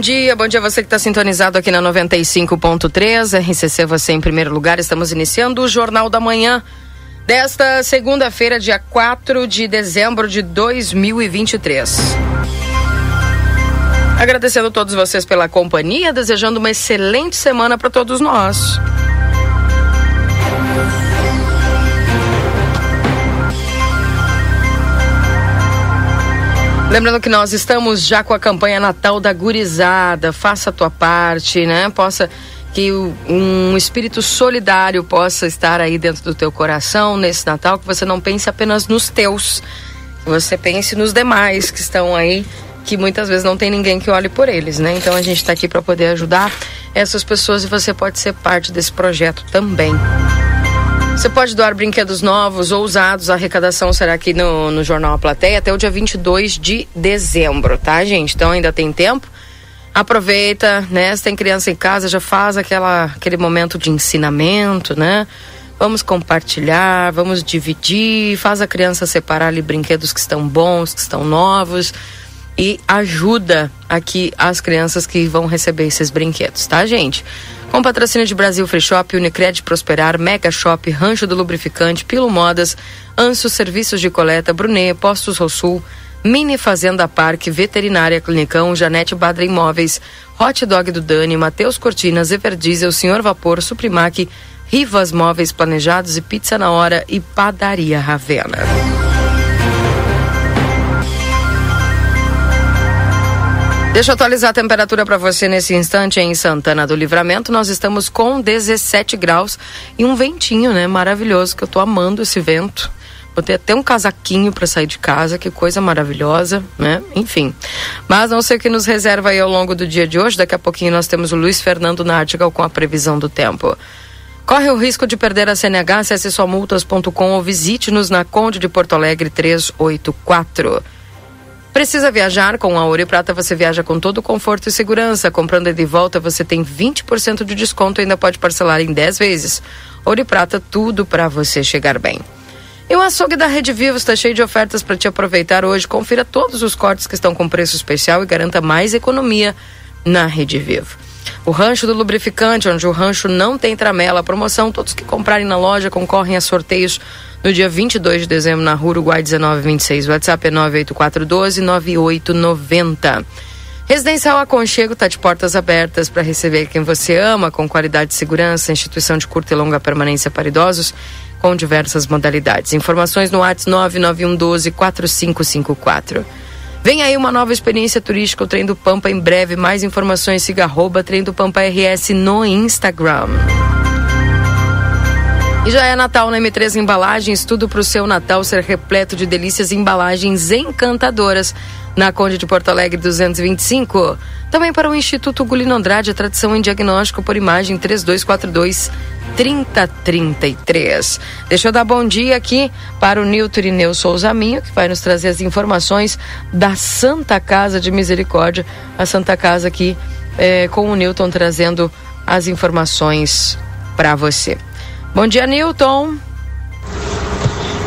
Dia. Bom dia você que está sintonizado aqui na 95.3. RCC, você em primeiro lugar. Estamos iniciando o Jornal da Manhã desta segunda-feira, dia 4 de dezembro de 2023. Agradecendo a todos vocês pela companhia, desejando uma excelente semana para todos nós. Lembrando que nós estamos já com a campanha Natal da Gurizada. Faça a tua parte, né? Possa que um espírito solidário possa estar aí dentro do teu coração nesse Natal, que você não pense apenas nos teus, que você pense nos demais que estão aí, que muitas vezes não tem ninguém que olhe por eles, né? Então a gente está aqui para poder ajudar essas pessoas e você pode ser parte desse projeto também. Você pode doar brinquedos novos ou usados. A arrecadação será aqui no, no Jornal A Plateia até o dia 22 de dezembro, tá, gente? Então ainda tem tempo. Aproveita, né? Se tem criança em casa, já faz aquela, aquele momento de ensinamento, né? Vamos compartilhar, vamos dividir, faz a criança separar ali brinquedos que estão bons, que estão novos e ajuda aqui as crianças que vão receber esses brinquedos, tá, gente? Com patrocínio de Brasil Free Shop, Unicred Prosperar, Mega Shop, Rancho do Lubrificante, Pilo Modas, Anso Serviços de Coleta, Brunet, Postos Rosul, Mini Fazenda Parque, Veterinária Clinicão, Janete Badra Imóveis, Hot Dog do Dani, Matheus Cortinas, Everdiesel, Senhor Vapor, Suprimac, Rivas Móveis Planejados e Pizza na Hora e Padaria Ravena. Deixa eu atualizar a temperatura para você nesse instante em Santana do Livramento. Nós estamos com 17 graus e um ventinho, né? Maravilhoso, que eu tô amando esse vento. Botei até um casaquinho para sair de casa, que coisa maravilhosa, né? Enfim. Mas não sei o que nos reserva aí ao longo do dia de hoje. Daqui a pouquinho nós temos o Luiz Fernando Nartigal com a previsão do tempo. Corre o risco de perder a CNH, acesse somultas.com ou visite-nos na Conde de Porto Alegre 384. Precisa viajar? Com a Ouro e Prata você viaja com todo conforto e segurança. Comprando de volta você tem 20% de desconto e ainda pode parcelar em 10 vezes. Ouro e Prata, tudo para você chegar bem. E o açougue da Rede Vivo está cheio de ofertas para te aproveitar hoje. Confira todos os cortes que estão com preço especial e garanta mais economia na Rede Vivo. O Rancho do Lubrificante, onde o rancho não tem tramela, promoção, todos que comprarem na loja concorrem a sorteios no dia 22 de dezembro na Rua Uruguai 1926. O WhatsApp é 98412 9890. Residencial Aconchego está de portas abertas para receber quem você ama, com qualidade de segurança, instituição de curta e longa permanência para idosos, com diversas modalidades. Informações no WhatsApp 99112 4554. Vem aí uma nova experiência turística, o Trem do Pampa em breve. Mais informações, siga arroba Trem do Pampa RS no Instagram. E já é Natal na M3 Embalagens, tudo para o seu Natal ser repleto de delícias e embalagens encantadoras. Na Conde de Porto Alegre 225. Também para o Instituto Gulino Andrade, a tradição em diagnóstico por imagem 3242 3033. Deixa eu dar bom dia aqui para o Nilton Irineu Souza Minho, que vai nos trazer as informações da Santa Casa de Misericórdia. A Santa Casa aqui é, com o Nilton trazendo as informações para você. Bom dia, Newton.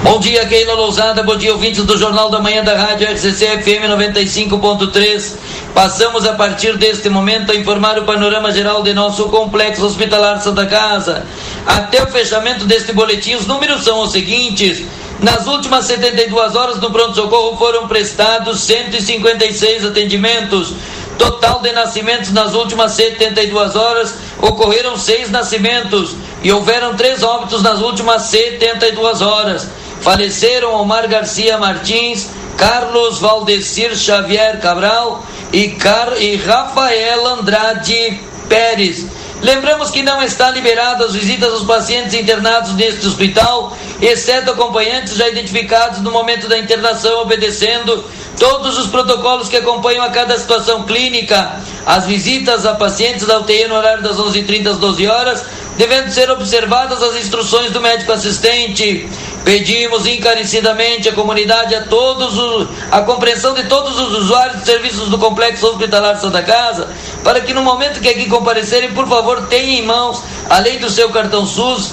Bom dia, Keila Lousada. Bom dia, ouvintes do Jornal da Manhã da Rádio RCC FM 95.3. Passamos a partir deste momento a informar o panorama geral de nosso complexo hospitalar Santa Casa. Até o fechamento deste boletim, os números são os seguintes. Nas últimas 72 horas no pronto-socorro foram prestados 156 atendimentos. Total de nascimentos nas últimas 72 horas ocorreram seis nascimentos e houveram três óbitos nas últimas 72 horas. Faleceram Omar Garcia Martins, Carlos Valdecir Xavier Cabral e, Car e Rafael Andrade Pérez. Lembramos que não está liberado as visitas aos pacientes internados neste hospital, exceto acompanhantes já identificados no momento da internação, obedecendo todos os protocolos que acompanham a cada situação clínica. As visitas a pacientes da UTI no horário das 11h30 às 12 horas, devendo ser observadas as instruções do médico assistente. Pedimos encarecidamente à comunidade, a todos a compreensão de todos os usuários de serviços do Complexo Hospitalar Santa Casa, para que no momento que aqui comparecerem, por favor, tenham em mãos, além do seu cartão SUS,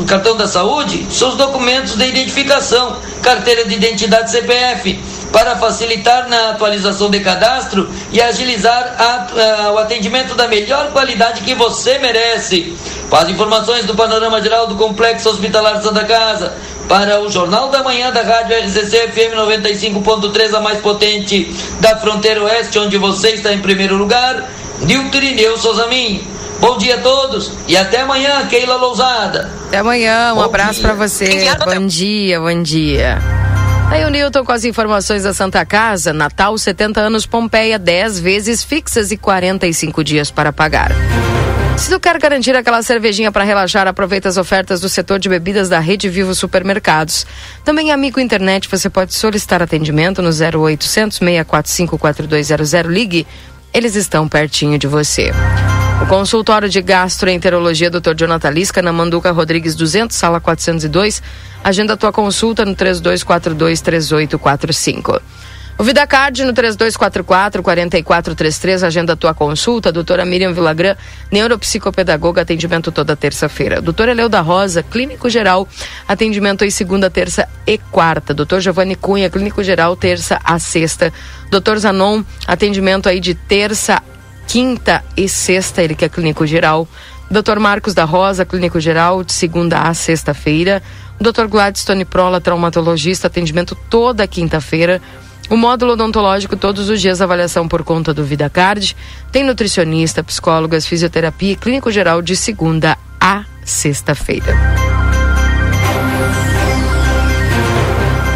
o cartão da saúde, seus documentos de identificação, carteira de identidade CPF, para facilitar na atualização de cadastro e agilizar a, a, o atendimento da melhor qualidade que você merece. Para as informações do panorama geral do Complexo Hospitalar Santa Casa, para o Jornal da Manhã da Rádio RCC FM 95.3, a mais potente da fronteira oeste, onde você está em primeiro lugar, Nilton Irineu Souza Minho. Bom dia a todos e até amanhã, Keila Lousada. Até amanhã, um bom abraço para você. Bom dia, bom dia. Aí o Newton com as informações da Santa Casa, Natal 70 anos Pompeia, 10 vezes fixas e 45 dias para pagar. Se tu quer garantir aquela cervejinha para relaxar, aproveita as ofertas do setor de bebidas da Rede Vivo Supermercados. Também, amigo internet, você pode solicitar atendimento no 0800 645 4200. Ligue, eles estão pertinho de você. O consultório de gastroenterologia Dr. Jonathan Lisca, na Manduca Rodrigues 200, sala 402. Agenda tua consulta no 3242 3845. O VidaCard no 3244-4433, agenda tua consulta. Doutora Miriam Vilagran, neuropsicopedagoga, atendimento toda terça-feira. Doutora Leuda Rosa, clínico geral, atendimento aí segunda, terça e quarta. Doutor Giovanni Cunha, clínico geral, terça a sexta. Doutor Zanon, atendimento aí de terça quinta e sexta, ele que é clínico geral. Dr. Marcos da Rosa, clínico geral, de segunda a sexta-feira. Dr. Gladstone Prola, traumatologista, atendimento toda quinta-feira. O módulo odontológico, todos os dias, avaliação por conta do VidaCard. Tem nutricionista, psicólogas, fisioterapia e clínico geral de segunda a sexta-feira.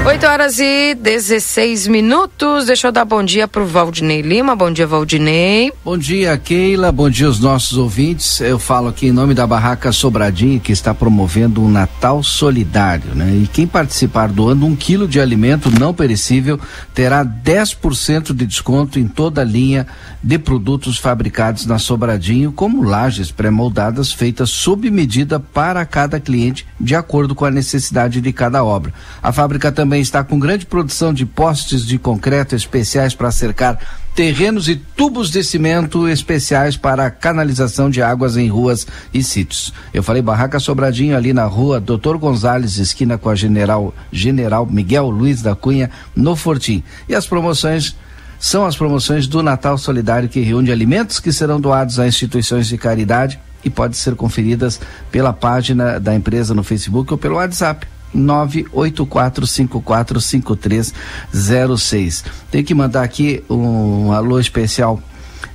8 horas e 16 minutos. Deixa eu dar bom dia para o Valdinei Lima. Bom dia, Valdinei. Bom dia, Keila. Bom dia aos nossos ouvintes. Eu falo aqui em nome da Barraca Sobradinho, que está promovendo um Natal Solidário, né? E quem participar doando um quilo de alimento não perecível terá 10% de desconto em toda a linha de produtos fabricados na Sobradinho, como lajes pré-moldadas feitas sob medida para cada cliente, de acordo com a necessidade de cada obra. A fábrica também também está com grande produção de postes de concreto especiais para cercar terrenos e tubos de cimento especiais para canalização de águas em ruas e sítios. Eu falei Barraca Sobradinho ali na rua Doutor Gonzalez, esquina com a General General Miguel Luiz da Cunha, no Fortim. E as promoções são as promoções do Natal Solidário que reúne alimentos que serão doados a instituições de caridade e pode ser conferidas pela página da empresa no Facebook ou pelo WhatsApp 984545306. Tem que mandar aqui um alô especial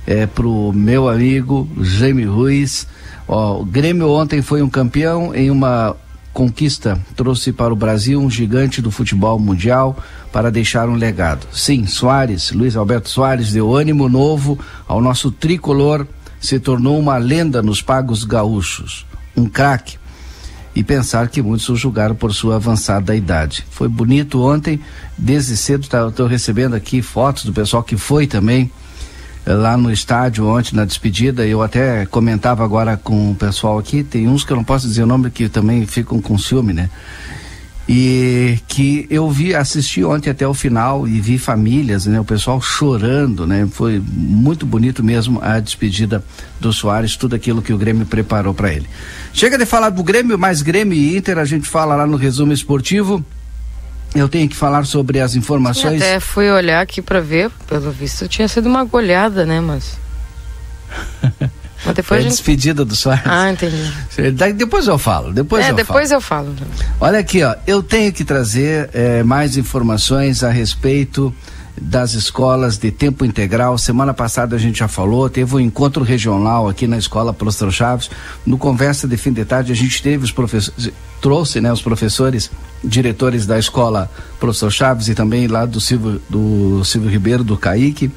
é, pro meu amigo Jaime Ruiz. Ó, o Grêmio ontem foi um campeão em uma conquista, trouxe para o Brasil um gigante do futebol mundial para deixar um legado. Sim, Soares, Luiz Alberto Soares deu ânimo novo ao nosso tricolor, se tornou uma lenda nos pagos gaúchos. Um craque, e pensar que muitos o julgaram por sua avançada idade. Foi bonito ontem, desde cedo estou tá, recebendo aqui fotos do pessoal que foi também eh, lá no estádio ontem na despedida. Eu até comentava agora com o pessoal aqui, tem uns que eu não posso dizer o nome que também ficam com ciúme, né? E que eu vi, assisti ontem até o final e vi famílias, né, o pessoal chorando, né, foi muito bonito mesmo a despedida do Soares, tudo aquilo que o Grêmio preparou para ele. Chega de falar do Grêmio, mais Grêmio e Inter, a gente fala lá no resumo esportivo. Eu tenho que falar sobre as informações. Sim, até fui olhar aqui para ver, pelo visto tinha sido uma goleada, né, mas Mas depois a gente... despedida do Soares. Ah, entendi. Depois eu falo. Depois é, eu depois falo. eu falo. Olha aqui, ó. Eu tenho que trazer é, mais informações a respeito das escolas de tempo integral. Semana passada a gente já falou, teve um encontro regional aqui na escola Prostro Chaves. No conversa de fim de tarde a gente teve os professores, trouxe, né, os professores, diretores da escola Professor Chaves e também lá do Silvio, do Silvio Ribeiro, do Caíque.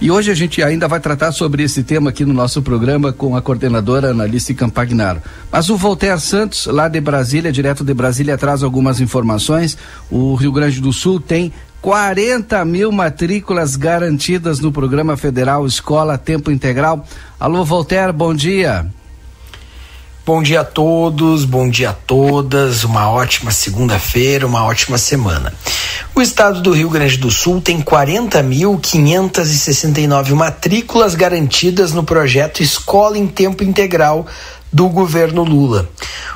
E hoje a gente ainda vai tratar sobre esse tema aqui no nosso programa com a coordenadora Analice Campagnaro. Mas o Voltaire Santos, lá de Brasília, direto de Brasília, traz algumas informações. O Rio Grande do Sul tem 40 mil matrículas garantidas no programa federal Escola Tempo Integral. Alô, Voltaire, bom dia. Bom dia a todos, bom dia a todas, uma ótima segunda-feira, uma ótima semana. O estado do Rio Grande do Sul tem 40.569 matrículas garantidas no projeto Escola em Tempo Integral do governo Lula.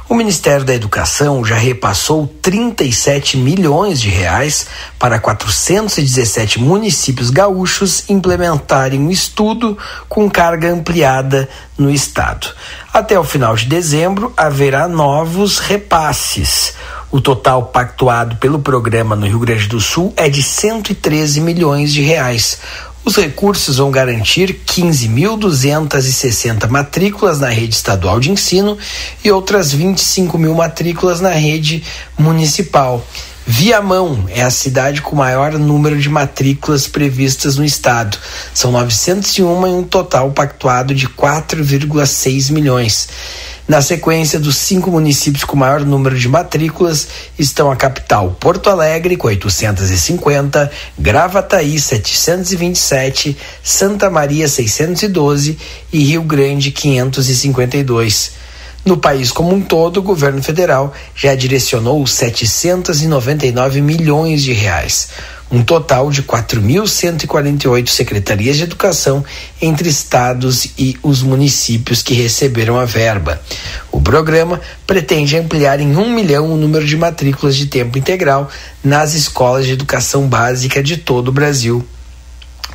O Ministério da Educação já repassou 37 milhões de reais para 417 municípios gaúchos implementarem um estudo com carga ampliada no estado. Até o final de dezembro haverá novos repasses. O total pactuado pelo programa no Rio Grande do Sul é de 113 milhões de reais, os recursos vão garantir 15.260 matrículas na rede estadual de ensino e outras 25 mil matrículas na rede municipal. Viamão é a cidade com maior número de matrículas previstas no estado. São 901 em um total pactuado de 4,6 milhões. Na sequência dos cinco municípios com maior número de matrículas estão a capital Porto Alegre, com 850, Gravataí, 727, Santa Maria, 612 e Rio Grande, 552. No país como um todo, o governo federal já direcionou 799 milhões de reais um total de 4.148 secretarias de educação entre estados e os municípios que receberam a verba. O programa pretende ampliar em um milhão o número de matrículas de tempo integral nas escolas de educação básica de todo o Brasil.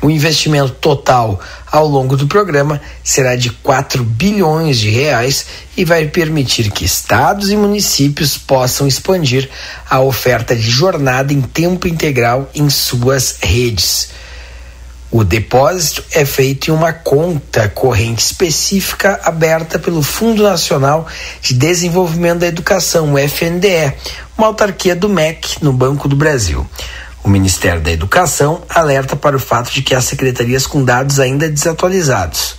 O investimento total ao longo do programa será de 4 bilhões de reais e vai permitir que estados e municípios possam expandir a oferta de jornada em tempo integral em suas redes. O depósito é feito em uma conta corrente específica aberta pelo Fundo Nacional de Desenvolvimento da Educação, FNDE, uma autarquia do MEC no Banco do Brasil. O Ministério da Educação alerta para o fato de que há secretarias com dados ainda desatualizados.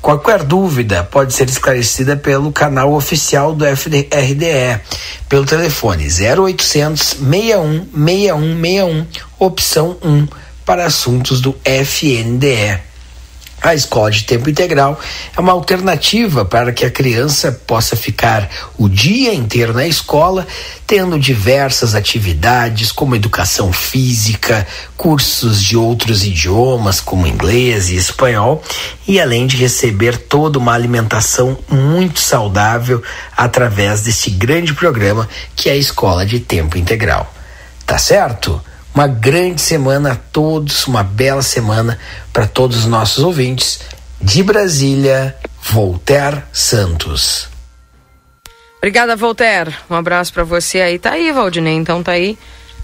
Qualquer dúvida pode ser esclarecida pelo canal oficial do FRDE, pelo telefone 0800 61 6161, opção 1, para assuntos do FNDE. A escola de tempo integral é uma alternativa para que a criança possa ficar o dia inteiro na escola, tendo diversas atividades como educação física, cursos de outros idiomas como inglês e espanhol, e além de receber toda uma alimentação muito saudável através deste grande programa que é a escola de tempo integral. Tá certo? Uma grande semana a todos, uma bela semana para todos os nossos ouvintes. De Brasília, Voltaire Santos. Obrigada, Voltaire. Um abraço para você aí. Tá aí, Valdinei. Então tá aí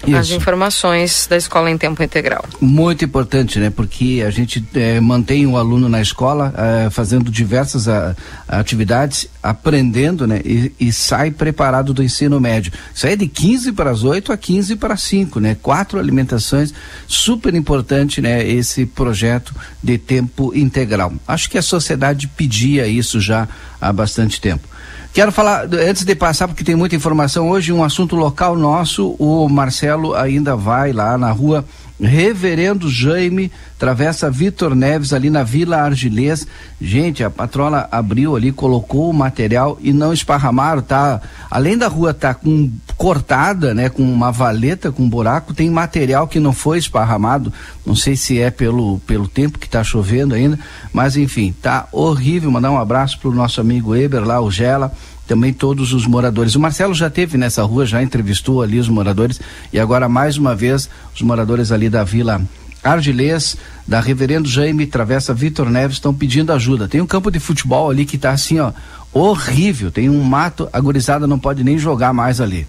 isso. as informações da escola em tempo integral. Muito importante, né? Porque a gente é, mantém o aluno na escola é, fazendo diversas a, atividades, aprendendo, né? E, e, sai preparado do ensino médio. Isso aí é de 15 para as 8 a 15 para as 5, né? Quatro alimentações, super importante, né? Esse projeto de tempo integral. Acho que a sociedade pedia isso já há bastante tempo. Quero falar, antes de passar, porque tem muita informação hoje, um assunto local nosso, o Marcelo ainda vai lá na rua Reverendo Jaime, Travessa Vitor Neves, ali na Vila Argilês. Gente, a patrola abriu ali, colocou o material e não esparramaram, tá? Além da rua tá com cortada, né, com uma valeta, com um buraco, tem material que não foi esparramado. Não sei se é pelo, pelo tempo que tá chovendo ainda, mas enfim, tá horrível. Mandar um abraço pro nosso amigo Eber lá, o Gela também todos os moradores. O Marcelo já teve nessa rua, já entrevistou ali os moradores e agora mais uma vez os moradores ali da Vila Argilês, da Reverendo Jaime Travessa Vitor Neves estão pedindo ajuda. Tem um campo de futebol ali que está assim, ó, horrível. Tem um mato, a gurizada não pode nem jogar mais ali.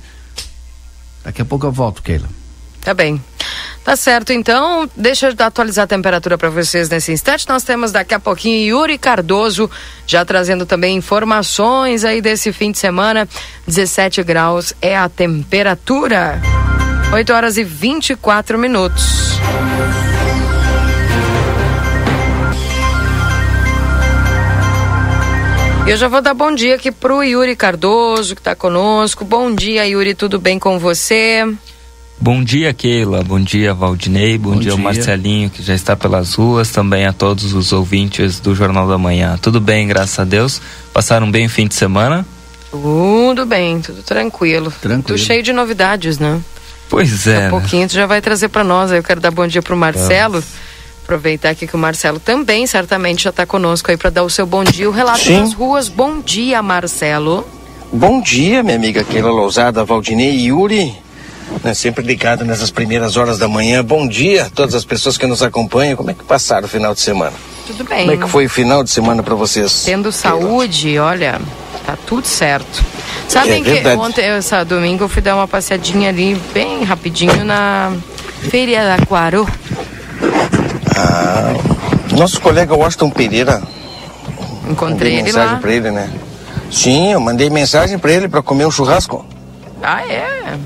Daqui a pouco eu volto, Keila. Tá bem. Tá certo, então, deixa eu atualizar a temperatura para vocês nesse instante. Nós temos daqui a pouquinho Yuri Cardoso já trazendo também informações aí desse fim de semana. 17 graus é a temperatura. 8 horas e 24 minutos. Eu já vou dar bom dia aqui pro Yuri Cardoso, que está conosco. Bom dia, Yuri, tudo bem com você? Bom dia, Keila. Bom dia, Valdinei. Bom, Bom dia, dia, Marcelinho, que já está pelas ruas. Também a todos os ouvintes do Jornal da Manhã. Tudo bem, graças a Deus. Passaram bem o fim de semana? Tudo bem, tudo tranquilo. Tranquilo. Tudo cheio de novidades, né? Pois é. Daqui a né? pouquinho tu já vai trazer para nós. Eu quero dar bom dia pro Marcelo. Aproveitar aqui que o Marcelo também certamente já está conosco aí para dar o seu bom dia. O relato Sim. das ruas. Bom dia, Marcelo. Bom dia, minha amiga Keila Lousada, Valdinei e Yuri né, sempre ligado nessas primeiras horas da manhã. Bom dia a todas as pessoas que nos acompanham. Como é que passaram o final de semana? Tudo bem. Como é que foi o final de semana para vocês? Tendo saúde, olha, tá tudo certo. Sabem é que ontem, essa domingo, eu fui dar uma passeadinha ali, bem rapidinho, na Feira da Aquaro. Ah, nosso colega Washington Pereira. Encontrei ele mensagem para ele, né? Sim, eu mandei mensagem para ele para comer um churrasco. Ah, é?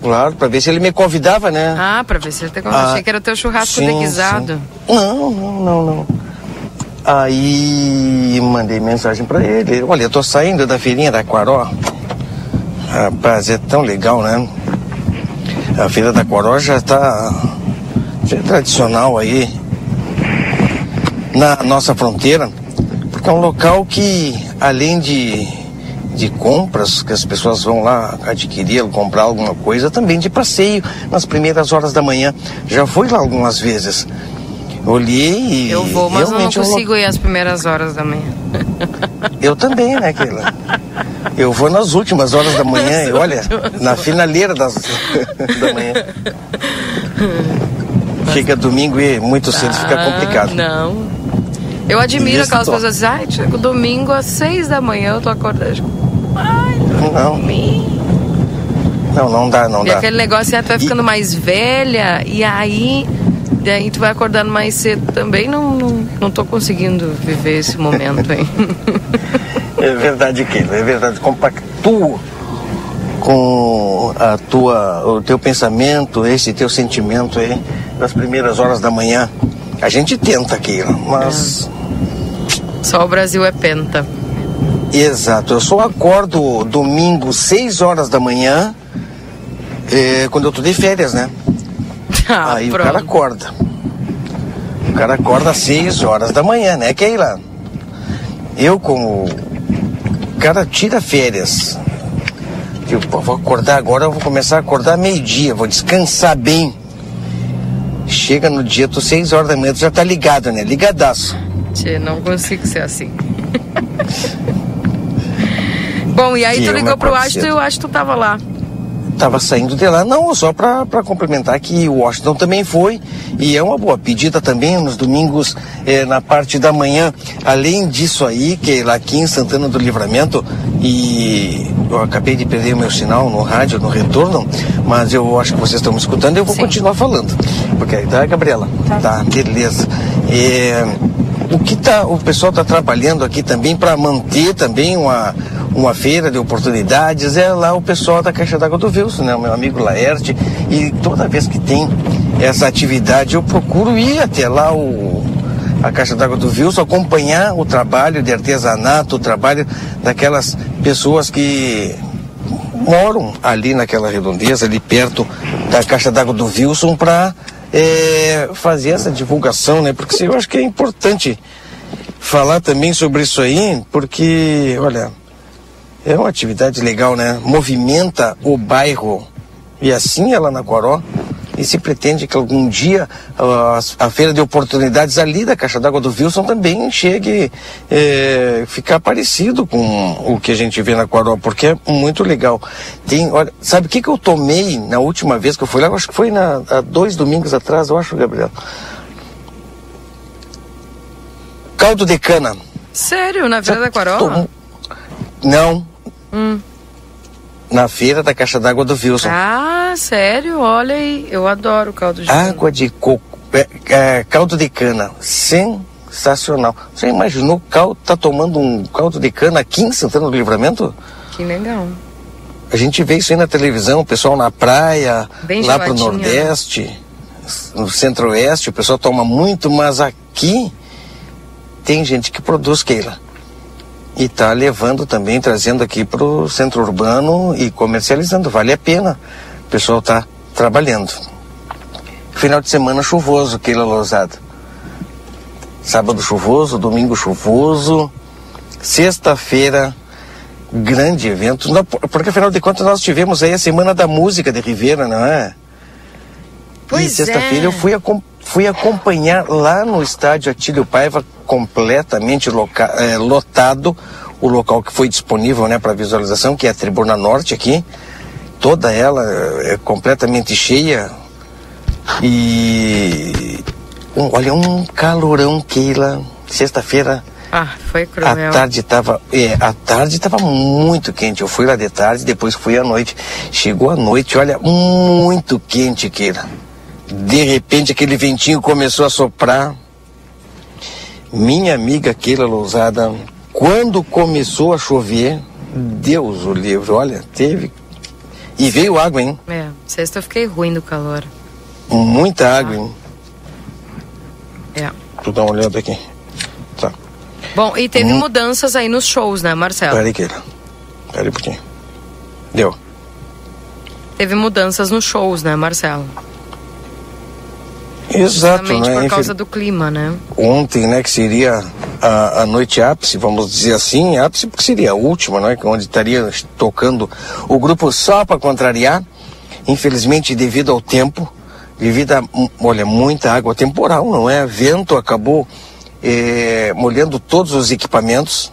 Claro, para ver se ele me convidava, né? Ah, para ver se ele te convidava. Ah, Achei que era o teu churrasco sim, deguisado. Sim. Não, não, não, não. Aí mandei mensagem para ele. Olha, eu tô saindo da feirinha da Quaró. Rapaz, é tão legal, né? A feira da Quaró já tá já é tradicional aí na nossa fronteira, porque é um local que além de de compras que as pessoas vão lá adquirir, comprar alguma coisa, também de passeio nas primeiras horas da manhã. Já fui lá algumas vezes. Olhei e. Eu vou, mas eu não consigo eu... ir às primeiras horas da manhã. Eu também, né, Keila? Eu vou nas últimas horas da manhã e olha, na finaleira das, da manhã. Chega domingo e muito cedo ah, fica complicado. Não. Eu admiro aquelas pessoas assim, ai, chego domingo às seis da manhã, eu tô acordando. Não. Não, não dá, não e dá. aquele negócio, é, tu vai ficando e... mais velha e aí daí tu vai acordando mais cedo também. Não, não, não tô conseguindo viver esse momento, hein? é verdade, Keila, é verdade. Compactuo com a tua, o teu pensamento, esse teu sentimento aí, nas primeiras horas da manhã. A gente tenta, Keila, mas. É. Só o Brasil é penta. Exato. Eu só acordo domingo, 6 horas da manhã, é, quando eu tô de férias, né? Ah, Aí pronto. o cara acorda. O cara acorda às 6 horas da manhã, né, Keila? Eu, como. O cara tira férias. Eu vou acordar agora, eu vou começar a acordar meio-dia, vou descansar bem. Chega no dia, tô 6 horas da manhã, tu já tá ligado, né? Ligadaço. Tchê, não consigo ser assim. Bom, e aí tu ligou pro Washington e o Washington tava lá. Tava saindo de lá, não, só para complementar que o Washington também foi e é uma boa pedida também nos domingos eh, na parte da manhã. Além disso aí, que lá aqui em Santana do Livramento e eu acabei de perder o meu sinal no rádio, no retorno, mas eu acho que vocês estão me escutando e eu vou Sim. continuar falando. Porque aí tá, Gabriela? Tá, tá beleza. É, o que tá, o pessoal está trabalhando aqui também para manter também uma uma feira de oportunidades, é lá o pessoal da Caixa d'Água do Wilson, né? O meu amigo Laerte. E toda vez que tem essa atividade, eu procuro ir até lá o, a Caixa d'Água do Wilson, acompanhar o trabalho de artesanato, o trabalho daquelas pessoas que moram ali naquela redondeza, ali perto da Caixa d'Água do Wilson, para é, fazer essa divulgação, né? Porque eu acho que é importante falar também sobre isso aí, porque, olha, é uma atividade legal, né? Movimenta o bairro. E assim ela na Coró. E se pretende que algum dia uh, a feira de oportunidades ali da Caixa d'Água do Wilson também chegue é, ficar parecido com o que a gente vê na Coró, porque é muito legal. Tem, olha, sabe o que, que eu tomei na última vez que eu fui lá? Eu acho que foi na, há dois domingos atrás, eu acho, Gabriel. Caldo de cana. Sério? Na Feira da Coró? Não. Hum. Na feira da Caixa d'Água do Wilson. Ah, sério? Olha aí, eu adoro caldo de cana. Água de coco, é, é, caldo de cana, sensacional. Você imaginou caldo, tá tomando um caldo de cana aqui em Santana do Livramento? Que legal. A gente vê isso aí na televisão, o pessoal na praia, Bem lá pro né? Nordeste, no Centro-Oeste, o pessoal toma muito, mas aqui tem gente que produz, Keila e está levando também, trazendo aqui para o centro urbano e comercializando. Vale a pena. O pessoal está trabalhando. Final de semana chuvoso, Keila Lousada. Sábado chuvoso, domingo chuvoso, sexta-feira, grande evento. Porque afinal de contas nós tivemos aí a Semana da Música de Ribeira, não é? Pois e sexta-feira é. eu fui, fui acompanhar lá no estádio Atílio Paiva completamente loca, é, lotado o local que foi disponível né, para visualização, que é a Tribuna Norte aqui. Toda ela é completamente cheia. E um, olha, um calorão, Keila. Sexta-feira. Ah, foi cruel. A tarde estava, é, a tarde estava muito quente. Eu fui lá de tarde, depois fui à noite. Chegou à noite, olha, muito quente, Keila. De repente aquele ventinho começou a soprar. Minha amiga Keila Lousada, quando começou a chover, Deus o livre, olha, teve. E veio água, hein? É, sexta eu fiquei ruim do calor. Muita água, hein? É. Tu dá uma olhada aqui. Tá. Bom, e teve hum. mudanças aí nos shows, né, Marcelo? Peraí, Keila. Peraí um pouquinho. Deu. Teve mudanças nos shows, né, Marcelo? Exato, Justamente né? por causa do clima, né? Ontem, né, que seria a, a noite ápice, vamos dizer assim, ápice porque seria a última, né, onde estaria tocando o grupo só para contrariar, infelizmente devido ao tempo, devido a, olha, muita água temporal, não é? Vento acabou eh, molhando todos os equipamentos,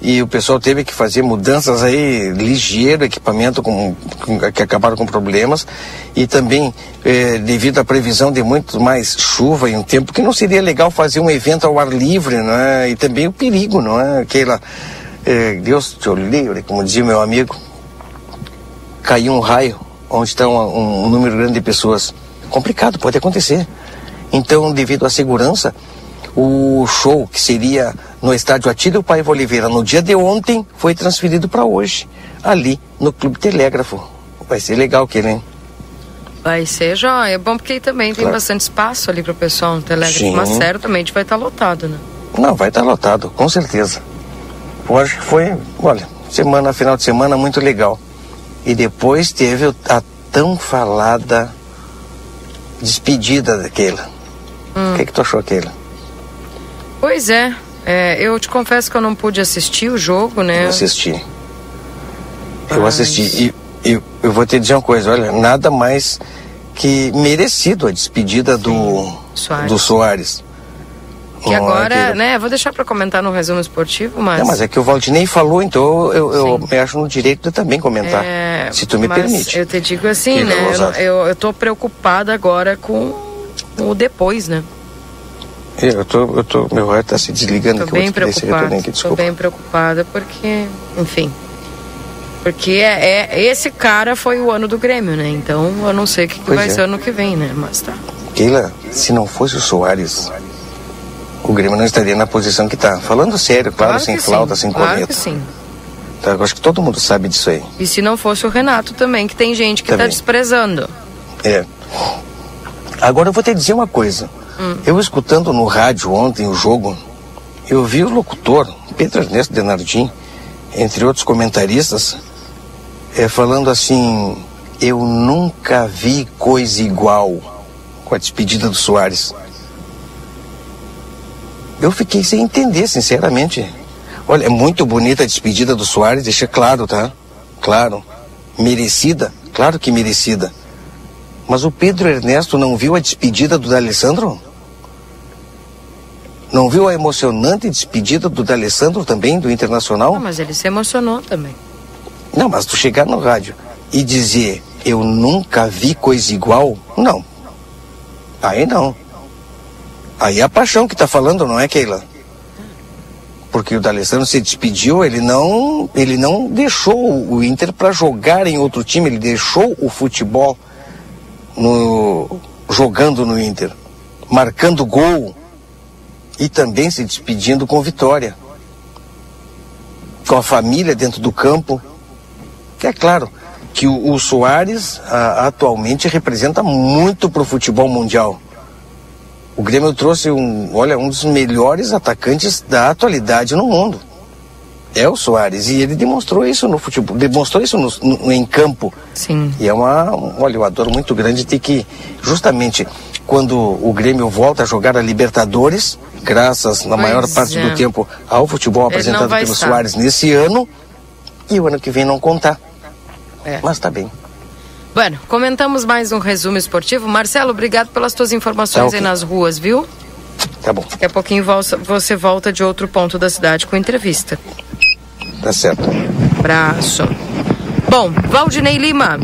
e o pessoal teve que fazer mudanças aí ligeiro, equipamento com, com, que acabaram com problemas e também eh, devido à previsão de muito mais chuva e um tempo que não seria legal fazer um evento ao ar livre, não é? E também o perigo, não é? Aquela eh, Deus te livre, como dizia meu amigo, caiu um raio onde está um, um número grande de pessoas. Complicado, pode acontecer. Então, devido à segurança, o show que seria no estádio Atílio Paiva Oliveira no dia de ontem foi transferido para hoje, ali no Clube Telégrafo. Vai ser legal aquele, hein? Vai ser joia. É bom porque também tem claro. bastante espaço ali para o pessoal no Telégrafo, Sim. mas certamente vai estar tá lotado, né? Não, vai estar tá lotado, com certeza. Hoje foi, olha, semana, final de semana muito legal. E depois teve a tão falada despedida daquela. Hum. O que, que tu achou aquela? Pois é, é, eu te confesso que eu não pude assistir o jogo, né? Eu assisti. Eu assisti. E eu, eu vou te dizer uma coisa, olha, nada mais que merecido a despedida do Soares. do Soares. Que agora, é que... né, vou deixar para comentar no resumo esportivo, mas... Não, mas é que o Valdinei falou, então eu, eu, me acho no direito de também comentar, é... se tu me permite. eu te digo assim, né, eu, eu, eu tô preocupada agora com o depois, né? Eu tô, eu tô, meu ar tá se desligando. Tô bem preocupada. Aqui, tô bem preocupada porque, enfim, porque é, é, esse cara foi o ano do Grêmio, né? Então eu não sei o que, que vai é. ser ano que vem, né? Mas tá. Keila, se não fosse o Soares, o Grêmio não estaria na posição que tá. Falando sério, claro, claro sem flauta, sim. sem claro corneta. Que sim. Então, eu acho que todo mundo sabe disso aí. E se não fosse o Renato também, que tem gente que tá também. tá desprezando. É. Agora eu vou te dizer uma coisa. Eu escutando no rádio ontem o jogo, eu vi o locutor, Pedro Ernesto Denardim, entre outros comentaristas, é, falando assim: eu nunca vi coisa igual com a despedida do Soares. Eu fiquei sem entender, sinceramente. Olha, é muito bonita a despedida do Soares, deixa claro, tá? Claro. Merecida? Claro que merecida. Mas o Pedro Ernesto não viu a despedida do D'Alessandro? Não viu a emocionante despedida do D'Alessandro também, do Internacional? Não, mas ele se emocionou também. Não, mas tu chegar no rádio e dizer eu nunca vi coisa igual, não. Aí não. Aí é a paixão que tá falando, não é, Keila? Porque o D'Alessandro se despediu, ele não, ele não deixou o Inter para jogar em outro time, ele deixou o futebol no, jogando no Inter, marcando gol e também se despedindo com vitória. Com a família dentro do campo. É claro que o, o Soares a, atualmente representa muito para o futebol mundial. O Grêmio trouxe um, olha, um dos melhores atacantes da atualidade no mundo. É o Soares. E ele demonstrou isso no futebol, demonstrou isso no, no, em campo. Sim. E é uma, olha, eu adoro muito grande ter que, justamente, quando o Grêmio volta a jogar a Libertadores, graças, na pois maior parte é. do tempo, ao futebol apresentado pelo estar. Soares nesse ano, e o ano que vem não contar. É. Mas tá bem. Bueno, comentamos mais um resumo esportivo. Marcelo, obrigado pelas tuas informações tá okay. aí nas ruas, viu? Tá bom. Daqui a pouquinho você volta de outro ponto da cidade com entrevista. Tá certo. Abraço. Bom, Valdinei Lima.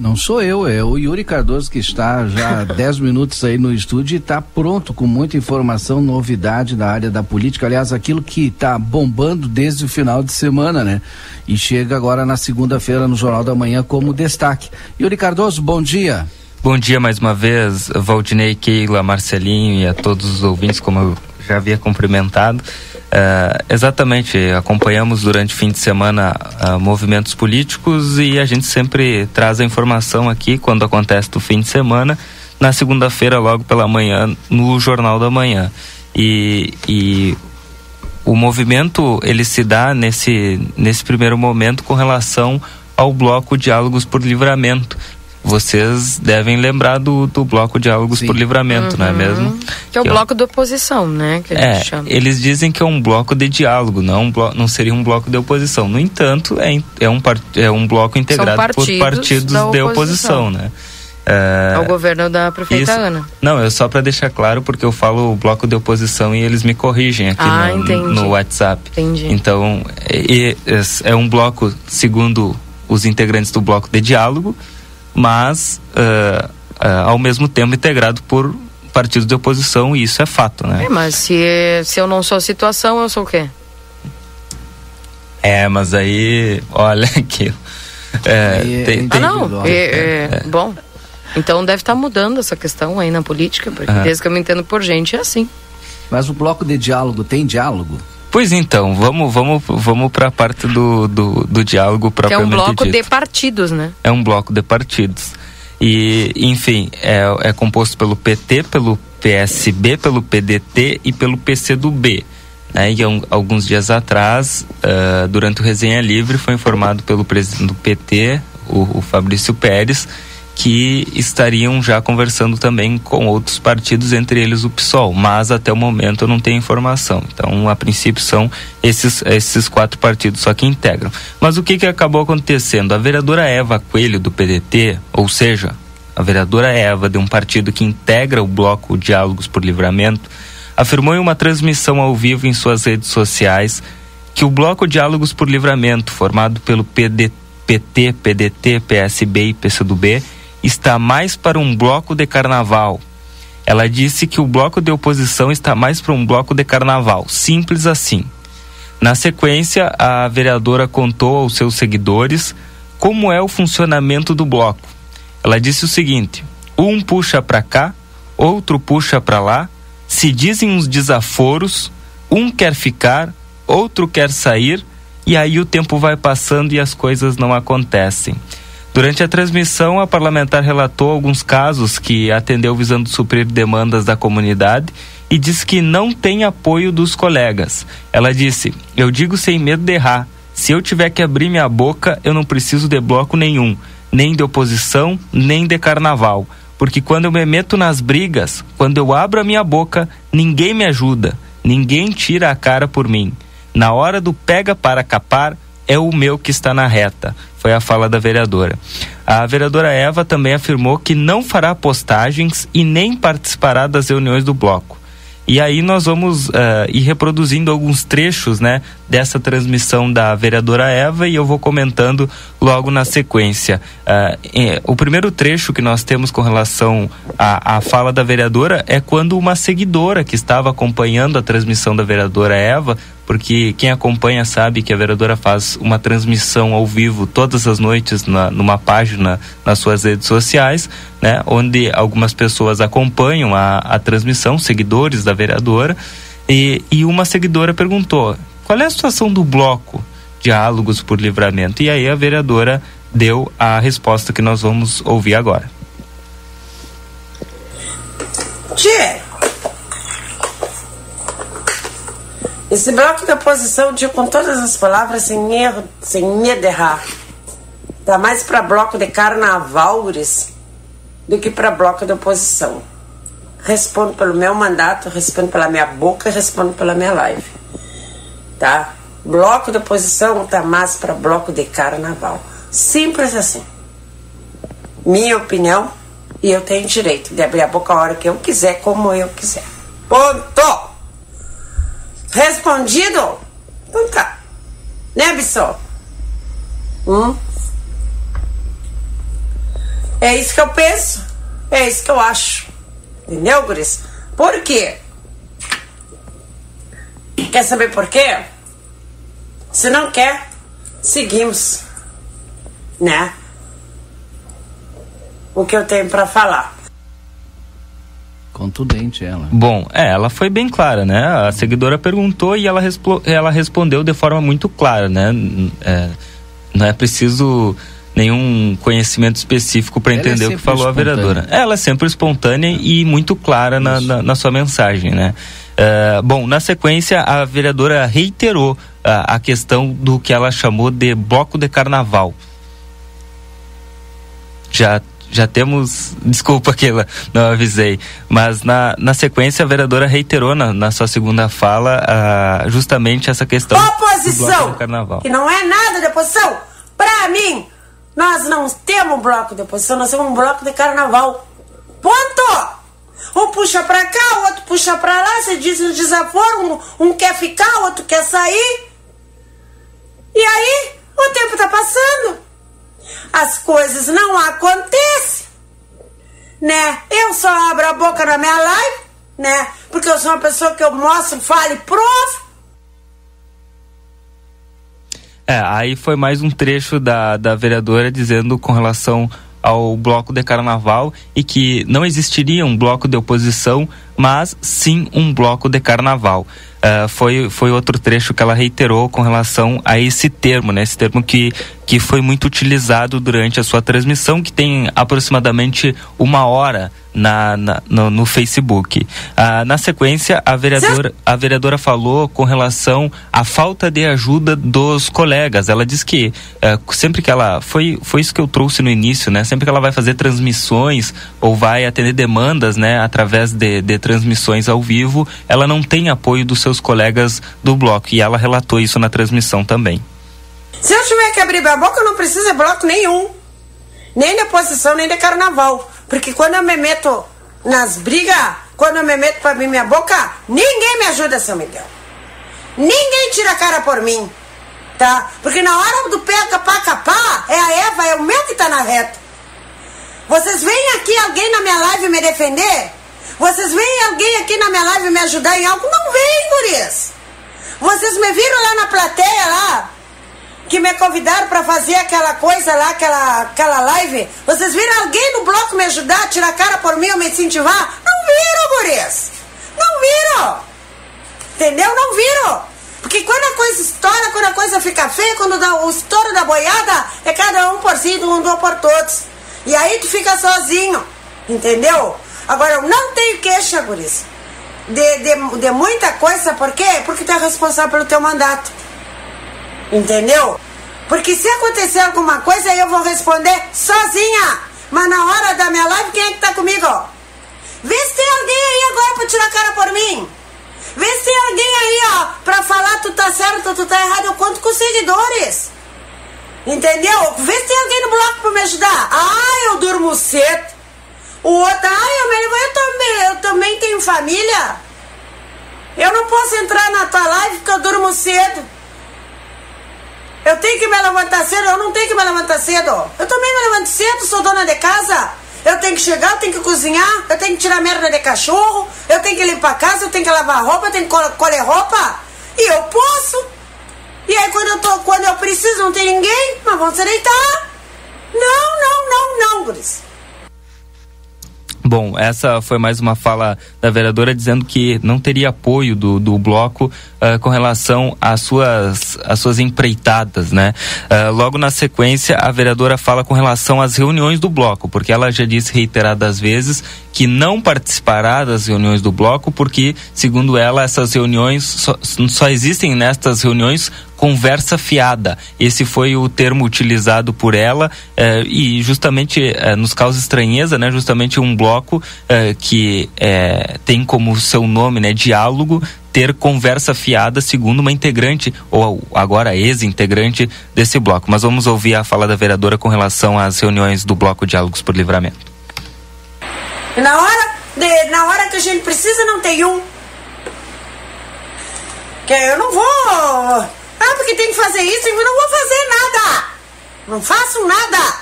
Não sou eu, é o Yuri Cardoso que está já 10 minutos aí no estúdio e está pronto com muita informação, novidade da área da política. Aliás, aquilo que está bombando desde o final de semana, né? E chega agora na segunda-feira no Jornal da Manhã como destaque. Yuri Cardoso, bom dia. Bom dia mais uma vez, Valdinei, Keila, Marcelinho e a todos os ouvintes, como eu já havia cumprimentado. Uh, exatamente, acompanhamos durante o fim de semana uh, movimentos políticos e a gente sempre traz a informação aqui quando acontece do fim de semana, na segunda-feira, logo pela manhã, no Jornal da Manhã. E, e o movimento ele se dá nesse, nesse primeiro momento com relação ao bloco Diálogos por Livramento, vocês devem lembrar do, do bloco Diálogos Sim. por Livramento, uhum. não é uhum. mesmo? Que é o que bloco da oposição, né? Que é, eles dizem que é um bloco de diálogo, não, um não seria um bloco de oposição. No entanto, é, é, um, é um bloco integrado partidos por partidos oposição. de oposição, né? É, ao governo da prefeita isso, Ana. Não, é só para deixar claro, porque eu falo o bloco de oposição e eles me corrigem aqui ah, no, no, WhatsApp. Entendi. Então, é, é, é um bloco, segundo os integrantes do bloco de diálogo, mas uh, uh, ao mesmo tempo integrado por partidos de oposição e isso é fato, né? É, mas se, se eu não sou situação, eu sou o quê? É, mas aí, olha aqui. É, é, tem, tem, ah, não, é, é, é, bom. Então deve estar tá mudando essa questão aí na política, porque desde que eu me entendo por gente é assim. Mas o bloco de diálogo tem diálogo? Pois então, vamos, vamos, vamos para a parte do, do, do diálogo propriamente dito. É um bloco dito. de partidos, né? É um bloco de partidos. E, enfim, é, é composto pelo PT, pelo PSB, pelo PDT e pelo PCdoB. Né? E um, alguns dias atrás, uh, durante o Resenha Livre, foi informado pelo presidente do PT, o, o Fabrício Pérez, que estariam já conversando também com outros partidos, entre eles o PSOL, mas até o momento eu não tenho informação. Então, a princípio são esses, esses quatro partidos só que integram. Mas o que, que acabou acontecendo? A vereadora Eva Coelho do PDT, ou seja, a vereadora Eva de um partido que integra o bloco Diálogos por Livramento, afirmou em uma transmissão ao vivo em suas redes sociais que o bloco Diálogos por Livramento, formado pelo PDT, PT, PDT, PSB e PCdoB, está mais para um bloco de carnaval. Ela disse que o bloco de oposição está mais para um bloco de carnaval. Simples assim. Na sequência, a vereadora contou aos seus seguidores como é o funcionamento do bloco. Ela disse o seguinte: um puxa para cá, outro puxa para lá, se dizem uns desaforos, um quer ficar, outro quer sair, e aí o tempo vai passando e as coisas não acontecem. Durante a transmissão, a parlamentar relatou alguns casos que atendeu visando suprir demandas da comunidade e disse que não tem apoio dos colegas. Ela disse: Eu digo sem medo de errar. Se eu tiver que abrir minha boca, eu não preciso de bloco nenhum, nem de oposição, nem de carnaval. porque quando eu me meto nas brigas, quando eu abro a minha boca, ninguém me ajuda, ninguém tira a cara por mim. Na hora do pega para capar, é o meu que está na reta. Foi a fala da vereadora. A vereadora Eva também afirmou que não fará postagens e nem participará das reuniões do bloco. E aí nós vamos uh, ir reproduzindo alguns trechos, né, dessa transmissão da vereadora Eva e eu vou comentando logo na sequência. Uh, o primeiro trecho que nós temos com relação à, à fala da vereadora é quando uma seguidora que estava acompanhando a transmissão da vereadora Eva porque quem acompanha sabe que a vereadora faz uma transmissão ao vivo todas as noites na, numa página nas suas redes sociais, né, onde algumas pessoas acompanham a, a transmissão, seguidores da vereadora, e, e uma seguidora perguntou: qual é a situação do bloco Diálogos por Livramento? E aí a vereadora deu a resposta que nós vamos ouvir agora. Tchê, Esse bloco de oposição, digo com todas as palavras, sem erro, sem medo de errar. Dá mais para bloco de carnaval, do que para bloco de oposição. Respondo pelo meu mandato, respondo pela minha boca, respondo pela minha live. Tá? Bloco de oposição tá mais para bloco de carnaval. Simples assim. Minha opinião, e eu tenho direito de abrir a boca a hora que eu quiser, como eu quiser. Ponto! Respondido? Então tá. Né, Bissol? Hum? É isso que eu penso. É isso que eu acho. Entendeu, Guris? Por quê? Quer saber por quê? Se não quer, seguimos. Né? O que eu tenho para falar. Contundente ela. Bom, é, ela foi bem clara, né? A seguidora perguntou e ela, ela respondeu de forma muito clara, né? É, não é preciso nenhum conhecimento específico para é entender é o que falou a vereadora. Ela é sempre espontânea e muito clara na, na, na, sua mensagem, né? É, bom, na sequência, a vereadora reiterou a, a questão do que ela chamou de bloco de carnaval. Já já temos. Desculpa que não avisei. Mas na, na sequência a vereadora reiterou na, na sua segunda fala uh, justamente essa questão. Oposição! Do carnaval. Que não é nada de oposição! Pra mim, nós não temos um bloco de oposição, nós temos um bloco de carnaval. Ponto! Um puxa pra cá, o outro puxa pra lá, você diz no desaforo, um, um quer ficar, o outro quer sair. E aí, o tempo tá passando as coisas não acontecem, né? Eu só abro a boca na minha live, né? Porque eu sou uma pessoa que eu mostro, falo e provo. É, aí foi mais um trecho da, da vereadora dizendo com relação ao bloco de carnaval e que não existiria um bloco de oposição, mas sim um bloco de carnaval. Uh, foi, foi outro trecho que ela reiterou com relação a esse termo, né? Esse termo que, que foi muito utilizado durante a sua transmissão, que tem aproximadamente uma hora na, na no, no, Facebook. Ah, na sequência, a vereadora, a vereadora falou com relação à falta de ajuda dos colegas. Ela disse que eh, sempre que ela. Foi, foi isso que eu trouxe no início, né? Sempre que ela vai fazer transmissões ou vai atender demandas, né, através de, de transmissões ao vivo, ela não tem apoio dos seus colegas do bloco. E ela relatou isso na transmissão também. Se eu tiver que abrir minha boca, eu não preciso de bloco nenhum. Nem de oposição, nem de carnaval. Porque quando eu me meto nas brigas, quando eu me meto pra abrir minha boca, ninguém me ajuda, São Miguel. Ninguém tira a cara por mim. Tá? Porque na hora do pé capá capá, é a Eva, é o meu que tá na reta. Vocês veem aqui alguém na minha live me defender? Vocês veem alguém aqui na minha live me ajudar em algo? Não vem, gurias. Vocês me viram lá na plateia lá, que me convidaram para fazer aquela coisa lá, aquela, aquela live. Vocês viram alguém no bloco me ajudar, tirar a cara por mim ou me incentivar? Não viram, gurias! Não viram! Entendeu? Não viram! Porque quando a coisa estoura, quando a coisa fica feia, quando dá o estouro da boiada, é cada um por si, um do por todos. E aí tu fica sozinho, entendeu? Agora, eu não tenho queixa, gurias. De, de, de muita coisa, por quê? Porque tu é responsável pelo teu mandato. Entendeu? Porque se acontecer alguma coisa, eu vou responder sozinha. Mas na hora da minha live, quem é que tá comigo? Vê se tem alguém aí agora pra tirar a cara por mim. Vê se tem alguém aí, ó, pra falar tu tá certo, tu tá errado. Eu conto com seguidores. Entendeu? Vê se tem alguém no bloco pra me ajudar. Ah, eu durmo cedo. O outro, ah, eu, me, eu, também, eu também tenho família. Eu não posso entrar na tua live porque eu durmo cedo. Eu tenho que me levantar cedo, eu não tenho que me levantar cedo. Eu também me levanto cedo, sou dona de casa. Eu tenho que chegar, eu tenho que cozinhar, eu tenho que tirar merda de cachorro, eu tenho que limpar a casa, eu tenho que lavar roupa, eu tenho que colher roupa. E eu posso. E aí quando eu, tô, quando eu preciso não tem ninguém, mas vão se deitar. Não, não, não, não, Guris. Bom, essa foi mais uma fala da vereadora dizendo que não teria apoio do, do bloco uh, com relação às suas, às suas empreitadas, né? Uh, logo na sequência, a vereadora fala com relação às reuniões do bloco, porque ela já disse reiteradas vezes que não participará das reuniões do bloco, porque, segundo ela, essas reuniões só, só existem nestas reuniões conversa fiada. Esse foi o termo utilizado por ela eh, e justamente eh, nos causa estranheza, né? Justamente um bloco eh, que eh, tem como seu nome, né, diálogo, ter conversa fiada, segundo uma integrante, ou agora ex-integrante desse bloco. Mas vamos ouvir a fala da vereadora com relação às reuniões do bloco Diálogos por Livramento. Na hora, de, na hora que a gente precisa, não tem um. Que eu não vou ah, porque tem que fazer isso, eu não vou fazer nada. Não faço nada.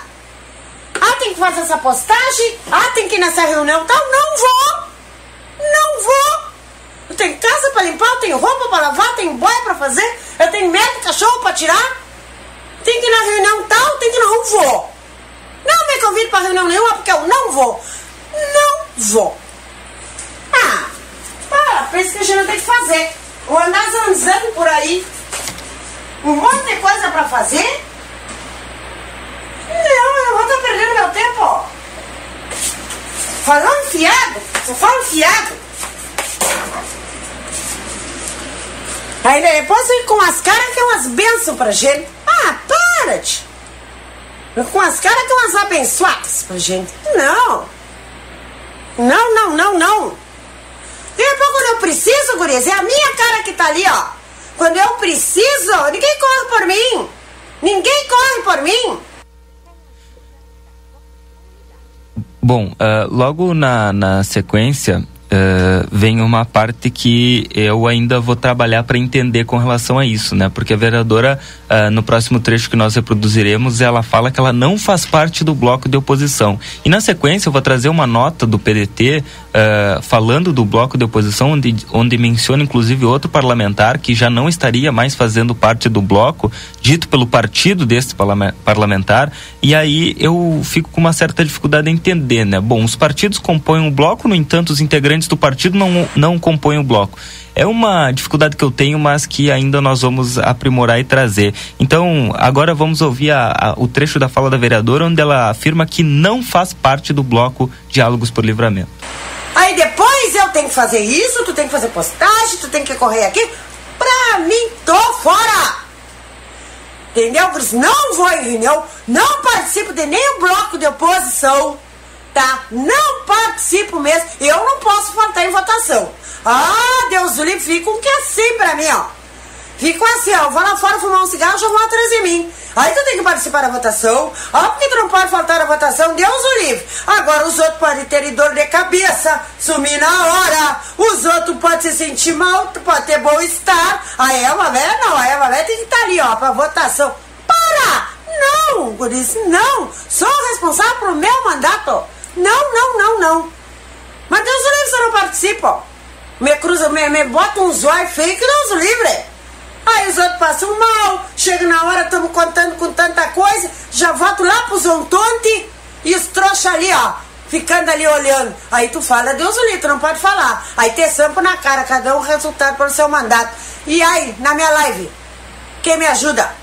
Ah, tem que fazer essa postagem. Ah, tem que ir nessa reunião tal. Não vou. Não vou. Eu tenho casa para limpar, eu tenho roupa para lavar, tenho boia para fazer, eu tenho médico, cachorro para tirar. Tem que ir na reunião tal, tem que não vou. Não me convide para reunião nenhuma porque eu não vou. Não vou. Ah, para, pensa que a gente não tem que fazer. Vou andar zanzando por aí um monte de coisa para fazer? Não, eu vou estar perdendo meu tempo. Falou enfiado, só falo enfiado. Aí depois vem com as caras que é umas bênçãos pra gente. Ah, para, -te. Com as caras que é umas abençoadas pra gente. Não. Não, não, não, não. Depois quando eu preciso, gurias, é a minha cara que tá ali, ó. Quando eu preciso, ninguém corre por mim. Ninguém corre por mim. Bom, uh, logo na, na sequência, Uh, vem uma parte que eu ainda vou trabalhar para entender com relação a isso, né? Porque a vereadora, uh, no próximo trecho que nós reproduziremos, ela fala que ela não faz parte do bloco de oposição. E na sequência eu vou trazer uma nota do PDT uh, falando do bloco de oposição, onde, onde menciona inclusive outro parlamentar que já não estaria mais fazendo parte do bloco, dito pelo partido desse parlamentar. E aí eu fico com uma certa dificuldade em entender, né? Bom, os partidos compõem um bloco, no entanto, os integrantes do partido não, não compõem o bloco. É uma dificuldade que eu tenho, mas que ainda nós vamos aprimorar e trazer. Então, agora vamos ouvir a, a, o trecho da fala da vereadora, onde ela afirma que não faz parte do bloco Diálogos por Livramento. Aí depois eu tenho que fazer isso, tu tem que fazer postagem, tu tem que correr aqui. Pra mim, tô fora! Entendeu? Não vou em reunião, não participo de nenhum bloco de oposição tá? Não participo mesmo. Eu não posso faltar em votação. Ah, Deus do livre, fica que assim pra mim, ó. Fico assim, ó. Vou lá fora fumar um cigarro, já vão atrás de mim. Aí tu tem que participar da votação. Ah, porque tu não pode faltar a votação? Deus o livre. Agora os outros podem ter dor de cabeça, sumir na hora. Os outros podem se sentir mal, pode ter bom estar. A Eva velha não, a Eva velha tem que estar tá ali, ó, pra votação. Para! Não, Guris, não. Sou responsável pro meu mandato. Não, não, não, não. Mas Deus livre, você não participa. Me cruza, me, me bota um zóio feio que Deus livre. Aí os outros passam mal, chega na hora, estamos contando com tanta coisa, já volto lá pro Zontonte e os trouxas ali, ó, ficando ali olhando. Aí tu fala, Deus livre, tu não pode falar. Aí ter sampo na cara, cada um resultado pelo seu mandato. E aí, na minha live, quem me ajuda?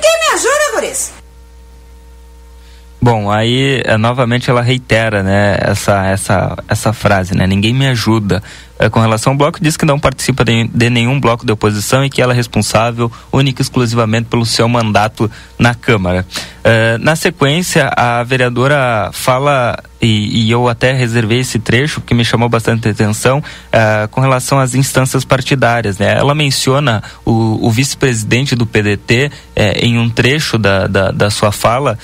Quem me ajuda, Guris? Bom, aí é, novamente ela reitera, né, essa, essa, essa frase, né, ninguém me ajuda. É, com relação ao bloco, diz que não participa de, de, nenhum bloco de oposição e que ela é responsável única e exclusivamente pelo seu mandato na Câmara. É, na sequência, a vereadora fala, e, e, eu até reservei esse trecho, que me chamou bastante atenção, é, com relação às instâncias partidárias. Né? Ela menciona o, o vice-presidente do PDT é, em um trecho da, da, da sua fala,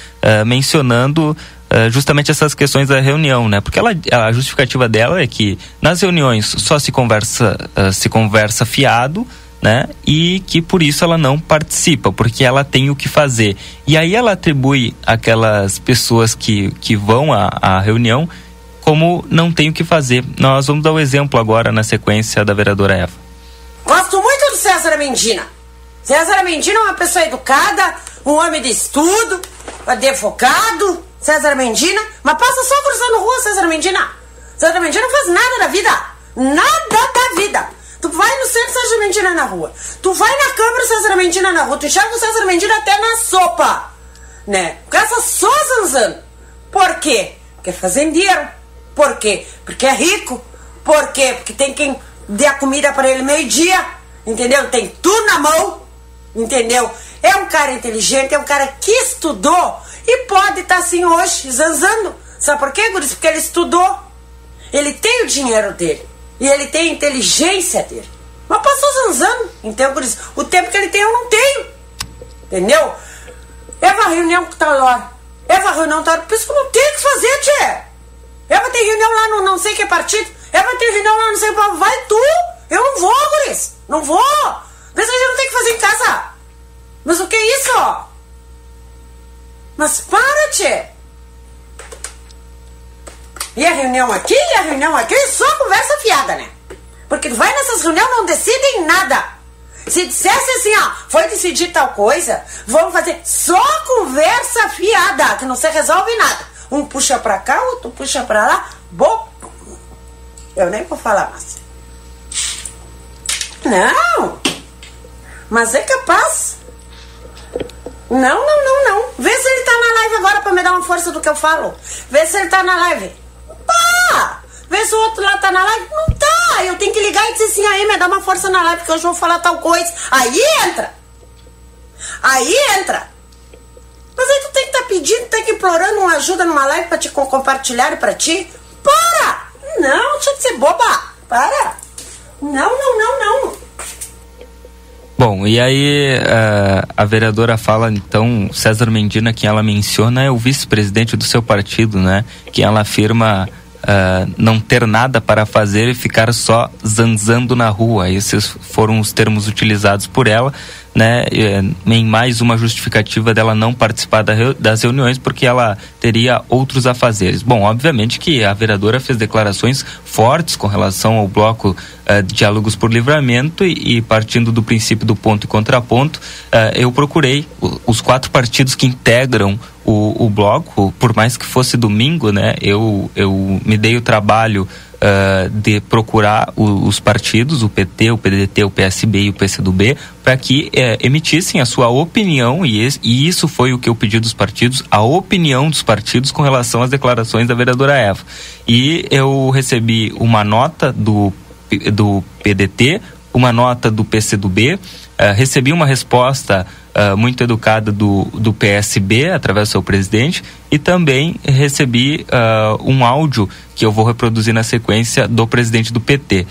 mencionando Uh, justamente essas questões da reunião, né? Porque ela, a justificativa dela é que nas reuniões só se conversa, uh, se conversa fiado, né? E que por isso ela não participa, porque ela tem o que fazer. E aí ela atribui aquelas pessoas que, que vão à, à reunião como não tem o que fazer. Nós vamos dar o um exemplo agora na sequência da vereadora Eva. Gosto muito do César Mendina. César Mendina é uma pessoa educada, um homem de estudo, advogado, César Mendina, mas passa só cruzando rua, César Mendina. César Mendina não faz nada da vida. Nada da vida. Tu vai no centro César Mendina na rua. Tu vai na Câmara César Mendina na rua. Tu enxerga o César Mendina até na sopa. Né? Gasta só zanzando. Por quê? Porque é fazendeiro. Por quê? Porque é rico. Por quê? Porque tem quem dê a comida para ele meio-dia. Entendeu? Tem tudo na mão. Entendeu? É um cara inteligente, é um cara que estudou e pode estar tá assim hoje, zanzando. Sabe por quê, Guris? Porque ele estudou. Ele tem o dinheiro dele. E ele tem a inteligência dele. Mas passou zanzando. Então, Guris, o tempo que ele tem eu não tenho. Entendeu? Eva reunião com tal hora. Eva reunião tal hora. Por isso que eu não tenho o que fazer, tia. Eva tem reunião lá no não sei que partido. Eva tem reunião lá no não sei qual. Vai tu. Eu não vou, Guris. Não vou. Se a gente não tem que fazer em casa. Mas o que é isso? Mas para, tchê! E a reunião aqui e a reunião aqui, só conversa fiada, né? Porque vai nessas reuniões não decidem nada. Se dissesse assim, ó, foi decidir tal coisa, vamos fazer só conversa fiada, que não se resolve nada. Um puxa pra cá, outro puxa pra lá. Bom, eu nem vou falar mais. Não, mas é capaz. Não, não, não, não. Vê se ele tá na live agora pra me dar uma força do que eu falo. Vê se ele tá na live. Pá! Vê se o outro lá tá na live. Não tá. Eu tenho que ligar e dizer assim, aí, me dá uma força na live que hoje eu vou falar tal coisa. Aí entra. Aí entra. Mas aí tu tem que estar tá pedindo, tem que implorando uma ajuda numa live pra te compartilhar pra ti. Para! Não, deixa de ser boba. Para. Não, não, não, não. Bom, e aí uh, a vereadora fala, então, César Mendina, que ela menciona, é o vice-presidente do seu partido, né? Que ela afirma uh, não ter nada para fazer e ficar só zanzando na rua. Esses foram os termos utilizados por ela né, eh, em mais uma justificativa dela não participar das reuniões porque ela teria outros afazeres. Bom, obviamente que a vereadora fez declarações fortes com relação ao bloco de diálogos por livramento e, e, partindo do princípio do ponto e contraponto, uh, eu procurei os quatro partidos que integram o, o bloco, por mais que fosse domingo, né, eu, eu me dei o trabalho uh, de procurar o, os partidos, o PT, o PDT, o PSB e o PCdoB, para que uh, emitissem a sua opinião, e, esse, e isso foi o que eu pedi dos partidos, a opinião dos partidos com relação às declarações da vereadora Eva. E eu recebi uma nota do, do PDT, uma nota do PCdoB, uh, eh, recebi uma resposta uh, muito educada do, do PSB, através do seu presidente, e também recebi uh, um áudio que eu vou reproduzir na sequência do presidente do PT. Uh,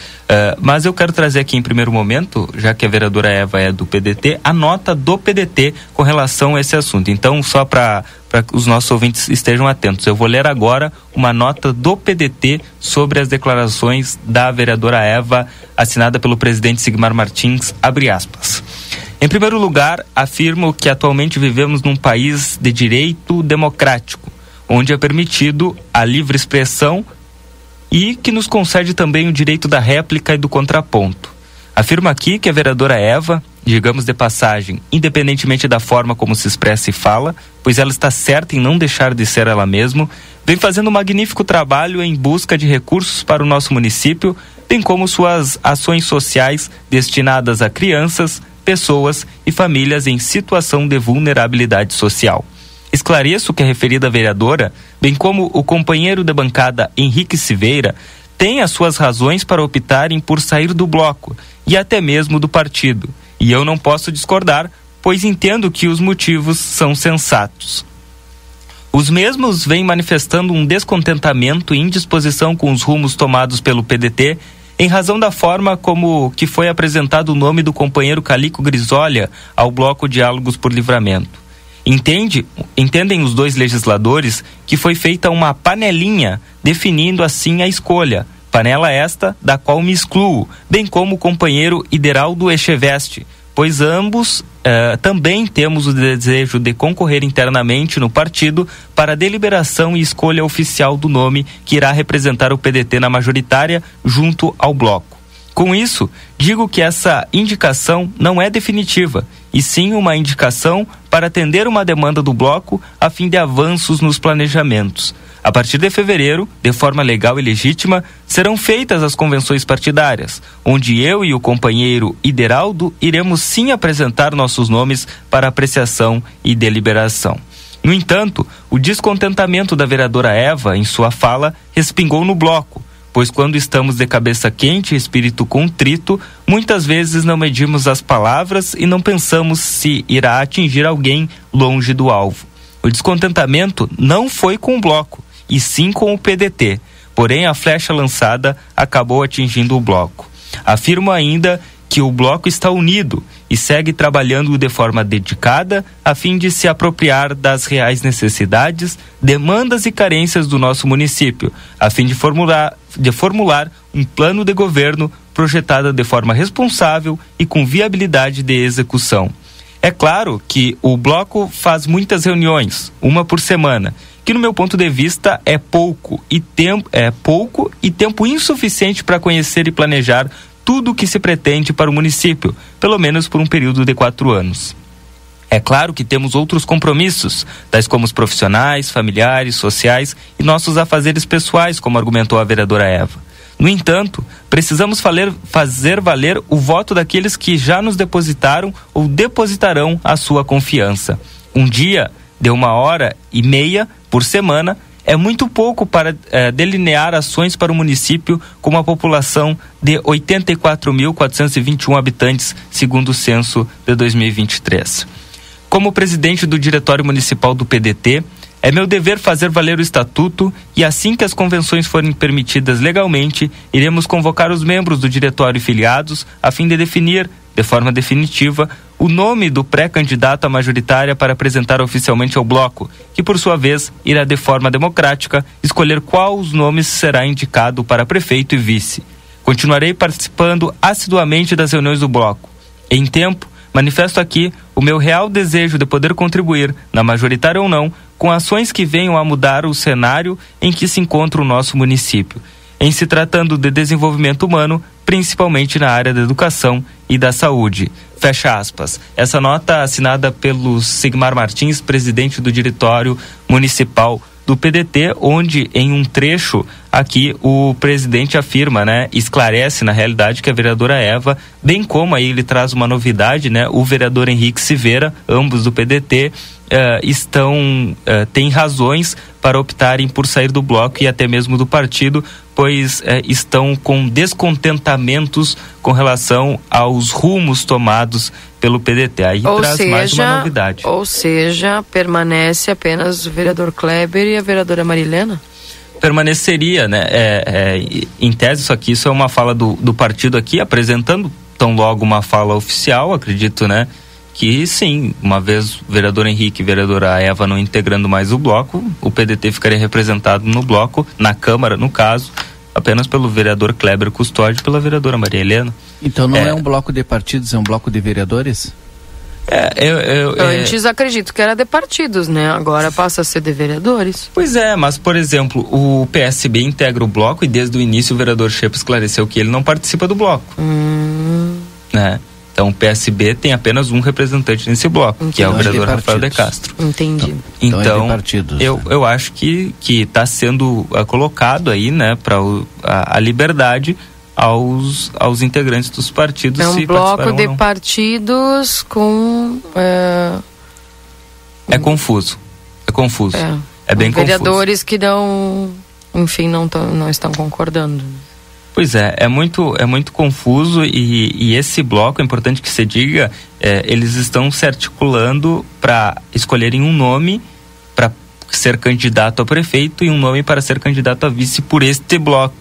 mas eu quero trazer aqui em primeiro momento, já que a vereadora Eva é do PDT, a nota do PDT com relação a esse assunto. Então, só para para que os nossos ouvintes estejam atentos. Eu vou ler agora uma nota do PDT sobre as declarações da vereadora Eva, assinada pelo presidente Sigmar Martins, abre aspas. Em primeiro lugar, afirmo que atualmente vivemos num país de direito democrático, onde é permitido a livre expressão e que nos concede também o direito da réplica e do contraponto. Afirmo aqui que a vereadora Eva, digamos de passagem, independentemente da forma como se expressa e fala, pois ela está certa em não deixar de ser ela mesma, vem fazendo um magnífico trabalho em busca de recursos para o nosso município, bem como suas ações sociais destinadas a crianças, pessoas e famílias em situação de vulnerabilidade social. Esclareço que a referida vereadora, bem como o companheiro de bancada Henrique Silveira, tem as suas razões para optarem por sair do bloco e até mesmo do partido. E eu não posso discordar, pois entendo que os motivos são sensatos. Os mesmos vêm manifestando um descontentamento e indisposição com os rumos tomados pelo PDT em razão da forma como que foi apresentado o nome do companheiro Calico Grisolha ao bloco Diálogos por Livramento. Entende, entendem os dois legisladores que foi feita uma panelinha definindo assim a escolha, panela esta da qual me excluo, bem como o companheiro Ideraldo Echeveste, pois ambos eh, também temos o desejo de concorrer internamente no partido para a deliberação e escolha oficial do nome que irá representar o PDT na majoritária junto ao bloco. Com isso, digo que essa indicação não é definitiva, e sim uma indicação para atender uma demanda do bloco a fim de avanços nos planejamentos. A partir de fevereiro, de forma legal e legítima, serão feitas as convenções partidárias, onde eu e o companheiro Ideraldo iremos sim apresentar nossos nomes para apreciação e deliberação. No entanto, o descontentamento da vereadora Eva, em sua fala, respingou no bloco, pois quando estamos de cabeça quente e espírito contrito, muitas vezes não medimos as palavras e não pensamos se irá atingir alguém longe do alvo. O descontentamento não foi com o bloco, e sim com o PDT. Porém, a flecha lançada acabou atingindo o bloco. Afirmo ainda que o bloco está unido e segue trabalhando de forma dedicada a fim de se apropriar das reais necessidades, demandas e carências do nosso município, a fim de formular, de formular um plano de governo projetado de forma responsável e com viabilidade de execução. É claro que o bloco faz muitas reuniões, uma por semana, que no meu ponto de vista é pouco e tempo é pouco e tempo insuficiente para conhecer e planejar tudo o que se pretende para o município, pelo menos por um período de quatro anos. É claro que temos outros compromissos, tais como os profissionais, familiares, sociais e nossos afazeres pessoais, como argumentou a vereadora Eva. No entanto, precisamos fazer valer o voto daqueles que já nos depositaram ou depositarão a sua confiança. Um dia de uma hora e meia por semana é muito pouco para é, delinear ações para o município com uma população de 84.421 habitantes, segundo o censo de 2023. Como presidente do Diretório Municipal do PDT, é meu dever fazer valer o estatuto e assim que as convenções forem permitidas legalmente, iremos convocar os membros do diretório e filiados a fim de definir, de forma definitiva, o nome do pré-candidato à majoritária para apresentar oficialmente ao bloco, que por sua vez irá de forma democrática escolher qual os nomes será indicado para prefeito e vice. Continuarei participando assiduamente das reuniões do bloco. Em tempo, manifesto aqui o meu real desejo de poder contribuir, na majoritária ou não, com ações que venham a mudar o cenário em que se encontra o nosso município. Em se tratando de desenvolvimento humano, principalmente na área da educação e da saúde. Fecha aspas. Essa nota assinada pelo Sigmar Martins, presidente do Diretório Municipal do PDT, onde em um trecho aqui o presidente afirma, né, esclarece na realidade que a vereadora Eva, bem como aí ele traz uma novidade, né, o vereador Henrique Silveira, ambos do PDT, uh, estão uh, têm razões para optarem por sair do bloco e até mesmo do partido, pois uh, estão com descontentamentos com relação aos rumos tomados pelo PDT. Aí ou traz seja, mais uma novidade. Ou seja, permanece apenas o vereador Kleber e a vereadora Marilena? Permaneceria, né? É, é, em tese, isso aqui isso é uma fala do, do partido aqui, apresentando tão logo uma fala oficial, acredito, né? Que sim, uma vez o vereador Henrique e a vereadora Eva não integrando mais o bloco, o PDT ficaria representado no bloco, na Câmara, no caso, apenas pelo vereador Kleber Custódio e pela vereadora Maria Helena. Então não é, é um bloco de partidos, é um bloco de vereadores? É, eu, eu, é... Antes acredito que era de partidos, né? Agora passa a ser de vereadores. Pois é, mas por exemplo, o PSB integra o bloco e desde o início o vereador Chepo esclareceu que ele não participa do bloco. Hum. Né? Então o PSB tem apenas um representante nesse bloco, Entendi. que é o vereador de Rafael de Castro. Entendi. Então, então é partidos, eu, né? eu acho que que está sendo uh, colocado aí, né, para a, a, liberdade aos, aos integrantes dos partidos. É um bloco de partidos com. É... é confuso. confuso. É, é bem vereadores confuso. que não, enfim, não, tão, não estão concordando. Pois é, é muito, é muito confuso e, e esse bloco, é importante que se diga, é, eles estão se articulando para escolherem um nome para ser candidato a prefeito e um nome para ser candidato a vice por este bloco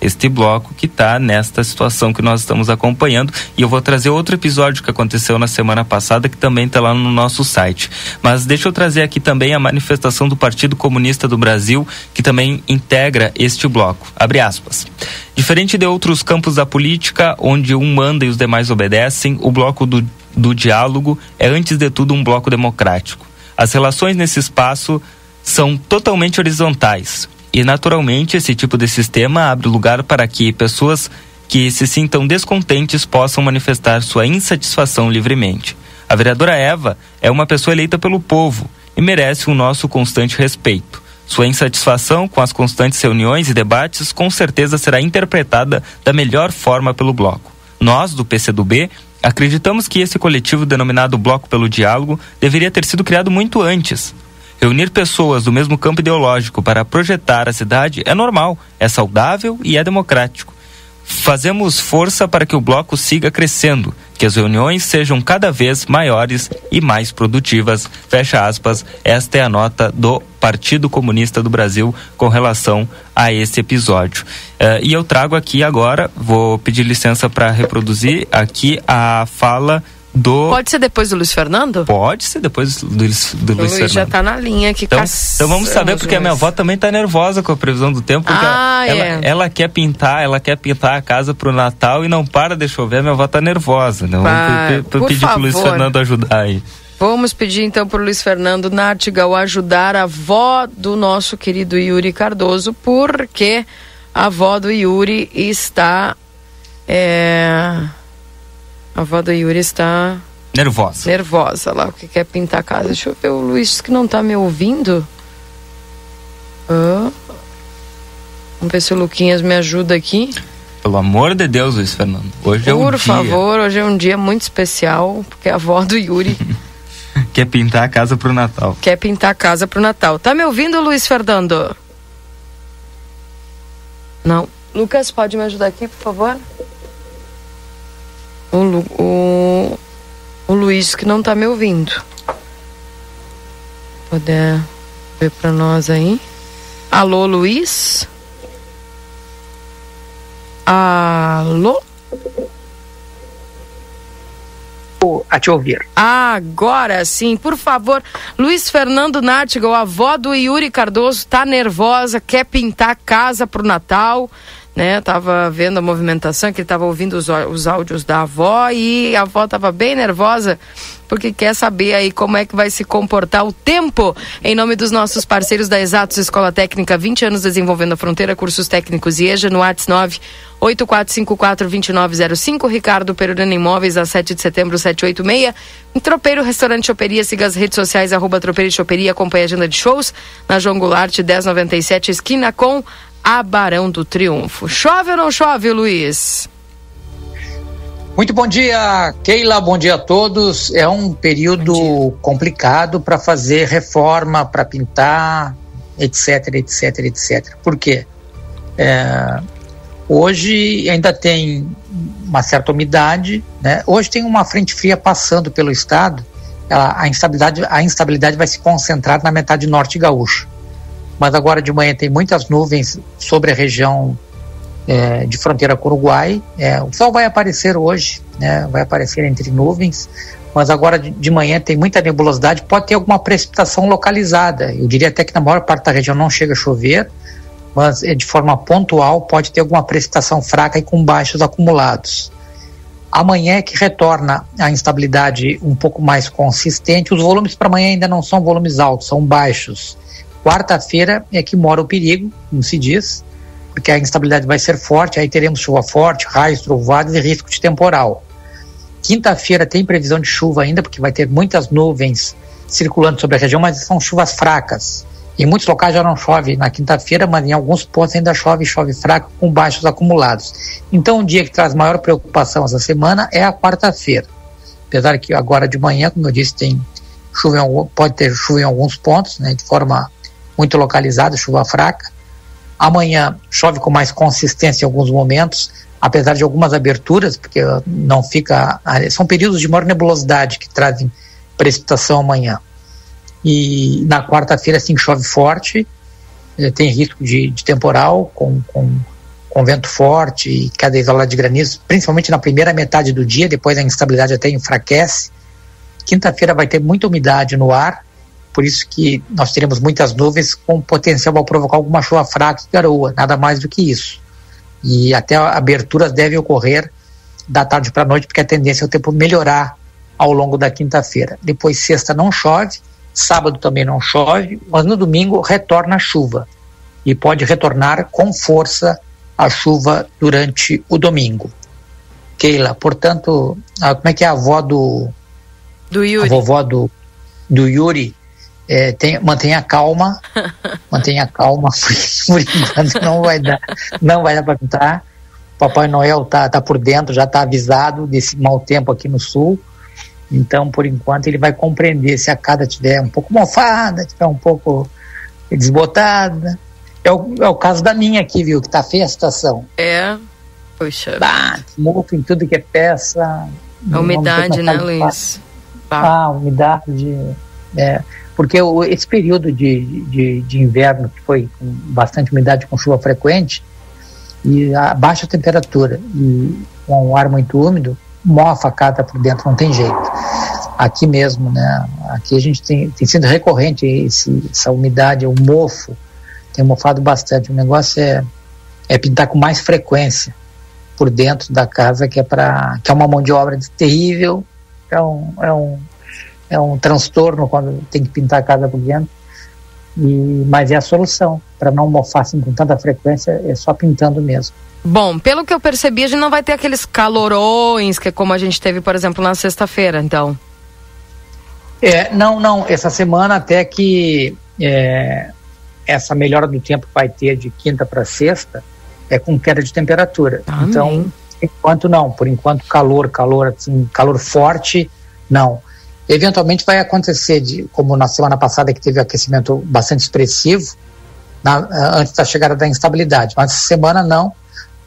este bloco que está nesta situação que nós estamos acompanhando. E eu vou trazer outro episódio que aconteceu na semana passada, que também está lá no nosso site. Mas deixa eu trazer aqui também a manifestação do Partido Comunista do Brasil, que também integra este bloco. Abre aspas. Diferente de outros campos da política, onde um manda e os demais obedecem, o bloco do, do diálogo é, antes de tudo, um bloco democrático. As relações nesse espaço são totalmente horizontais. E, naturalmente, esse tipo de sistema abre lugar para que pessoas que se sintam descontentes possam manifestar sua insatisfação livremente. A vereadora Eva é uma pessoa eleita pelo povo e merece o nosso constante respeito. Sua insatisfação com as constantes reuniões e debates com certeza será interpretada da melhor forma pelo bloco. Nós, do PCdoB, acreditamos que esse coletivo denominado Bloco pelo Diálogo deveria ter sido criado muito antes. Reunir pessoas do mesmo campo ideológico para projetar a cidade é normal, é saudável e é democrático. Fazemos força para que o bloco siga crescendo, que as reuniões sejam cada vez maiores e mais produtivas. Fecha aspas. Esta é a nota do Partido Comunista do Brasil com relação a esse episódio. Uh, e eu trago aqui agora, vou pedir licença para reproduzir aqui a fala do. Pode ser depois do Luiz Fernando? Pode ser depois do, do Luiz, do Luiz Fernando. já tá na linha aqui. Então, então vamos saber, porque a minha avó também tá nervosa com a previsão do tempo. Porque ah, ela, é. ela, quer pintar, ela quer pintar a casa pro Natal e não para de chover, a minha avó tá nervosa. Né? Vamos pedir favor. pro Luiz Fernando ajudar aí. Vamos pedir então pro Luiz Fernando Nartigal ajudar a avó do nosso querido Yuri Cardoso, porque a avó do Yuri está. É... A avó do Yuri está Nervosa. Nervosa lá, que quer pintar a casa. Deixa eu ver o Luiz que não tá me ouvindo. Ah. Vamos ver se o Luquinhas me ajuda aqui. Pelo amor de Deus, Luiz Fernando. Hoje Por é um dia. Por favor, hoje é um dia muito especial, porque a avó do Yuri. quer pintar a casa pro Natal. Quer pintar a casa pro Natal. Tá me ouvindo, Luiz Fernando? Não. Lucas, pode me ajudar aqui, por favor? O, Lu, o, o Luiz que não tá me ouvindo. Poder ver para nós aí. Alô, Luiz? Alô? A te ouvir. Agora sim, por favor. Luiz Fernando Nartigal, avó do Yuri Cardoso, tá nervosa, quer pintar casa pro Natal né? Tava vendo a movimentação, que ele tava ouvindo os, os áudios da avó e a avó tava bem nervosa porque quer saber aí como é que vai se comportar o tempo. Em nome dos nossos parceiros da Exatos Escola Técnica, 20 anos desenvolvendo a fronteira, cursos técnicos e EJA no WhatsApp 9 8454-2905, Ricardo Perurana Imóveis, a 7 de setembro, 786. Em Tropeiro Restaurante Choperia, siga as redes sociais, arroba Tropeiro e Choperia, acompanhe a agenda de shows na João Goulart, 1097, esquina com a Barão do Triunfo. Chove ou não chove, Luiz? Muito bom dia, Keila. Bom dia a todos. É um período complicado para fazer reforma, para pintar, etc, etc, etc. Por quê? É, hoje ainda tem uma certa umidade, né? Hoje tem uma frente fria passando pelo estado. A, a instabilidade, a instabilidade vai se concentrar na metade norte gaúcha mas agora de manhã tem muitas nuvens sobre a região é, de fronteira com o Uruguai. É, o sol vai aparecer hoje, né, vai aparecer entre nuvens, mas agora de, de, manhã tem muita nebulosidade, pode ter alguma precipitação localizada. Eu diria até que na maior parte da região não chega a chover, mas é, de forma pontual pode ter alguma precipitação fraca e com baixos acumulados. Amanhã é que retorna a instabilidade um pouco mais consistente. Os volumes para amanhã ainda não são volumes altos, são baixos. Quarta-feira é que mora o perigo, como se diz, porque a instabilidade vai ser forte, aí teremos chuva forte, raios, trovoadas e risco de temporal. Quinta-feira tem previsão de chuva ainda, porque vai ter muitas nuvens circulando sobre a região, mas são chuvas fracas. Em muitos locais já não chove na quinta-feira, mas em alguns pontos ainda chove, chove fraco, com baixos acumulados. Então, o dia que traz maior preocupação essa semana é a quarta-feira. Apesar que agora de manhã, como eu disse, tem chuva em, pode ter chuva em alguns pontos, né, de forma muito localizada, chuva fraca. Amanhã chove com mais consistência em alguns momentos, apesar de algumas aberturas, porque não fica. São períodos de maior nebulosidade que trazem precipitação amanhã. E na quarta-feira, sim, chove forte, eh, tem risco de, de temporal, com, com, com, vento forte e queda isolada de granizo, principalmente na primeira metade do dia, depois a instabilidade até enfraquece. Quinta-feira vai ter muita umidade no ar, por isso que nós teremos muitas nuvens com potencial para provocar alguma chuva fraca e garoa, nada mais do que isso. E até aberturas devem ocorrer da tarde para a noite, porque a tendência é o tempo melhorar ao longo da quinta-feira. Depois, sexta não chove, sábado também não chove, mas no domingo retorna a chuva. E pode retornar com força a chuva durante o domingo. Keila, portanto, a, como é que é a avó do. Do Yuri. A vovó do, do Yuri é, tem, mantenha calma, mantenha calma, por enquanto não vai dar, não vai dar para pintar. Papai Noel tá, tá por dentro, já está avisado desse mau tempo aqui no sul. Então, por enquanto, ele vai compreender se a casa estiver um pouco mofada, estiver um pouco desbotada. É o, é o caso da minha aqui, viu? Que tá feia a situação. É. Poxa. Bah, mofo em tudo que é peça. A umidade, né, Luiz? Ah, umidade. É porque esse período de, de, de, inverno, que foi com bastante umidade, com chuva frequente, e a baixa temperatura e com um ar muito úmido, mofa a casa por dentro, não tem jeito. Aqui mesmo, né? Aqui a gente tem, tem sido recorrente esse, essa umidade, o mofo, tem mofado bastante. O negócio é, é pintar com mais frequência por dentro da casa, que é, pra, que é uma mão de obra terrível, é um, é um é um transtorno quando tem que pintar a casa por dentro. E, mas é a solução. Para não mofar assim com tanta frequência, é só pintando mesmo. Bom, pelo que eu percebi, a gente não vai ter aqueles calorões que é como a gente teve, por exemplo, na sexta-feira, então. É, não, não. Essa semana até que é, essa melhora do tempo vai ter de quinta para sexta é com queda de temperatura. Amém. Então, por enquanto não. Por enquanto calor, calor, assim, calor forte, não. Eventualmente vai acontecer, de, como na semana passada que teve aquecimento bastante expressivo, na, eh, antes da chegada da instabilidade. Mas essa semana não.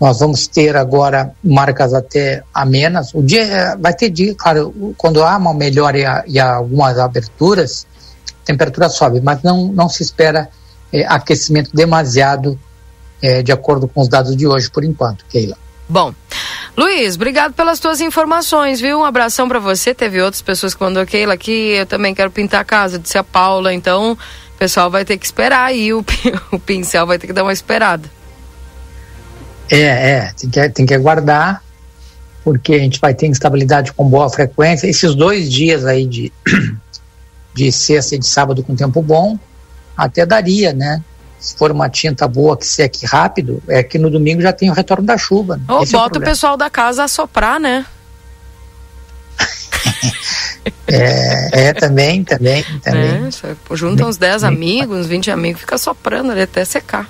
Nós vamos ter agora marcas até amenas. O dia eh, vai ter dia, claro, quando há uma melhora e, e algumas aberturas, a temperatura sobe, mas não, não se espera é, aquecimento demasiado é, de acordo com os dados de hoje, por enquanto, Keila. Bom, Luiz, obrigado pelas tuas informações, viu? Um abração para você. Teve outras pessoas que mandou Keila aqui. Eu também quero pintar a casa, disse a Paula. Então, o pessoal vai ter que esperar aí. O, o pincel vai ter que dar uma esperada. É, é. Tem que, tem que aguardar, porque a gente vai ter instabilidade com boa frequência. Esses dois dias aí de, de sexta e de sábado com tempo bom, até daria, né? Se for uma tinta boa que seque rápido, é que no domingo já tem o retorno da chuva. Né? Ou bota é o, o, pessoal da casa a soprar, né? é, é, também, também, também. É, junta uns 10 amigos, uns 20 amigos, fica soprando ali até secar.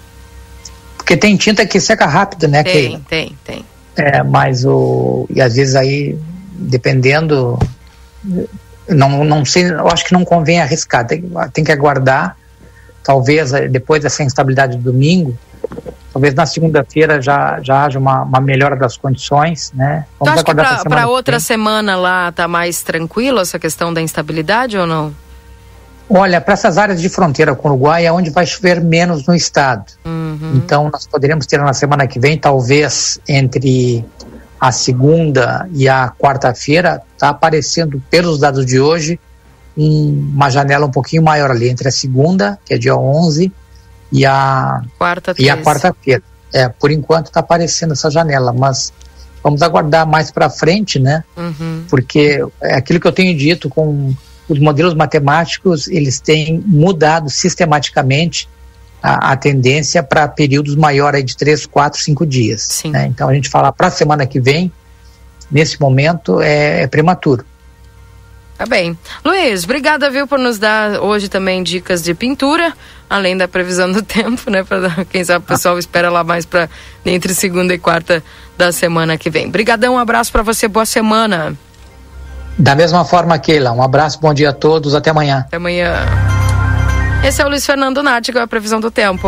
Porque tem tinta que seca rápido, né, Tem, Keila? tem, tem. É, mas o. E às vezes aí, dependendo. Não, não sei, eu acho que não convém arriscar, tem, tem que aguardar talvez eh, depois dessa instabilidade do domingo, talvez na segunda-feira já, já haja uma, uma melhora das condições, né? Vamos tu acha que para outra semana lá tá mais tranquilo essa questão da instabilidade ou não? Olha, para essas áreas de fronteira com o Uruguai é onde vai chover menos no estado. Uhum. Então nós poderemos ter na semana que vem, talvez entre a segunda e a quarta-feira, está aparecendo pelos dados de hoje uma janela um pouquinho maior ali, entre a segunda, que é dia 11, e a quarta e a quarta-feira. É, por enquanto está aparecendo essa janela, mas vamos aguardar mais para frente, né? Uhum. Porque é aquilo que eu tenho dito com os modelos matemáticos, eles têm mudado sistematicamente a, a tendência para períodos maiores de 3, 4, 5 dias. Né? Então a gente fala para a semana que vem, nesse momento, é, é prematuro. Tá bem. Luiz, obrigada, viu, por nos dar hoje também dicas de pintura, além da previsão do tempo, né? Para quem sabe o pessoal espera lá mais para entre segunda e quarta da semana que vem. Brigadão, um abraço para você, boa semana. Da mesma forma, Keila, um abraço, bom dia a todos, até amanhã. Até amanhã. Esse é o Luiz Fernando Nático, a previsão do tempo.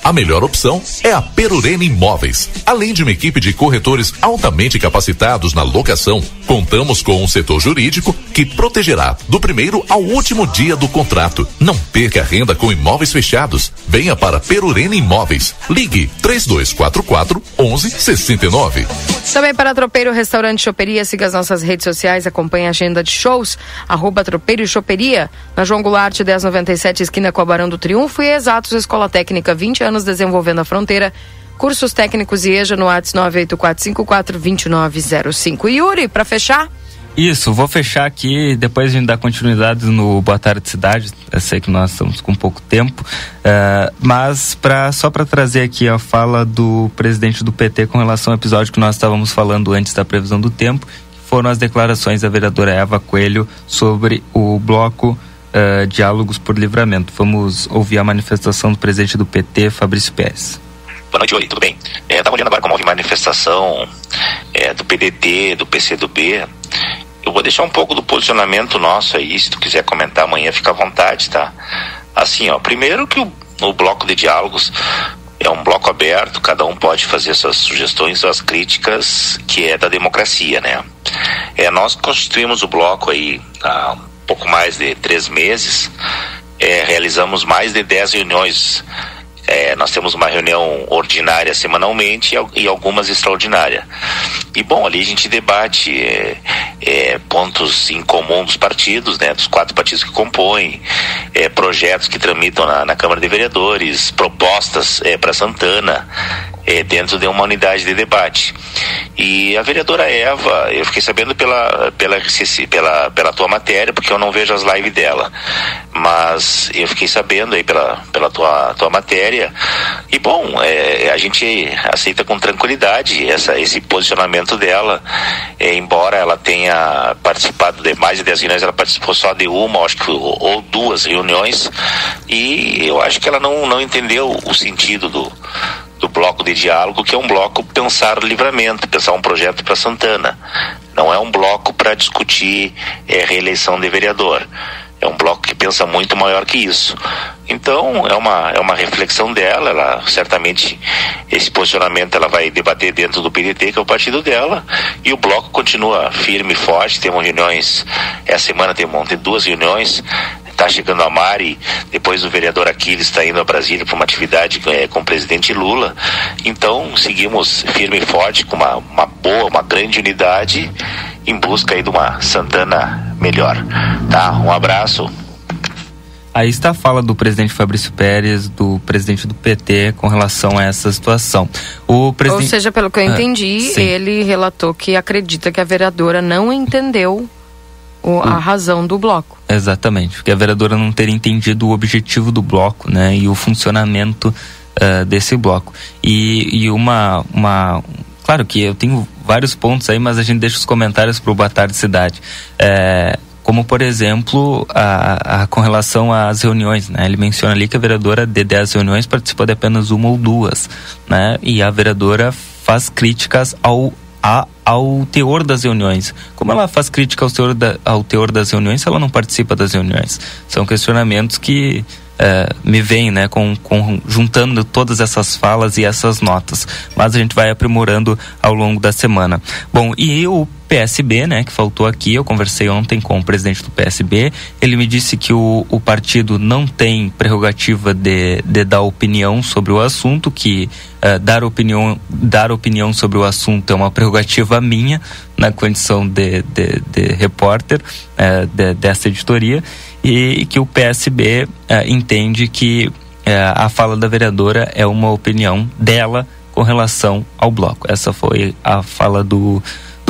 a melhor opção é a Perurena Imóveis. Além de uma equipe de corretores altamente capacitados na locação, contamos com um setor jurídico que protegerá do primeiro ao último dia do contrato. Não perca renda com imóveis fechados. Venha para Perurena Imóveis. Ligue 3244 1169. Também para Tropeiro Restaurante Choperia, siga as nossas redes sociais, acompanhe a agenda de shows, arroba Tropeiro e Choperia, na João Goulart 1097, esquina com a Barão do Triunfo e Exatos Escola Técnica, 20 anos desenvolvendo a fronteira. Cursos técnicos e EJA no WhatsApp 984542905. Yuri, para fechar? Isso, vou fechar aqui, depois a gente dá continuidade no Boa Tarde Cidade. Eu sei que nós estamos com pouco tempo, uh, mas pra, só para trazer aqui a fala do presidente do PT com relação ao episódio que nós estávamos falando antes da previsão do tempo, que foram as declarações da vereadora Eva Coelho sobre o bloco uh, Diálogos por Livramento. Vamos ouvir a manifestação do presidente do PT, Fabrício Pérez. Boa noite, oi, tudo bem? Estava é, olhando agora como houve manifestação é, do PDT, do PCdoB. Eu vou deixar um pouco do posicionamento nosso aí, se tu quiser comentar amanhã, fica à vontade, tá? Assim, ó, primeiro que o, o bloco de diálogos é um bloco aberto, cada um pode fazer suas sugestões, suas críticas, que é da democracia, né? É, nós constituímos o bloco aí há pouco mais de três meses, é, realizamos mais de dez reuniões é, nós temos uma reunião ordinária semanalmente e, algumas extraordinárias. E bom, ali a gente debate é, é, pontos em comum dos partidos, né, dos quatro partidos que compõem, é, projetos que tramitam na, na, Câmara de Vereadores, propostas é, para Santana, é, dentro de uma unidade de debate. E a vereadora Eva, eu fiquei sabendo pela, pela, pela, pela tua matéria, porque eu não vejo as lives dela, mas eu fiquei sabendo aí pela, pela tua, tua matéria. E bom, é, a gente aceita com tranquilidade essa, esse posicionamento dela, é, embora ela tenha participado de mais de 10 reuniões, ela participou só de uma, acho que, ou, duas reuniões, e eu acho que ela não, não entendeu o sentido do do bloco de diálogo, que é um bloco pensar livramento, pensar um projeto para Santana. Não é um bloco para discutir é, reeleição de vereador. É um bloco que pensa muito maior que isso. Então, é uma, é uma reflexão dela, ela certamente esse posicionamento ela vai debater dentro do PDT, que é o partido dela, e o bloco continua firme e forte, temos reuniões, essa semana temos duas reuniões, está chegando a Mari, depois o vereador Aquiles está indo a Brasília para uma atividade é, com o presidente Lula. Então, seguimos firme e forte com uma, uma boa, uma grande unidade em busca aí de uma Santana melhor. Tá? Um abraço. Aí está a fala do presidente Fabrício Pérez, do presidente do PT, com relação a essa situação. O presidente... Ou seja, pelo que eu ah, entendi, ah, ele relatou que acredita que a vereadora não entendeu o, a razão do bloco. Exatamente, porque a vereadora não teria entendido o objetivo do bloco, né, e o funcionamento uh, desse bloco. E, e uma, uma, claro que eu tenho vários pontos aí, mas a gente deixa os comentários para o Boa Tarde Cidade. É, como por exemplo a, a, com relação às reuniões, né? Ele menciona ali que a vereadora de 10 reuniões participou de apenas uma ou duas, né? E a vereadora faz críticas ao a, ao teor das reuniões. Como ela faz crítica ao teor, da, ao teor das reuniões se ela não participa das reuniões? São questionamentos que é, me vêm, né, com, com, juntando todas essas falas e essas notas. Mas a gente vai aprimorando ao longo da semana. Bom, e o PSB, né, que faltou aqui, eu conversei ontem com o presidente do PSB, ele me disse que o, o partido não tem prerrogativa de, de dar opinião sobre o assunto, que uh, dar, opinião, dar opinião sobre o assunto é uma prerrogativa minha, na condição de, de, de repórter uh, de, dessa editoria, e que o PSB uh, eh, entende que a fala da vereadora é uma opinião dela com relação ao bloco. Essa foi a fala do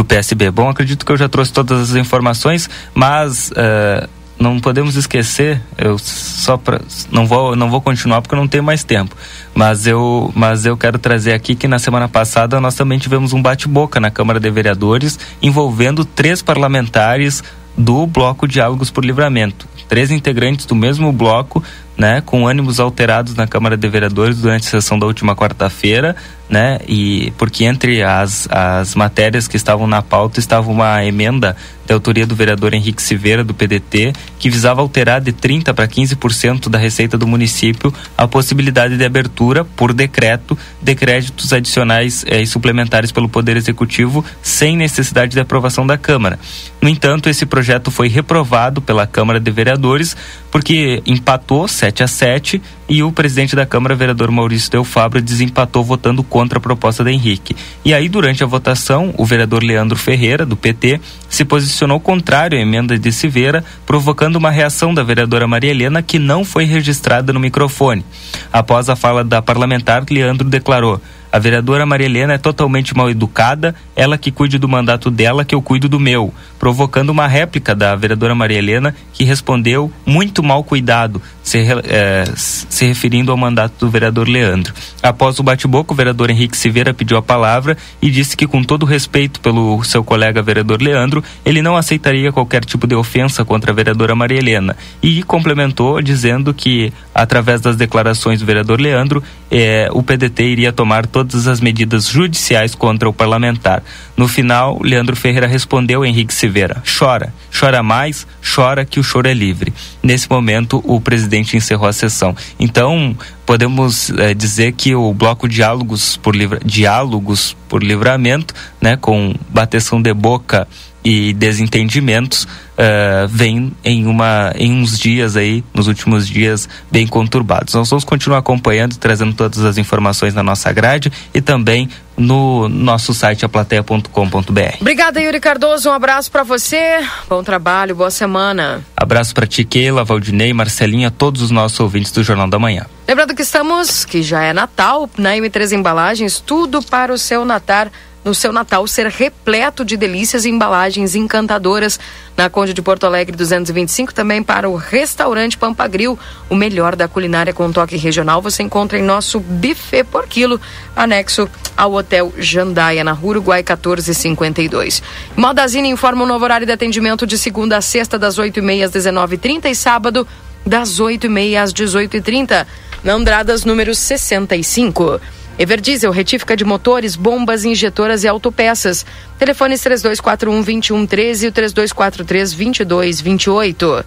do PSB. Bom, acredito que eu já trouxe todas as informações, mas uh, não podemos esquecer, eu só pra, não vou não vou continuar porque eu não tenho mais tempo, mas eu mas eu quero trazer aqui que na semana passada nós também tivemos um bate-boca na Câmara de Vereadores envolvendo três parlamentares do bloco Diálogos por Livramento. Três integrantes do mesmo bloco né, com ânimos alterados na Câmara de Vereadores durante a sessão da última quarta-feira, né, e porque entre as, as matérias que estavam na pauta estava uma emenda de autoria do vereador Henrique Silveira, do PDT, que visava alterar de 30% para 15% da receita do município a possibilidade de abertura, por decreto, de créditos adicionais eh, e suplementares pelo Poder Executivo, sem necessidade de aprovação da Câmara. No entanto, esse projeto foi reprovado pela Câmara de Vereadores, porque empatou 7 a 7 e o presidente da Câmara, vereador Maurício Del Fabra, desempatou votando contra a proposta da Henrique. E aí, durante a votação, o vereador Leandro Ferreira, do PT, se posicionou contrário à emenda de Silveira, provocando uma reação da vereadora Maria Helena que não foi registrada no microfone. Após a fala da parlamentar, Leandro declarou: a vereadora Maria Helena é totalmente mal educada, ela que cuide do mandato dela, que eu cuido do meu, provocando uma réplica da vereadora Maria Helena, que respondeu muito mal cuidado, se, é, se referindo ao mandato do vereador Leandro. Após o bate-boca, o vereador Henrique Silveira pediu a palavra e disse que, com todo respeito pelo seu colega vereador Leandro, ele não aceitaria qualquer tipo de ofensa contra a vereadora Maria Helena. E complementou dizendo que, através das declarações do vereador Leandro, é, o PDT iria tomar todas as medidas judiciais contra o parlamentar. No final, Leandro Ferreira respondeu Henrique Silveira: chora, chora mais, chora que o choro é livre. Nesse momento, o presidente encerrou a sessão. Então, podemos é, dizer que o bloco diálogos por livra, diálogos por livramento, né, com bateção de boca e desentendimentos uh, vem em uma em uns dias aí nos últimos dias bem conturbados nós vamos continuar acompanhando trazendo todas as informações na nossa grade e também no nosso site aplateia.com.br. Obrigada, Yuri Cardoso. Um abraço para você. Bom trabalho, boa semana. Abraço para ti, Keila, Valdinei, Marcelinha, todos os nossos ouvintes do Jornal da Manhã. Lembrando que estamos, que já é Natal, na M3 Embalagens, tudo para o seu Natal no seu Natal ser repleto de delícias e embalagens encantadoras. Na Conde de Porto Alegre 225, também para o restaurante Pampagril, o melhor da culinária com toque regional, você encontra em nosso buffet por quilo, anexo ao Hotel Jandaia, na Rua Uruguai 1452. Modazine informa o novo horário de atendimento de segunda a sexta, das 8h30 às 19h30 e sábado, das 8h30 às 18h30. Na Andradas, número 65. Everdiesel, retífica de motores, bombas, injetoras e autopeças. Telefones 3241-2113 e 3243-2228.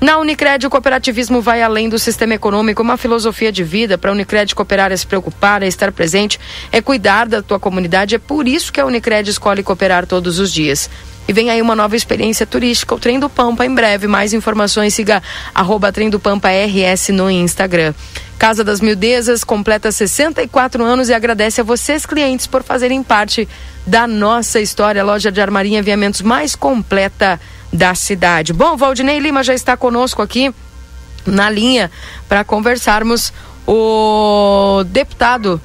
Na Unicred, o cooperativismo vai além do sistema econômico, uma filosofia de vida. Para a Unicred cooperar é se preocupar, é estar presente, é cuidar da tua comunidade. É por isso que a Unicred escolhe cooperar todos os dias. E vem aí uma nova experiência turística, o Trem do Pampa, em breve. Mais informações, siga arroba Trem do Pampa RS no Instagram. Casa das Mildezas completa 64 anos e agradece a vocês, clientes, por fazerem parte da nossa história. A loja de armaria e aviamentos mais completa da cidade. Bom, Valdinei Lima já está conosco aqui na linha para conversarmos o deputado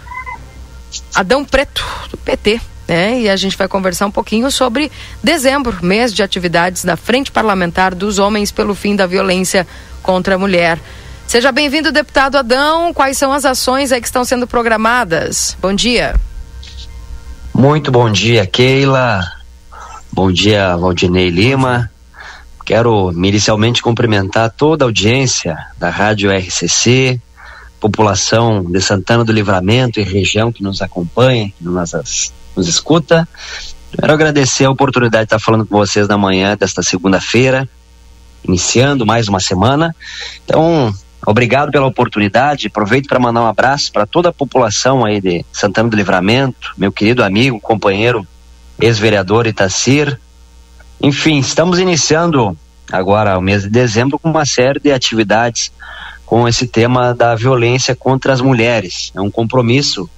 Adão Preto, do PT. Né? E a gente vai conversar um pouquinho sobre dezembro, mês de atividades da Frente Parlamentar dos Homens pelo Fim da Violência contra a Mulher. Seja bem-vindo, deputado Adão. Quais são as ações aí que estão sendo programadas? Bom dia. Muito bom dia, Keila. Bom dia, Valdinei Lima. Quero inicialmente cumprimentar toda a audiência da Rádio RCC, população de Santana do Livramento e região que nos acompanha, que nos, nos escuta. Quero agradecer a oportunidade de estar falando com vocês na manhã desta segunda-feira, iniciando mais uma semana. Então, Obrigado pela oportunidade. Aproveito para mandar um abraço para toda a população aí de Santana do Livramento, meu querido amigo, companheiro, ex-vereador Itacir. Enfim, estamos iniciando agora o mês de dezembro com uma série de atividades com esse tema da violência contra as mulheres. É um compromisso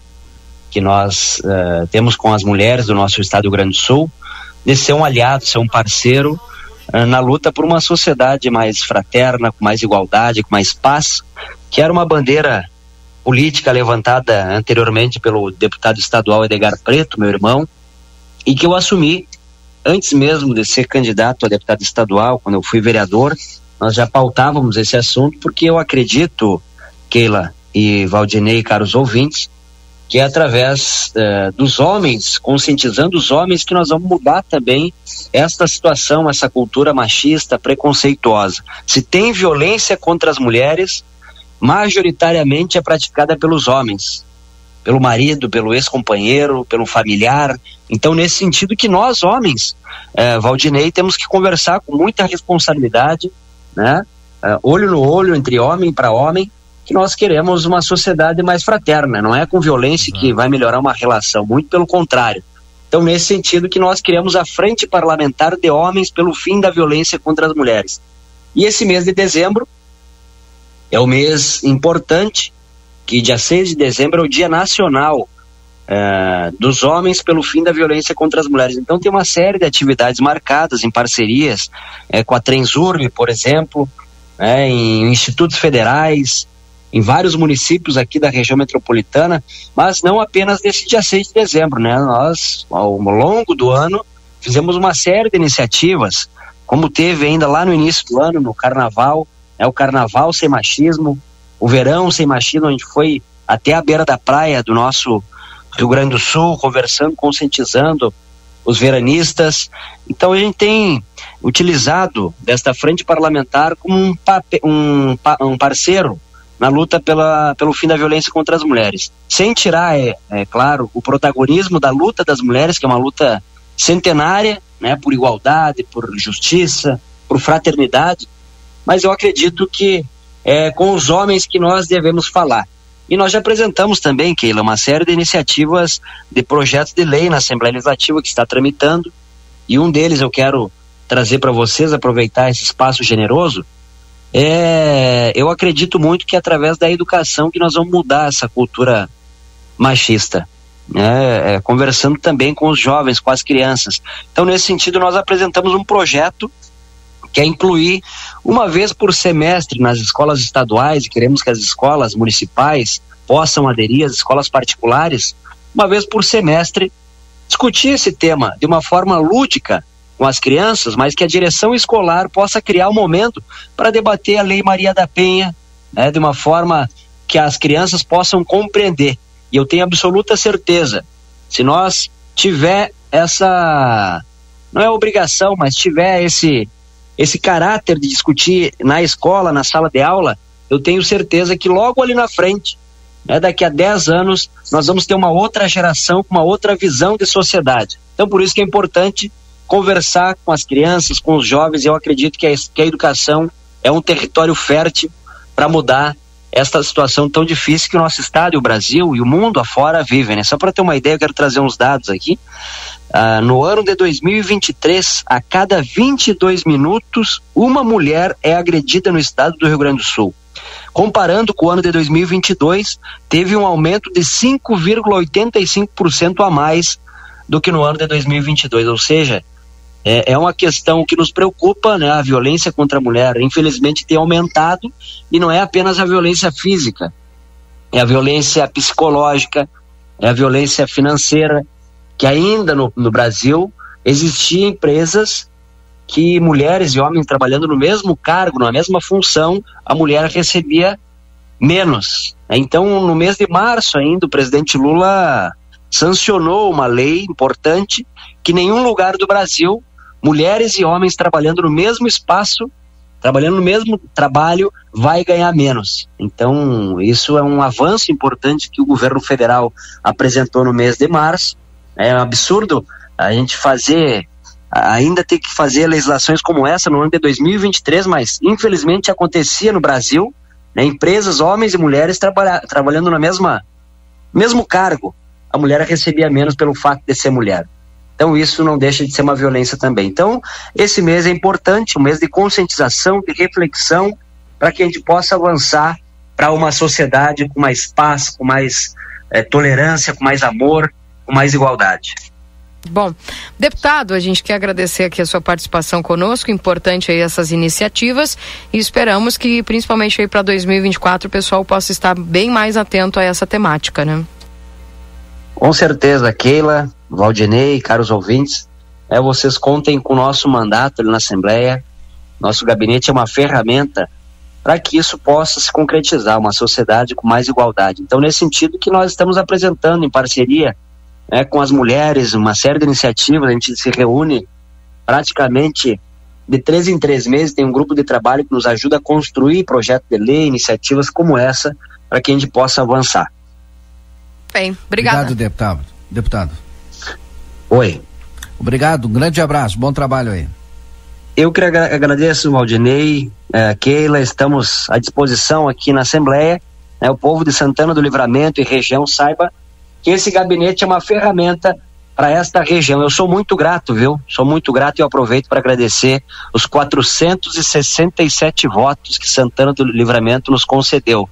que nós uh, temos com as mulheres do nosso estado do Rio Grande do Sul de ser um aliado, ser um parceiro eh, na luta por uma sociedade mais fraterna, com mais igualdade, com mais paz, que era uma bandeira política levantada anteriormente pelo deputado estadual Edgar Preto, meu irmão, e que eu assumi antes mesmo de ser candidato a deputado estadual, quando eu fui vereador, nós já pautávamos esse assunto, porque eu acredito, Keila e Valdinei, caros ouvintes, que é através uh, dos homens, conscientizando os homens, que nós vamos mudar também esta situação, essa cultura machista, preconceituosa. Se tem violência contra as mulheres, majoritariamente é praticada pelos homens, pelo marido, pelo ex-companheiro, pelo familiar. Então, nesse sentido que nós, homens, eh, Valdinei, temos que conversar com muita responsabilidade, né? Uh, olho no olho entre homem para homem, que nós queremos uma sociedade mais fraterna, não é com violência que vai melhorar uma relação, muito pelo contrário. Então, nesse sentido que nós criamos a Frente Parlamentar de Homens pelo fim da violência contra as mulheres. E esse mês de dezembro é o mês importante, que dia 6 de dezembro é o Dia Nacional uh, dos Homens pelo fim da violência contra as mulheres. Então, tem uma série de atividades marcadas em parcerias uh, com a Transurb, por exemplo, né, em institutos federais, em vários municípios aqui da região metropolitana, mas não apenas nesse dia 6 de dezembro, né? Nós, ao longo do ano, fizemos uma série de iniciativas, como teve ainda lá no início do ano, no carnaval, né, o carnaval sem machismo, o verão sem machismo, a gente foi até a beira da praia do nosso Rio Grande do Sul, conversando, conscientizando os veranistas. Então a gente tem utilizado desta frente parlamentar como um, um, um parceiro na luta pela, pelo fim da violência contra as mulheres. Sem tirar, é, é, claro, o protagonismo da luta das mulheres, que é uma luta centenária, né, por igualdade, por justiça, por fraternidade, mas eu acredito que é com os homens que nós devemos falar. E nós já apresentamos também, Keila, uma série de iniciativas de projetos de lei na Assembleia Legislativa que está tramitando, e um deles eu quero trazer para vocês, aproveitar esse espaço generoso, é, eu acredito muito que é através da educação que nós vamos mudar essa cultura machista. Né? É, conversando também com os jovens, com as crianças. Então, nesse sentido, nós apresentamos um projeto que é incluir uma vez por semestre nas escolas estaduais, e queremos que as escolas municipais possam aderir às escolas particulares, uma vez por semestre, discutir esse tema de uma forma lúdica com as crianças, mas que a direção escolar possa criar um momento para debater a Lei Maria da Penha, né, de uma forma que as crianças possam compreender. E eu tenho absoluta certeza, se nós tiver essa não é obrigação, mas tiver esse esse caráter de discutir na escola, na sala de aula, eu tenho certeza que logo ali na frente, né, daqui a 10 anos, nós vamos ter uma outra geração com uma outra visão de sociedade. Então, por isso que é importante conversar com as crianças, com os jovens. Eu acredito que a, que a educação é um território fértil para mudar esta situação tão difícil que o nosso estado, o Brasil e o mundo afora vivem. Né? Só para ter uma ideia, eu quero trazer uns dados aqui. Uh, no ano de 2023, a cada 22 minutos, uma mulher é agredida no estado do Rio Grande do Sul. Comparando com o ano de 2022, teve um aumento de 5,85% a mais do que no ano de 2022, ou seja, é, é uma questão que nos preocupa, né? A violência contra a mulher, infelizmente, tem aumentado e não é apenas a violência física, é a violência psicológica, é a violência financeira, que ainda no, no Brasil existiam empresas que mulheres e homens trabalhando no mesmo cargo, na mesma função, a mulher recebia menos. Então, no mês de março ainda, o presidente Lula sancionou uma lei importante que nenhum lugar do Brasil mulheres e homens trabalhando no mesmo espaço, trabalhando no mesmo trabalho, vai ganhar menos. Então, isso é um avanço importante que o governo federal apresentou no mês de março. É um absurdo a gente fazer, ainda ter que fazer legislações como essa no ano de 2023, mas infelizmente acontecia no Brasil, né, empresas, homens e mulheres trabalha, trabalhando na mesma mesmo cargo. A mulher recebia menos pelo fato de ser mulher. Então isso não deixa de ser uma violência também. Então esse mês é importante, um mês de conscientização, de reflexão, para que a gente possa avançar para uma sociedade com mais paz, com mais é, tolerância, com mais amor, com mais igualdade. Bom, deputado, a gente quer agradecer aqui a sua participação conosco, importante aí essas iniciativas e esperamos que principalmente aí para 2024 o pessoal possa estar bem mais atento a essa temática, né? Com certeza, Keila, Valdinei, caros ouvintes, é, vocês contem com o nosso mandato ali na Assembleia. Nosso gabinete é uma ferramenta para que isso possa se concretizar, uma sociedade com mais igualdade. Então, nesse sentido que nós estamos apresentando em parceria né, com as mulheres, uma série de iniciativas, a gente se reúne praticamente de três em três meses, tem um grupo de trabalho que nos ajuda a construir projetos de lei, iniciativas como essa, para que a gente possa avançar. Bem, obrigado. Obrigado, deputado. Deputado. Oi. Obrigado, um grande abraço, bom trabalho aí. Eu que agradeço, Valdinei, eh, Keila, estamos à disposição aqui na Assembleia. Né, o povo de Santana do Livramento e região saiba que esse gabinete é uma ferramenta para esta região. Eu sou muito grato, viu? Sou muito grato e aproveito para agradecer os 467 votos que Santana do Livramento nos concedeu.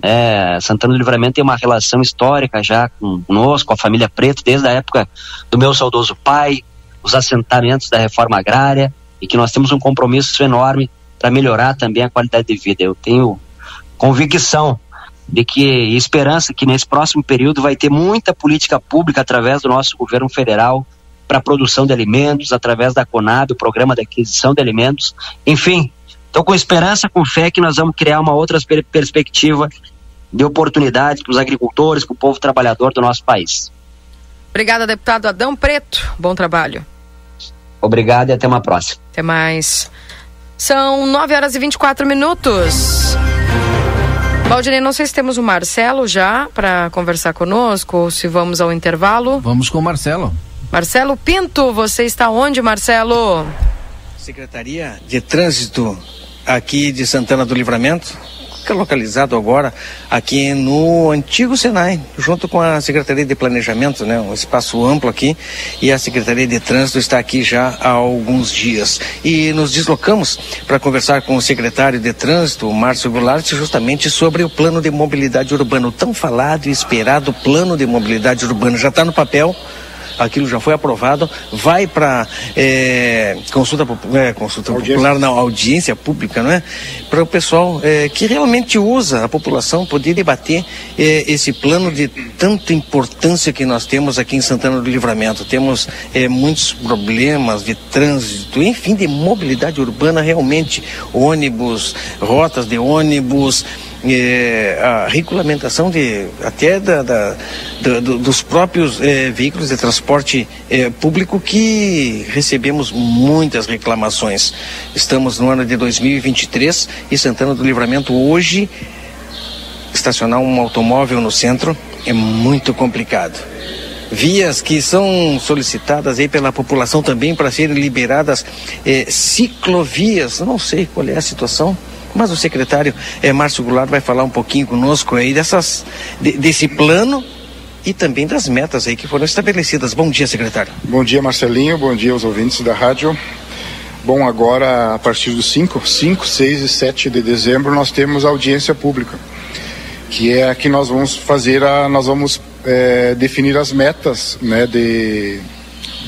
É, Santana do Livramento tem uma relação histórica já conosco, com a família Preto, desde a época do meu saudoso pai, os assentamentos da reforma agrária e que nós temos um compromisso enorme para melhorar também a qualidade de vida. Eu tenho convicção de que esperança que nesse próximo período vai ter muita política pública através do nosso governo federal para a produção de alimentos, através da Conab, o programa de aquisição de alimentos. Enfim, estou com esperança, com fé que nós vamos criar uma outra per perspectiva de oportunidade para os agricultores, para o povo trabalhador do nosso país. Obrigada, deputado Adão Preto. Bom trabalho. Obrigado e até uma próxima. Até mais. São 9 horas e 24 minutos. Valdinei, não sei se temos o Marcelo já para conversar conosco ou se vamos ao intervalo. Vamos com o Marcelo. Marcelo Pinto, você está onde, Marcelo? Secretaria de Trânsito aqui de Santana do Livramento fica localizado agora aqui no antigo Senai, junto com a Secretaria de Planejamento, né? Um espaço amplo aqui e a Secretaria de Trânsito está aqui já há alguns dias. E nos deslocamos para conversar com o secretário de Trânsito, Márcio Goulart, justamente sobre o plano de mobilidade urbana, o tão falado e esperado plano de mobilidade urbana. Já está no papel, aquilo já foi aprovado, vai para é, consulta, é, consulta popular, na audiência pública, não é? Para o pessoal é, que realmente usa a população poder debater é, esse plano de tanta importância que nós temos aqui em Santana do Livramento. Temos é, muitos problemas de trânsito, enfim, de mobilidade urbana realmente, ônibus, rotas de ônibus é, a regulamentação de até da, da do, dos próprios é, veículos de transporte é, público que recebemos muitas reclamações. Estamos no ano de 2023 e Santana do Livramento hoje estacionar um automóvel no centro é muito complicado vias que são solicitadas aí pela população também para serem liberadas eh, ciclovias. Não sei qual é a situação. Mas o secretário é, Márcio Goulart vai falar um pouquinho conosco aí dessas, de, desse plano e também das metas aí que foram estabelecidas. Bom dia, secretário. Bom dia, Marcelinho. Bom dia aos ouvintes da rádio. Bom, agora a partir dos 5, 5, 6 e 7 de dezembro nós temos audiência pública, que é a que nós vamos fazer, a, nós vamos é, definir as metas né, de,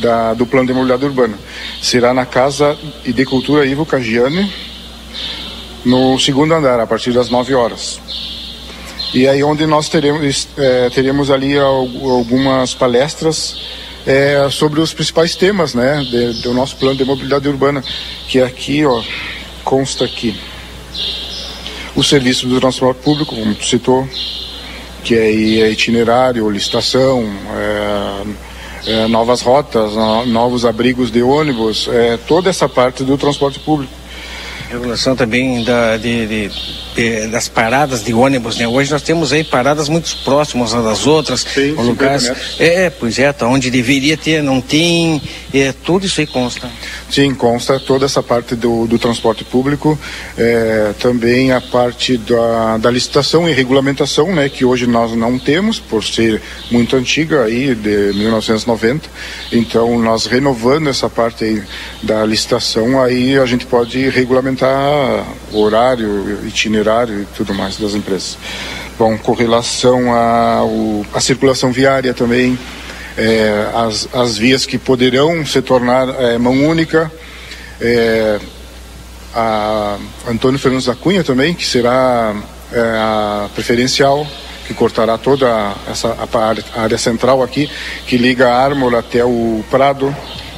da, do plano de mobilidade urbana. Será na Casa de Cultura Ivo Cagiani, no segundo andar, a partir das 9 horas. E aí onde nós teremos, é, teremos ali algumas palestras é, sobre os principais temas né, de, do nosso plano de mobilidade urbana, que é aqui ó, consta aqui o serviço do transporte público, como tu citou, que é itinerário, licitação, é, é, novas rotas, novos abrigos de ônibus, é, toda essa parte do transporte público regulação também da, de, de, de, das paradas de ônibus, né? Hoje nós temos aí paradas muito próximas umas das outras, Sim, lugares. É, pois é, tá onde deveria ter, não tem, é, tudo isso aí consta. Sim, consta toda essa parte do, do transporte público, é, também a parte da, da licitação e regulamentação, né? Que hoje nós não temos, por ser muito antiga aí, de 1990. Então, nós renovando essa parte aí da licitação, aí a gente pode regulamentar horário, itinerário e tudo mais das empresas. Bom, com relação à circulação viária também, é, as, as vias que poderão se tornar é, mão única, é, a Antônio Fernandes da Cunha também, que será é, a preferencial, que cortará toda essa a área, a área central aqui, que liga a Ármor até o Prado,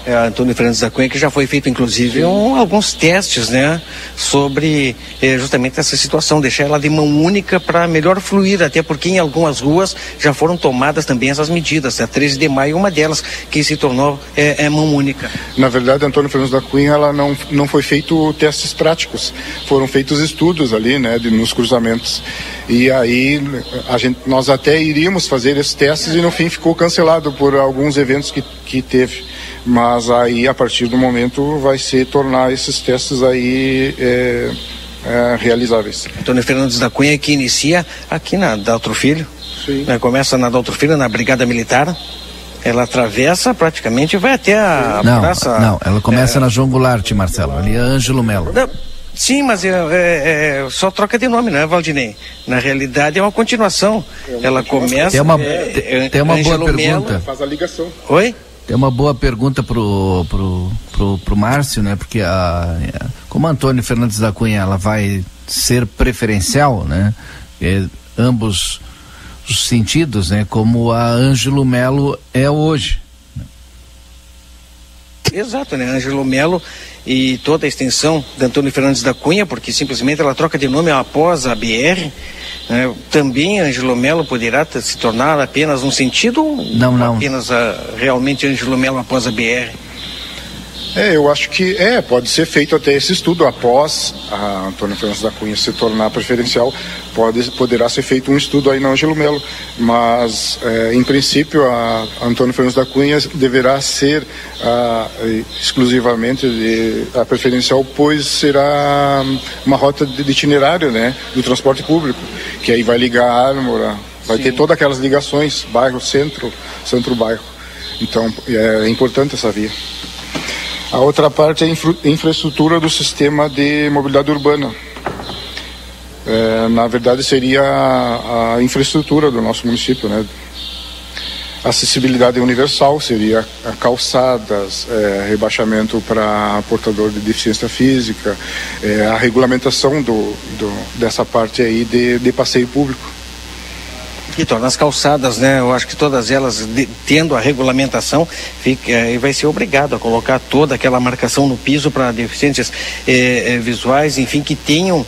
é, Antônio Fernandes da Cunha, que já foi feito inclusive um, alguns testes, né, sobre é, justamente essa situação, deixar ela de mão única para melhor fluir, até porque em algumas ruas já foram tomadas também essas medidas. A 13 de maio, uma delas que se tornou é, é mão única. Na verdade, Antônio Fernandes da Cunha, ela não, não foi feito testes práticos, foram feitos estudos ali, né, de, nos cruzamentos. E aí a gente, nós até iríamos fazer esses testes e no fim ficou cancelado por alguns eventos que, que teve. Mas aí a partir do momento vai ser tornar esses testes aí é, é, realizáveis. Antônio Fernandes da Cunha que inicia aqui na Daltro Filho. Né, começa na Daltro Filho, na Brigada Militar. Ela atravessa praticamente vai até a Não, praça. não, ela começa na João Goulart, Marcelo, ali é Ângelo Melo. Não, Sim, mas é, é- é só troca de nome, né, Valdinei? Na realidade é uma continuação. Ela começa. Tem uma, é, tem, é, uma boa Ângelo Melo- pergunta. Faz a ligação. Oi? Tem uma boa pergunta pro, pro, pro, pro Márcio, né? Porque a, como a Antônio Fernandes da Cunha ela vai ser preferencial, né? É, ambos os sentidos, né? Como a Ângelo Melo é hoje. Exato, né? Ângelo Melo e toda a extensão de Antônio Fernandes da Cunha, porque simplesmente ela troca de nome após a BR. Né? Também Ângelo Melo poderá se tornar apenas um sentido ou Não, não. apenas a, realmente Ângelo Melo após a BR? É, eu acho que é, pode ser feito até esse estudo após a Antônio Fernandes da Cunha se tornar preferencial, pode, poderá ser feito um estudo aí na Ângelo Melo, mas é, em princípio a Antônio Fernandes da Cunha deverá ser eh, exclusivamente de- a preferencial, pois será uma rota de itinerário, né, do transporte público, que aí vai ligar a Ármora, vai ter todas aquelas ligações, bairro, centro, centro-bairro. Então é importante essa via. A outra parte é a infra- infraestrutura do sistema de mobilidade urbana. É, na verdade, seria a, a infraestrutura do nosso município, né? Acessibilidade universal seria calçadas, é, rebaixamento para portador de deficiência física, é, a regulamentação do, do- dessa parte aí de, de passeio público. E torna as calçadas, né? Eu acho que todas elas, de- tendo a regulamentação, fica, eh, vai ser obrigado a colocar toda aquela marcação no piso para deficientes eh, eh, visuais, enfim, que tenham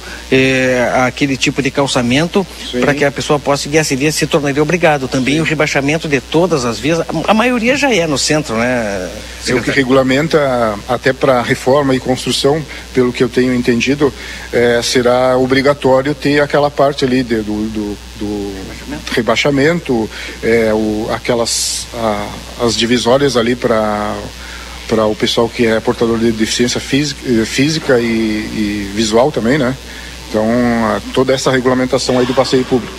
aquele tipo de calçamento para que a pessoa possa seguir essa via, se tornaria obrigado. Também o rebaixamento de todas as vias, a, a maioria já é no centro, né? É o que regulamenta até para reforma e construção, pelo que eu tenho entendido, será obrigatório ter aquela parte ali de- do, do, do rebaixamento, eh, o, aquelas a- as divisórias ali para para o pessoal que é portador de deficiência física, eh, física e, e visual também, né? Então toda essa regulamentação aí do passeio público.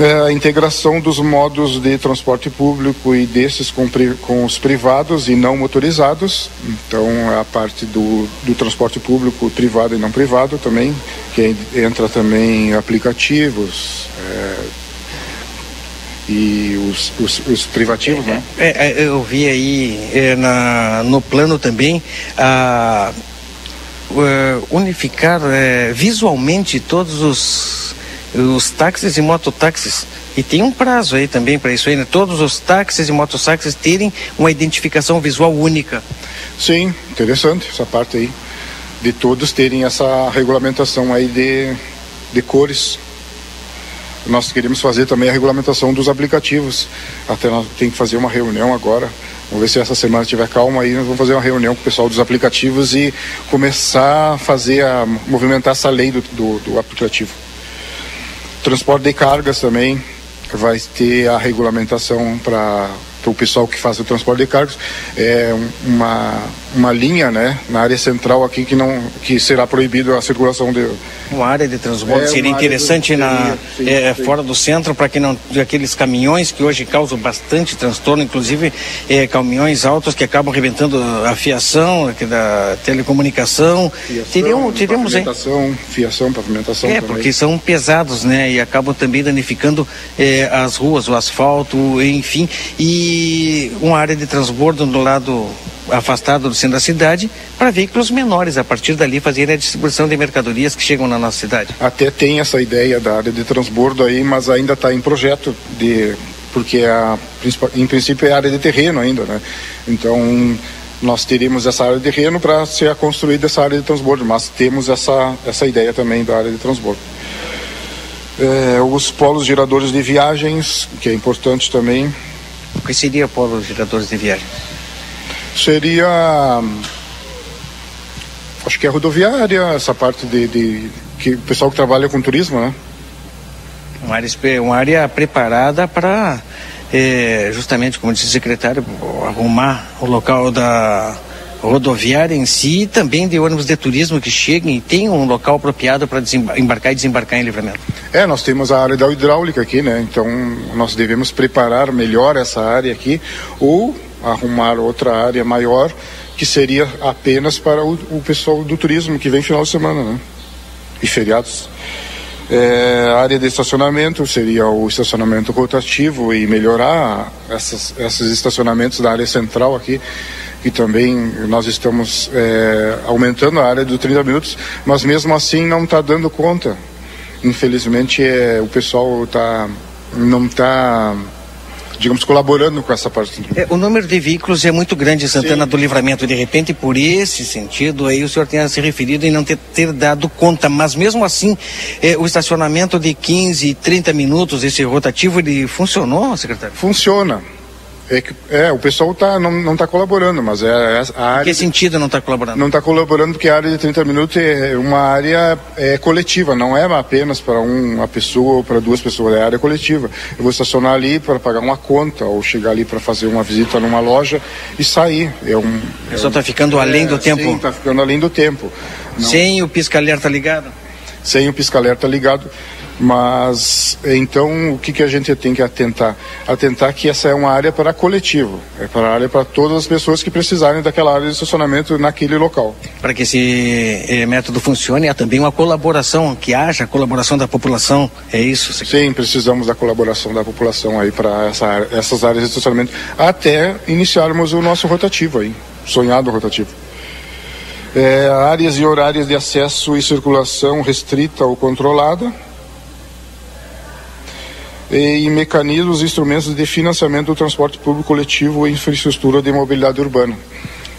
É, a integração dos modos de transporte público e desses com, com os privados e não motorizados. Então, a parte do, do transporte público privado e não privado também, que en- entra também aplicativos é, e os, os, os privativos, né? É, é, eu vi aí é, na, no plano também a é, unificar é, visualmente todos os, os táxis e mototáxis. E tem um prazo aí também para isso aí, né? Todos os táxis e mototáxis terem uma identificação visual única. Sim, interessante essa parte aí, de todos terem essa regulamentação aí de, de cores. Nós queremos fazer também a regulamentação dos aplicativos. Até nós tem que fazer uma reunião agora. Vamos ver se essa semana tiver calma aí, nós vamos fazer uma reunião com o pessoal dos aplicativos e começar a fazer a movimentar essa lei do, do, do aplicativo. Transporte de cargas também vai ter a regulamentação para o pessoal que faz o transporte de cargas. É um- uma, uma linha né, na área central aqui que, não, que será proibido a circulação de. Uma área de transbordo É, seria interessante de- na, sim, é, sim. fora do centro para que não aqueles caminhões que hoje causam bastante transtorno, inclusive é, caminhões altos que acabam arrebentando a fiação aqui da telecomunicação. Teriam, teríamos, hein? pavimentação, fiação, pavimentação É, também. porque são pesados, né? E acabam também danificando eh, as ruas, o asfalto, enfim. E uma área de transbordo no lado afastado do centro da cidade para veículos menores, a partir dali fazerem a distribuição de mercadorias que chegam na nossa cidade. Até tem essa ideia da área de transbordo aí, mas ainda está em projeto de porque a, em princípio é área de terreno ainda, né? Então nós teríamos essa área de terreno para ser construída essa área de transbordo, mas temos essa, essa ideia também da área de transbordo. É, os polos geradores de viagens, que é importante também. O que seria polos geradores de viagens? Seria acho que é rodoviária, essa parte de, de que o pessoal que trabalha com turismo, né? Uma área, uma área preparada para, é, justamente, como disse o secretário, arrumar o local da rodoviária em si e também de ônibus de turismo que cheguem e tenham um local apropriado para embarcar e desembarcar em livramento. É, nós temos a área da hidráulica aqui, né? Então nós devemos preparar melhor essa área aqui ou arrumar outra área maior que seria apenas para o, o pessoal do turismo que vem final de semana, né? E feriados. É, área de estacionamento seria o estacionamento rotativo e melhorar essas, esses estacionamentos da área central aqui e também nós estamos é, aumentando a área dos 30 minutos, mas mesmo assim não está dando conta. Infelizmente é, o pessoal tá, não está digamos, colaborando com essa parte. É, o número de veículos é muito grande em Santana Sim. do Livramento. De repente, por esse sentido, aí o senhor tenha se referido em não ter, ter dado conta. Mas mesmo assim, é, o estacionamento de 15, 30 minutos, esse rotativo, ele funcionou, secretário? Funciona. É, que, é, o pessoal tá, não, não tá colaborando, mas é, é a área. Em que sentido não está colaborando? Não está colaborando porque a área de 30 minutos é uma área é, coletiva, não é apenas para uma pessoa ou para duas pessoas, é área coletiva. Eu vou estacionar ali para pagar uma conta ou chegar ali para fazer uma visita numa loja e sair. É um. O pessoal está ficando além do é, tempo? Sim, está ficando além do tempo. Não. Sem o pisca-alerta ligado? Sem o pisca-alerta ligado. Mas então o que, que a gente tem que atentar? Atentar que essa é uma área para coletivo, é para área para todas as pessoas que precisarem daquela área de estacionamento naquele local. Para que esse eh, método funcione, há também uma colaboração, que haja colaboração da população, é isso? Sim, precisamos da colaboração da população aí para essa, essas áreas de estacionamento, até iniciarmos o nosso rotativo aí, sonhado rotativo. É, áreas e horários de acesso e circulação restrita ou controlada, e mecanismos e instrumentos de financiamento do transporte público coletivo e infraestrutura de mobilidade urbana,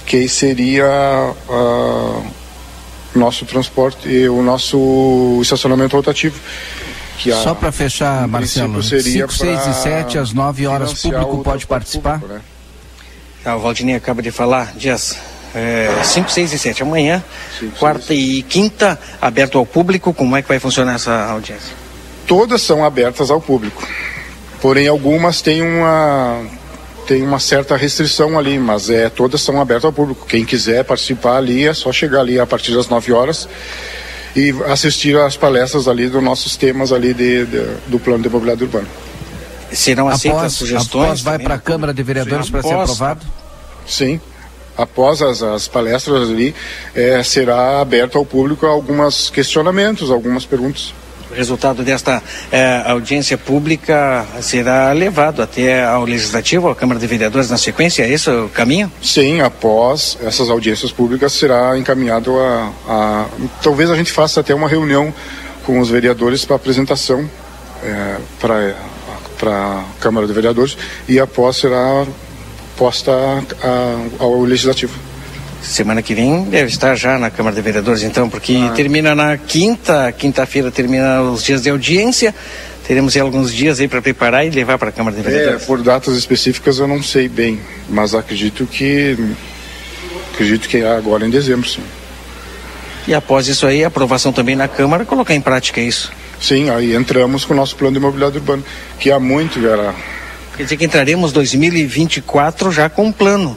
que seria uh, nosso transporte e o nosso estacionamento rotativo. A, Só para fechar, Marcelo, 5, 6 e 7 às 9 horas, público pode participar? Público, né? ah, o Valdinei acaba de falar, dias 5, é, 6 e 7 amanhã, Sim, quarta e quinta, aberto ao público, como é que vai funcionar essa audiência? Todas são abertas ao público. Porém, algumas têm uma, tem uma certa restrição ali, mas é, todas são abertas ao público. Quem quiser participar ali é só chegar ali a partir das 9 horas e assistir às palestras ali dos nossos temas ali de, de do plano de mobilidade urbana. Serão aceitas após, sugestões? Após vai para a Câmara de Vereadores para ser aprovado? Sim. Após as, as palestras ali, é, será aberto ao público alguns questionamentos, algumas perguntas. O resultado desta eh, audiência pública será levado até ao Legislativo, à Câmara de Vereadores na sequência, é esse o caminho? Sim, após essas audiências públicas será encaminhado a, a talvez a gente faça até uma reunião com os vereadores para apresentação eh, para a Câmara de Vereadores e após será posta a, ao Legislativo. Semana que vem deve estar já na Câmara de Vereadores, então, porque ah. termina na quinta, quinta-feira termina os dias de audiência. Teremos alguns dias aí para preparar e levar para a Câmara de Vereadores. É, por datas específicas eu não sei bem, mas acredito que acredito que é agora em dezembro, sim. E após isso aí, aprovação também na Câmara, colocar em prática isso. Sim, aí entramos com o nosso plano de mobilidade urbana, que há muito era. Quer dizer que entraremos 2024 já com um plano.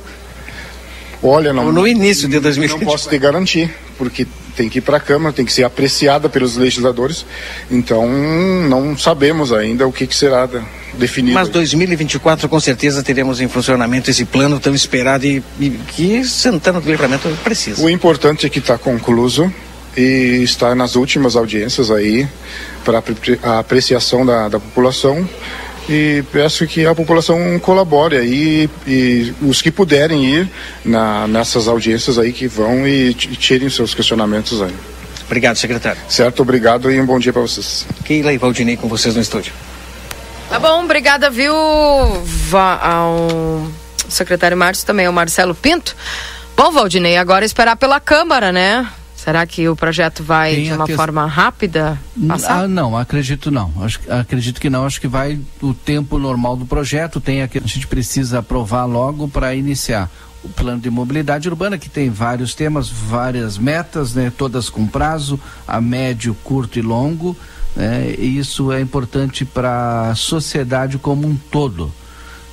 Olha, não. No início de 2020. Não posso te garantir, porque tem que ir para a Câmara, tem que ser apreciada pelos legisladores. Então, não sabemos ainda o que, que será definido. Mas 2024, com certeza, teremos em funcionamento esse plano tão esperado e, e que Santana do Livramento precisa. O importante é que está concluído e está nas últimas audiências aí para a apreciação da, da população e peço que a população colabore aí e os que puderem ir na, nessas audiências aí que vão e tirem seus questionamentos aí. Obrigado, secretário. Certo, obrigado e um bom dia para vocês. Keila e Valdinei com vocês no estúdio. Tá bom, obrigada, viu, ao secretário Márcio, também ao Marcelo Pinto. Bom, Valdinei, agora esperar pela Câmara, né? Será que o projeto vai Tem de uma que... forma rápida passar? Ah, não, acredito não. Acho, acredito que não. Acho que vai o tempo normal do projeto. Tem aqui, a gente precisa aprovar logo para iniciar o plano de mobilidade urbana, que tem vários temas, várias metas, né, todas com prazo, a médio, curto e longo. Né, e isso é importante para a sociedade como um todo.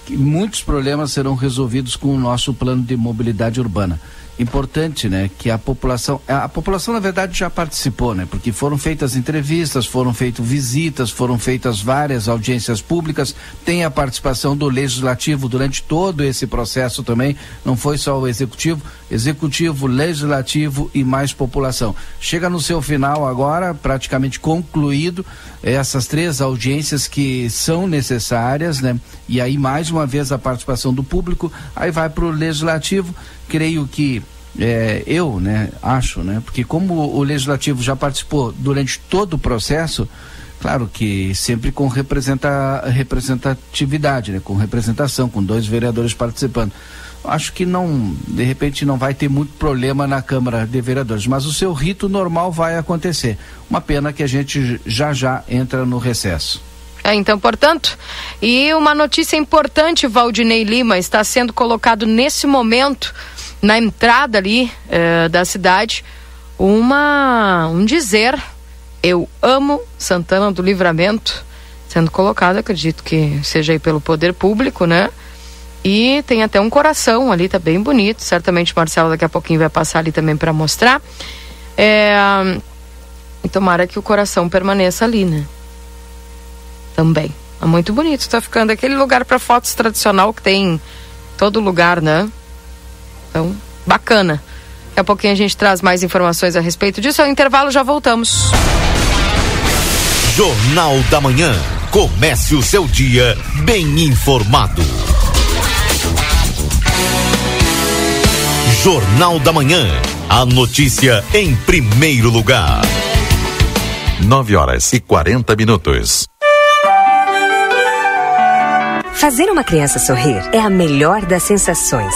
Que muitos problemas serão resolvidos com o nosso plano de mobilidade urbana importante, né, que a população, a, população na verdade já participou, né, porque foram feitas entrevistas, foram feitas visitas, foram feitas várias audiências públicas, tem a participação do legislativo durante todo esse processo também, não foi só o executivo, executivo, legislativo e mais população. Chega no seu final agora, praticamente concluído, essas três audiências que são necessárias, né? E aí mais uma vez a participação do público, aí vai para o legislativo creio que é, eu, né, acho, né, porque como o legislativo já participou durante todo o processo, claro que sempre com representa, representatividade, né, com representação, com dois vereadores participando. Acho que não, de repente não vai ter muito problema na Câmara de Vereadores, mas o seu rito normal vai acontecer. Uma pena que a gente já já entra no recesso. É, então, portanto, e uma notícia importante, Valdinei Lima, está sendo colocado nesse momento na entrada ali eh, da cidade uma um dizer eu amo Santana do Livramento sendo colocado acredito que seja aí pelo poder público né? E tem até um coração ali tá bem bonito certamente Marcelo daqui a pouquinho vai passar ali também para mostrar. É, e tomara que o coração permaneça ali né? Também. É muito bonito tá ficando aquele lugar para fotos tradicional que tem todo lugar né então, bacana. Daqui a pouquinho a gente traz mais informações a respeito disso. Ao intervalo já voltamos. Jornal da Manhã. Comece o seu dia bem informado. Jornal da Manhã. A notícia em primeiro lugar. 9 horas e 40 minutos. Fazer uma criança sorrir é a melhor das sensações.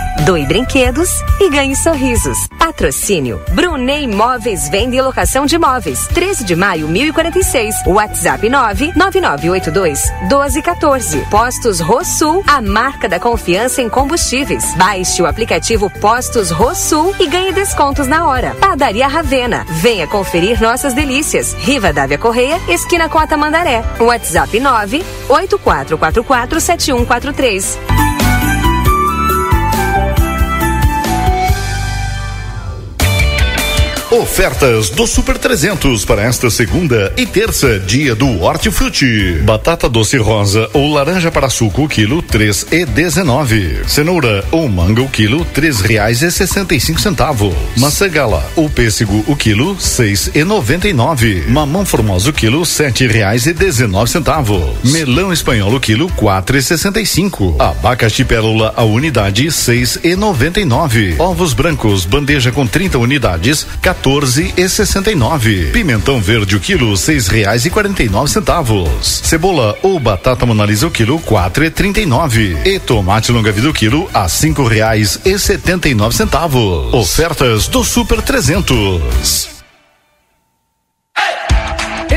Doe brinquedos e ganhe sorrisos. Patrocínio Brunei Imóveis Venda e Locação de Imóveis. 13 de maio, 1046. WhatsApp 99982 1214. Postos Rosul, a marca da confiança em combustíveis. Baixe o aplicativo Postos Rosul e ganhe descontos na hora. Padaria Ravena. Venha conferir nossas delícias. Riva Dávia Correia, esquina com a Tamandaré. WhatsApp 98444 Ofertas do Super 300 para esta segunda e terça, dia do Hortifruti. Batata doce rosa ou laranja para suco, quilo três e dezenove. Cenoura ou manga, o quilo três reais e sessenta e cinco centavos. Maçã ou pêssego, o quilo seis e noventa e nove. Mamão formoso, quilo sete reais e dezenove centavos. Melão espanhol, o quilo quatro e sessenta e cinco. Abacaxi pérola, a unidade seis e noventa e nove. Ovos brancos, bandeja com 30 unidades, 14 e 69. Pimentão verde o quilo seis reais e quarenta e nove centavos. Cebola ou batata monalisa o quilo quatro e trinta e nove. E tomate longa vida o quilo a cinco reais e setenta e nove centavos. Ofertas do Super 300.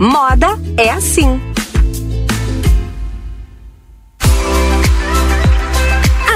Moda é assim.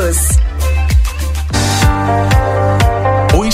News.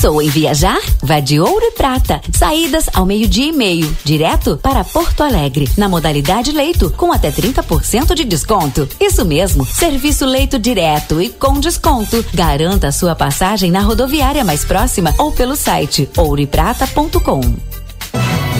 Pensou em viajar? Vá de Ouro e Prata. Saídas ao meio-dia e meio, direto para Porto Alegre, na modalidade leito, com até 30% de desconto. Isso mesmo, serviço leito direto e com desconto. Garanta sua passagem na rodoviária mais próxima ou pelo site ouroeprata.com.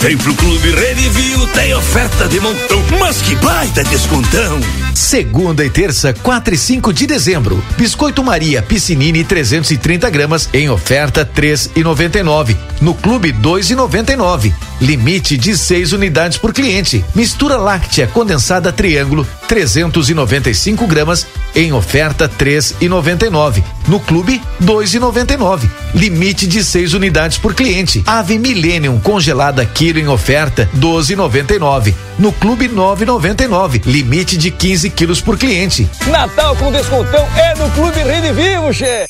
Vem pro Clube Redivio, tem oferta de montão, mas que baita descontão! Segunda e terça, 4 e 5 de dezembro. Biscoito Maria Piscinini 330 gramas em oferta 3,99. No Clube 2,99. Limite de 6 unidades por cliente. Mistura láctea condensada triângulo 395 gramas em oferta 3,99. No Clube 2,99. Limite de 6 unidades por cliente. Ave Millennium congelada quilo em oferta 12,99. No Clube 9,99. Limite de 15 quilos por cliente. Natal com descontão é no Clube Rede Vivo, che.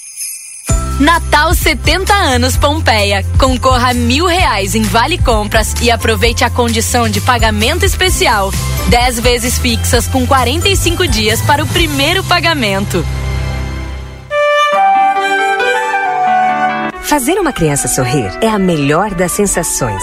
Natal 70 anos Pompeia. Concorra a mil reais em Vale Compras e aproveite a condição de pagamento especial. 10 vezes fixas com 45 dias para o primeiro pagamento. Fazer uma criança sorrir é a melhor das sensações.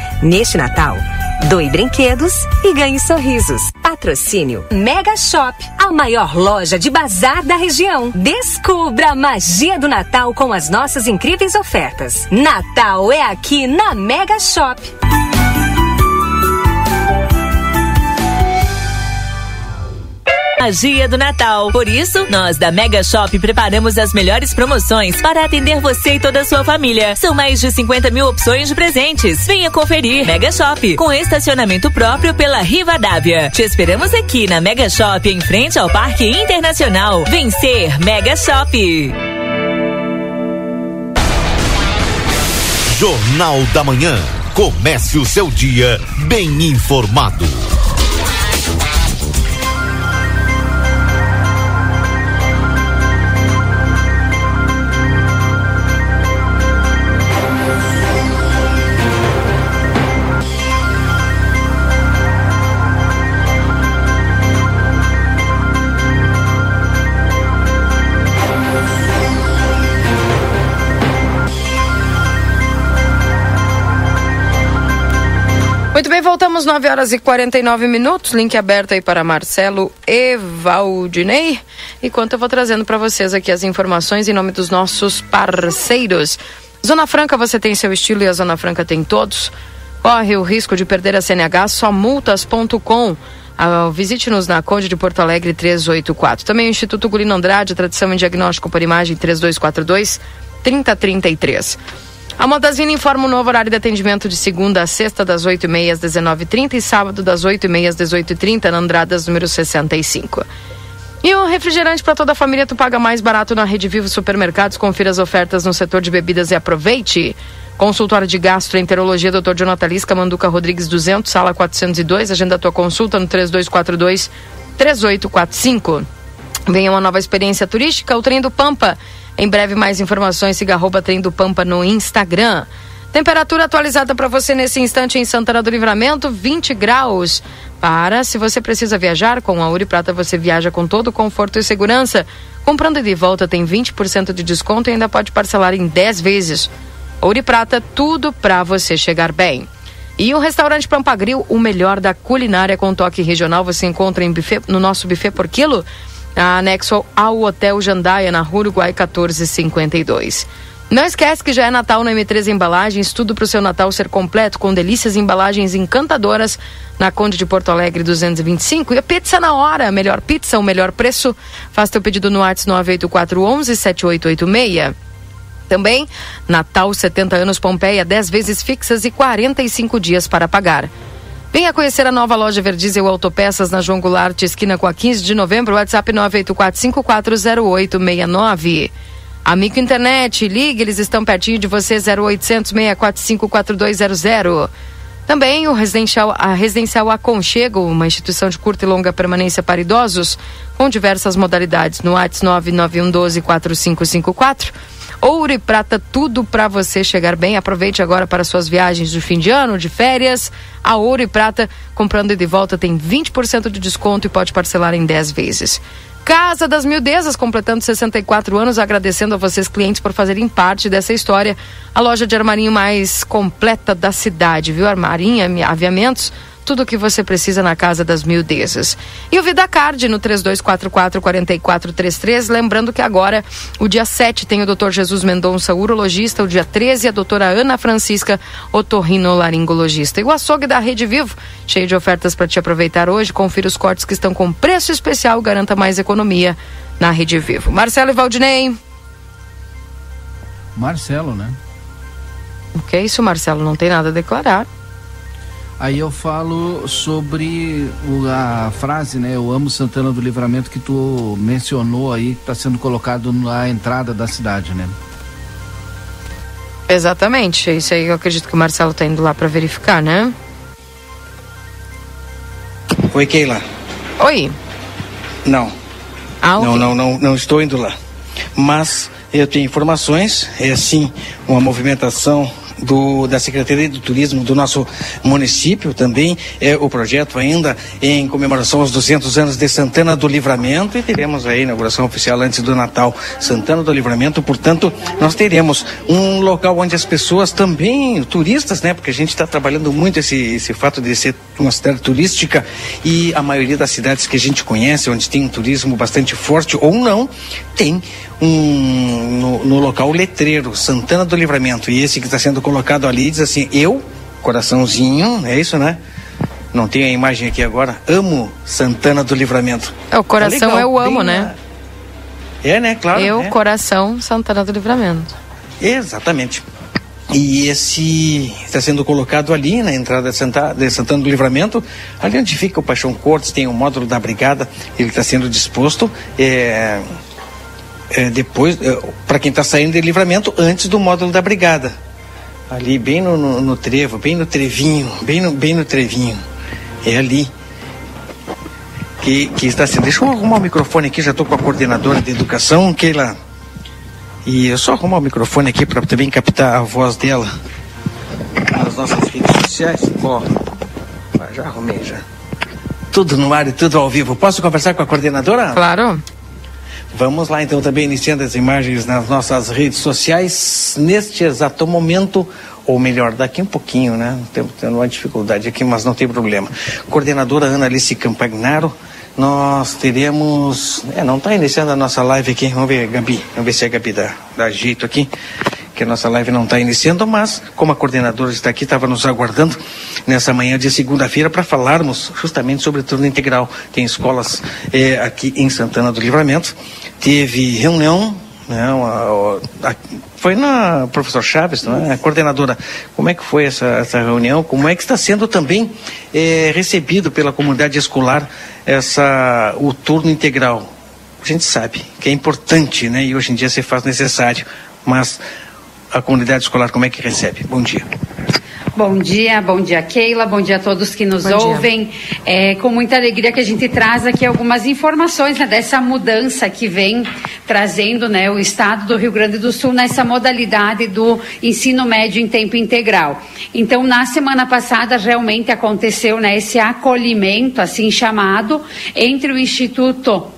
Neste Natal, doe brinquedos e ganhe sorrisos. Patrocínio Mega Shop, a maior loja de bazar da região. Descubra a magia do Natal com as nossas incríveis ofertas. Natal é aqui na Mega Shop. Magia do Natal. Por isso, nós da Mega Shop preparamos as melhores promoções para atender você e toda a sua família. São mais de 50 mil opções de presentes. Venha conferir. Mega Shop, com estacionamento próprio pela Rivadavia. Te esperamos aqui na Mega Shop, em frente ao Parque Internacional. Vencer Mega Shop. Jornal da Manhã. Comece o seu dia bem informado. Voltamos 9 horas e 49 minutos. Link aberto aí para Marcelo e Valdinei. Enquanto eu vou trazendo para vocês aqui as informações em nome dos nossos parceiros. Zona Franca, você tem seu estilo e a Zona Franca tem todos. Corre o risco de perder a CNH, só multas.com. Ah, Visite-nos na Conde de Porto Alegre 384. Também o Instituto Gulino Andrade, tradição em diagnóstico por imagem 3242 3033. A Modazine informa o novo horário de atendimento de segunda a sexta, das 8h30 às 19h30 e sábado, das 8h30 às 18h30, na Andradas, número 65. E o refrigerante para toda a família tu paga mais barato na Rede Vivo Supermercados. Confira as ofertas no setor de bebidas e aproveite. Consultório de Gastroenterologia, Dr. Jonathan Lisca, Manduca Rodrigues 200, sala 402. Agenda tua consulta no 3242 3845. Venha uma nova experiência turística, o Trem do Pampa. Em breve, mais informações. Siga arroba Trem do Pampa no Instagram. Temperatura atualizada para você nesse instante em Santana do Livramento, 20 graus. Para, se você precisa viajar, com a Uri Prata você viaja com todo conforto e segurança. Comprando de volta tem 20% de desconto e ainda pode parcelar em 10 vezes. Ouro Prata, tudo para você chegar bem. E o restaurante Pampa Grill, o melhor da culinária com toque regional, você encontra em buffet, no nosso buffet por quilo, anexo ao Hotel Jandaia, na Rua Uruguai 1452. Não esquece que já é Natal na M3 Embalagens, tudo para o seu Natal ser completo, com delícias embalagens encantadoras na Conde de Porto Alegre 225. E a pizza na hora, a melhor pizza, o melhor preço. Faça teu pedido no WhatsApp 98411 7886. Também, Natal 70 anos Pompeia, 10 vezes fixas e 45 dias para pagar. Venha conhecer a nova loja Verdiesel Autopeças na João Goulart, esquina com a 15 de novembro, WhatsApp 984540869. Amigo Internet, ligue, eles estão pertinho de você, 0800 645 4200. Também o residencial, a Residencial Aconchego, uma instituição de curta e longa permanência para idosos, com diversas modalidades, no WhatsApp 99112 4554. Ouro e prata, tudo para você chegar bem. Aproveite agora para suas viagens de fim de ano, de férias. A Ouro e Prata, comprando de volta, tem 20% de desconto e pode parcelar em 10 vezes. Casa das Mildezas, completando 64 anos, agradecendo a vocês, clientes, por fazerem parte dessa história. A loja de armarinho mais completa da cidade, viu? Armarinho, aviamentos, tudo o que você precisa na Casa das Mildezas. E o VidaCard no 3244-4433. Lembrando que agora, o dia 7, tem o Dr. Jesus Mendonça, urologista. O dia 13, a doutora Ana Francisca, otorrinolaringologista. E o açougue da Rede Vivo, cheio de ofertas para te aproveitar hoje. Confira os cortes que estão com preço especial. Garanta mais economia na Rede Vivo. Marcelo e Valdinei. Marcelo, né? O que é isso, Marcelo? Não tem nada a declarar. Aí eu falo sobre o, a frase, né? Eu amo Santana do Livramento que tu mencionou aí, que está sendo colocado na entrada da cidade, né? Exatamente. É isso aí eu acredito que o Marcelo está indo lá para verificar, né? Oi, Keila. Oi. Não. Ah, não, não, não, não estou indo lá. Mas eu tenho informações, é sim uma movimentação do, da Secretaria do Turismo do nosso município também, é o projeto ainda em comemoração aos 200 anos de Santana do Livramento. E teremos a inauguração oficial antes do Natal Santana do Livramento, portanto nós teremos um local onde as pessoas também, turistas, né, porque a gente está trabalhando muito esse, esse fato de ser uma cidade turística e a maioria das cidades que a gente conhece, onde tem um turismo bastante forte ou não, tem um no, no local letreiro Santana do Livramento. E esse que está sendo colocado ali diz assim eu coraçãozinho é isso né não tem a imagem aqui agora amo Santana do Livramento É, o coração Tá legal, eu amo, bem né? é né claro eu, é. coração, Santana do Livramento. Exatamente. E esse está sendo colocado ali na entrada de, Santa, de Santana do Livramento, ali onde fica o Paixão Cortes, tem o módulo da brigada, ele está sendo disposto é, é, depois, para quem está saindo de livramento, antes do módulo da brigada. Ali bem no, no, no trevo, bem no trevinho, bem no, bem no trevinho. É ali que, que está sendo. Deixa eu arrumar o microfone aqui, já estou com a coordenadora de educação, Keila. E eu só arrumar o microfone aqui para também captar a voz dela nas nossas redes sociais. Ó, já arrumei já. Tudo no ar e tudo ao vivo. Posso conversar com a coordenadora? Claro. Vamos lá então também iniciando as imagens nas nossas redes sociais neste exato momento, ou melhor, daqui um pouquinho, né? Temos tendo uma dificuldade aqui, mas não tem problema. Coordenadora Ana Alice Campagnaro, nós teremos. É, não está iniciando a nossa live aqui. Vamos ver, Gabi. Vamos ver se a Gabi dá, dá jeito aqui. Que a nossa live não está iniciando, mas como a coordenadora está aqui, estava nos aguardando nessa manhã de segunda-feira para falarmos justamente sobre o turno integral. Tem escolas eh, aqui em Santana do Livramento. Teve reunião né, a- foi na professor Chaves, não é? A coordenadora, como é que foi essa, essa reunião? Como é que está sendo também eh, recebido pela comunidade escolar essa, o turno integral? A gente sabe que é importante, né? E hoje em dia se faz necessário, mas a comunidade escolar como é que recebe? Bom dia. Bom dia, bom dia Keila, bom dia a todos que nos Bom ouvem. É com muita alegria que a gente traz aqui algumas informações né, dessa mudança que vem trazendo né, o Estado do Rio Grande do Sul nessa modalidade do ensino médio em tempo integral. Então, na semana passada, realmente aconteceu né, esse acolhimento, assim chamado, entre o Instituto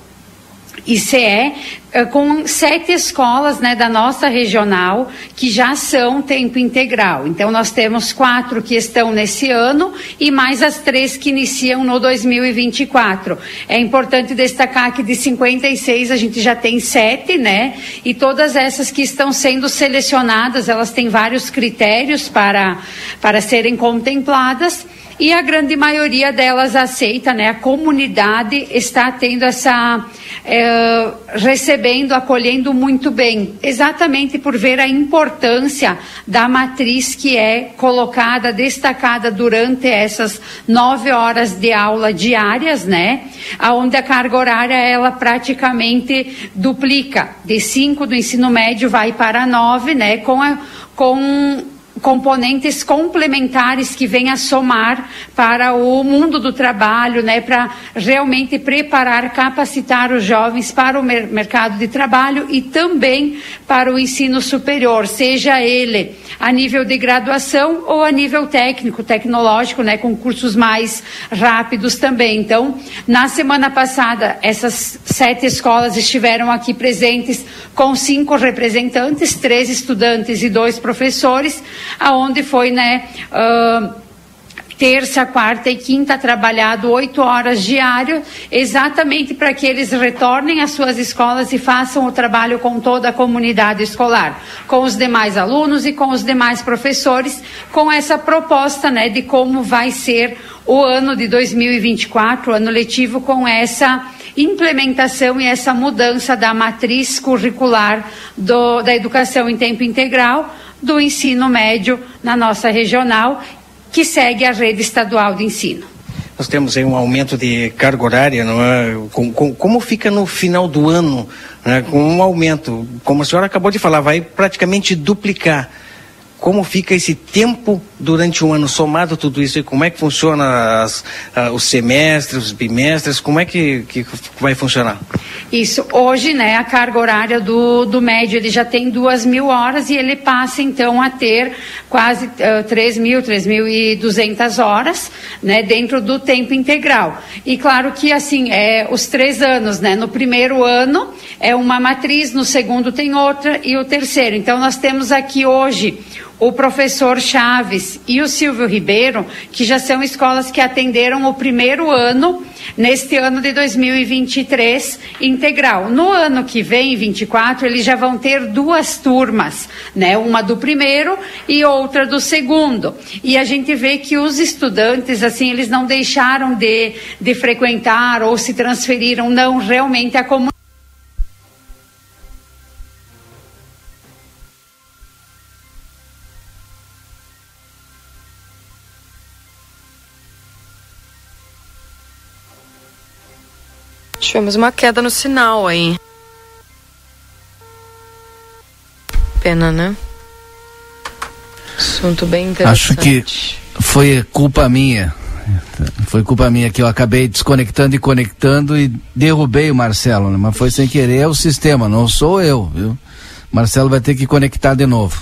ICE, eh, com sete escolas né, da nossa regional que já são tempo integral. Então, nós temos quatro que estão nesse ano e mais as três que iniciam no 2024. É importante destacar que de 56 a gente já tem sete, né? E todas essas que estão sendo selecionadas, elas têm vários critérios para, para serem contempladas e a grande maioria delas aceita, né? A comunidade está tendo essa eh, recebendo, acolhendo muito bem, exatamente por ver a importância da matriz que é colocada, destacada durante essas nove horas de aula diárias, né? Aonde a carga horária ela praticamente duplica, de cinco do ensino médio vai para nove, né? Com a, com componentes complementares que vêm a somar para o mundo do trabalho, né, para realmente preparar, capacitar os jovens para o mer- mercado de trabalho e também para o ensino superior, seja ele a nível de graduação ou a nível técnico, tecnológico, né, com cursos mais rápidos também. Então, na semana passada, essas sete escolas estiveram aqui presentes com cinco representantes, três estudantes e dois professores, aonde foi, né, ah, terça, quarta e quinta trabalhado oito horas diário, exatamente para que eles retornem às suas escolas e façam o trabalho com toda a comunidade escolar, com os demais alunos e com os demais professores, com essa proposta, né, de como vai ser o ano de 2024, o ano letivo, com essa implementação e essa mudança da matriz curricular do- da educação em tempo integral do ensino médio na nossa regional, que segue a rede estadual de ensino. Nós temos aí um aumento de carga horária, não é? Com- com- como fica no final do ano, né? com um aumento, como a senhora acabou de falar, vai praticamente duplicar. Como fica esse tempo durante um ano somado tudo isso e como é que funciona as, os semestres, os bimestres, como é que, que vai funcionar? Isso, hoje, né, a carga horária do, do médio, ele já tem duas mil horas e ele passa, então, a ter quase uh, 3 mil, 3.200 horas, né, dentro do tempo integral. E claro que, assim, é os três anos, né, no primeiro ano é uma matriz, no segundo tem outra e o terceiro. Então, nós temos aqui hoje o professor Chaves e o Silvio Ribeiro, que já são escolas que atenderam o primeiro ano, neste ano de 2023, integral. No ano que vem, 24, eles já vão ter duas turmas, né? Uma do primeiro e outra do segundo. E a gente vê que os estudantes, assim, eles não deixaram de, de frequentar ou se transferiram, não, realmente a comunidade Tivemos uma queda no sinal aí. Pena, né? Assunto bem interessante. Acho que foi culpa minha. Foi culpa minha que eu acabei desconectando e conectando e derrubei o Marcelo, né? mas foi sem querer, é o sistema, não sou eu, viu? Marcelo vai ter que conectar de novo.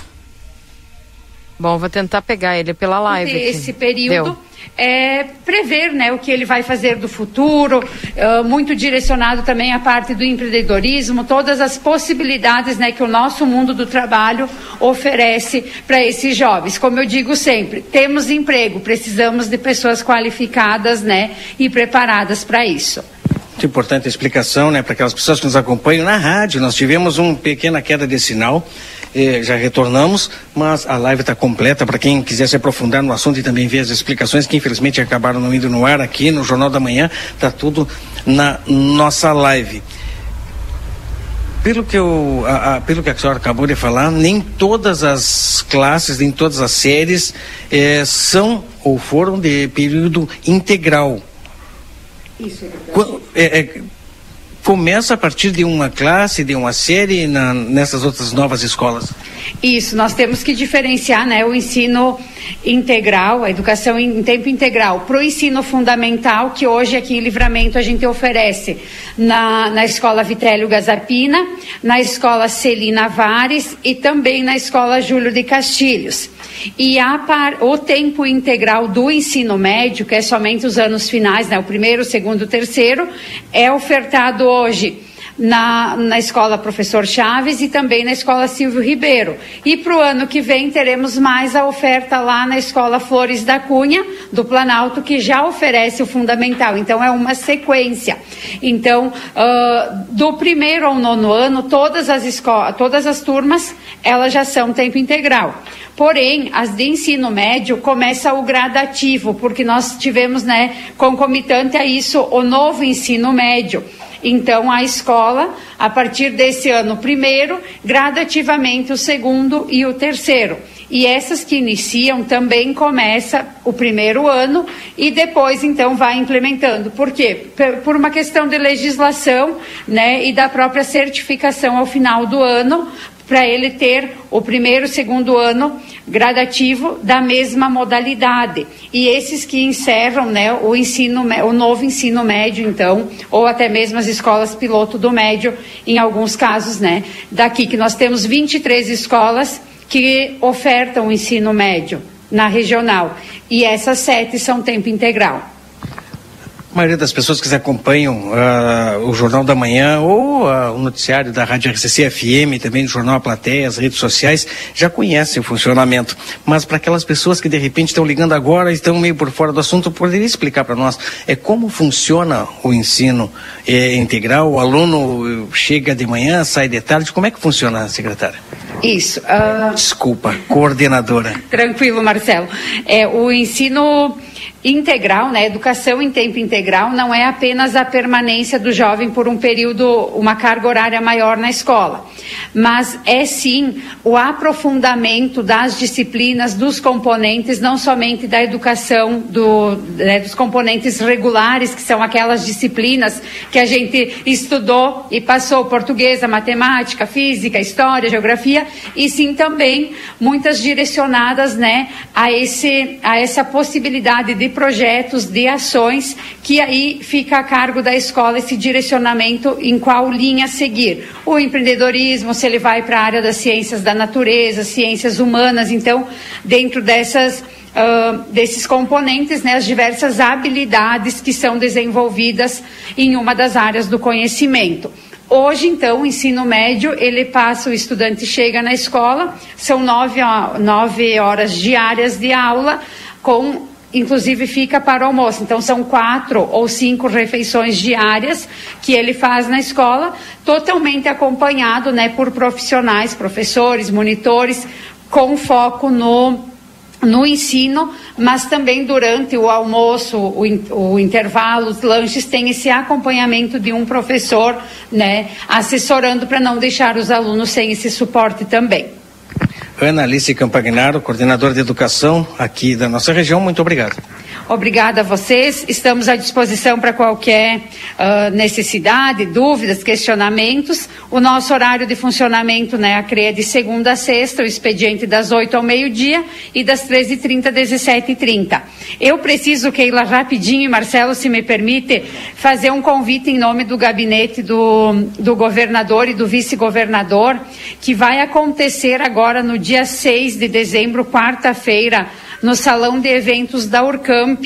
Bom, vou tentar pegar ele pela live. Esse aqui. período. Deu é, prever né, o que ele vai fazer do futuro, uh, muito direcionado também à parte do empreendedorismo, todas as possibilidades né, que o nosso mundo do trabalho oferece para esses jovens. Como eu digo sempre, temos emprego, precisamos de pessoas qualificadas né, e preparadas para isso. Muito importante a explicação né, para aquelas pessoas que nos acompanham na rádio. Nós tivemos uma pequena queda de sinal eh, já retornamos, mas a live está completa para quem quiser se aprofundar no assunto e também ver as explicações que infelizmente acabaram não indo no ar aqui no Jornal da Manhã, está tudo na nossa live. Pelo que, eu, a, a, pelo que a senhora acabou de falar, nem todas as classes, nem todas as séries eh, são ou foram de período integral. Isso é, é, é começa a partir de uma classe, de uma série na, nessas outras novas escolas? Isso, nós temos que diferenciar né, o ensino integral, a educação em tempo integral, para o ensino fundamental, que hoje aqui em Livramento a gente oferece na, na Escola Vitélio Gazapina, na Escola Celina Vares e também na Escola Júlio de Castilhos. E a par, o tempo integral do ensino médio, que é somente os anos finais, né, o primeiro, o segundo, o terceiro, é ofertado hoje na, na escola Professor Chaves e também na escola Silvio Ribeiro. E para o ano que vem teremos mais a oferta lá na escola Flores da Cunha, do Planalto, que já oferece o fundamental. Então é uma sequência. Então, uh, do primeiro ao nono ano, todas as escolas, todas as turmas, elas já são tempo integral. Porém, as de ensino médio começa o gradativo, porque nós tivemos, né, concomitante a isso, o novo ensino médio. Então, a escola, a partir desse ano primeiro, gradativamente o segundo e o terceiro. E essas que iniciam também começa o primeiro ano e depois então vai implementando. Por quê? Por uma questão de legislação, né, e da própria certificação ao final do ano, para ele ter o primeiro, segundo ano gradativo da mesma modalidade. E esses que encerram né, o ensino, o novo ensino médio, então, ou até mesmo as escolas piloto do médio, em alguns casos, né? Daqui que nós temos 23 escolas que ofertam o ensino médio na regional. E essas sete são tempo integral. A maioria das pessoas que acompanham uh, o Jornal da Manhã ou uh, o noticiário da Rádio RCC FM, também do Jornal A Plateia, as redes sociais, já conhecem o funcionamento. Mas para aquelas pessoas que de repente estão ligando agora e estão meio por fora do assunto, poderia explicar para nós é como funciona o ensino é, integral? O aluno chega de manhã, sai de tarde, como é que funciona, secretária? Isso. Uh... Desculpa, coordenadora. Tranquilo, Marcelo. É, o ensino integral, né? Educação em tempo integral não é apenas a permanência do jovem por um período, uma carga horária maior na escola, mas é sim o aprofundamento das disciplinas, dos componentes, não somente da educação, do, né, dos componentes regulares, que são aquelas disciplinas que a gente estudou e passou portuguesa, matemática, física, história, geografia, e sim também muitas direcionadas, né, a esse a essa possibilidade de projetos, de ações, que aí fica a cargo da escola esse direcionamento em qual linha seguir. O empreendedorismo, se ele vai para a área das ciências da natureza, ciências humanas, então, dentro dessas. Uh, desses componentes, né, as diversas habilidades que são desenvolvidas em uma das áreas do conhecimento. Hoje, então, o ensino médio, ele passa, o estudante chega na escola, são nove, nove horas diárias de aula, com inclusive fica para o almoço. Então, são quatro ou cinco refeições diárias que ele faz na escola, totalmente acompanhado né, por profissionais, professores, monitores, com foco no no ensino, mas também durante o almoço, o, o, intervalo, os lanches, tem esse acompanhamento de um professor, né, assessorando para não deixar os alunos sem esse suporte também. Ana Alice Campagnaro, coordenadora de educação aqui da nossa região, muito obrigado. Obrigada a vocês. Estamos à disposição para qualquer uh, necessidade, dúvidas, questionamentos. O nosso horário de funcionamento, né, a CREA é de segunda a sexta, o expediente das 8 ao meio-dia e das 13h30 às 17h30. Eu preciso, Keila, rapidinho, e Marcelo, se me permite, fazer um convite em nome do gabinete do, do governador e do vice-governador, que vai acontecer agora no dia 6 de dezembro, quarta-feira, no salão de eventos da Urcamp.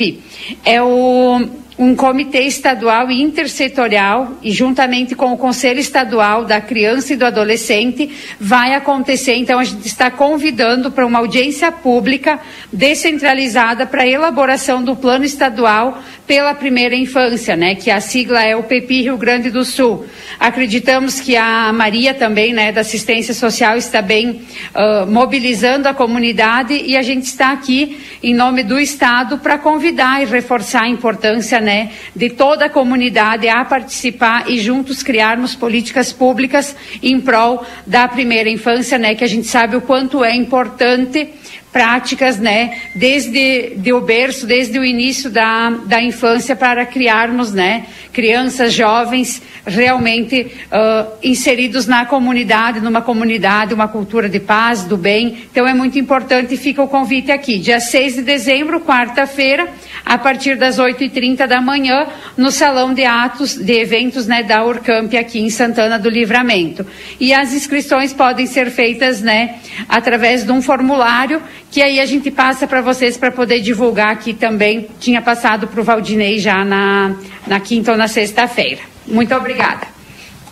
É o um comitê estadual e intersetorial e juntamente com o Conselho Estadual da Criança e do Adolescente vai acontecer, então a gente está convidando para uma audiência pública descentralizada para a elaboração do plano estadual pela primeira infância, né, que a sigla é o PEPI Rio Grande do Sul. Acreditamos que a Maria também, né, da assistência social está bem uh, mobilizando a comunidade e a gente está aqui em nome do Estado para convidar e reforçar a importância né, de toda a comunidade a participar e juntos criarmos políticas públicas em prol da primeira infância, né, que a gente sabe o quanto é importante práticas, né, desde de o berço, desde o início da, da infância para criarmos, né, crianças, jovens realmente uh, inseridos na comunidade, numa comunidade, uma cultura de paz, do bem. Então é muito importante e fica o convite aqui, dia 6 de dezembro, quarta-feira, a partir das 8h30 da manhã, no Salão de Atos, de Eventos, né, da Urcamp aqui em Santana do Livramento. E as inscrições podem ser feitas, né, através de um formulário que aí a gente passa para vocês para poder divulgar aqui também. Tinha passado para o Valdinei já na, na quinta ou na sexta-feira. Muito obrigada.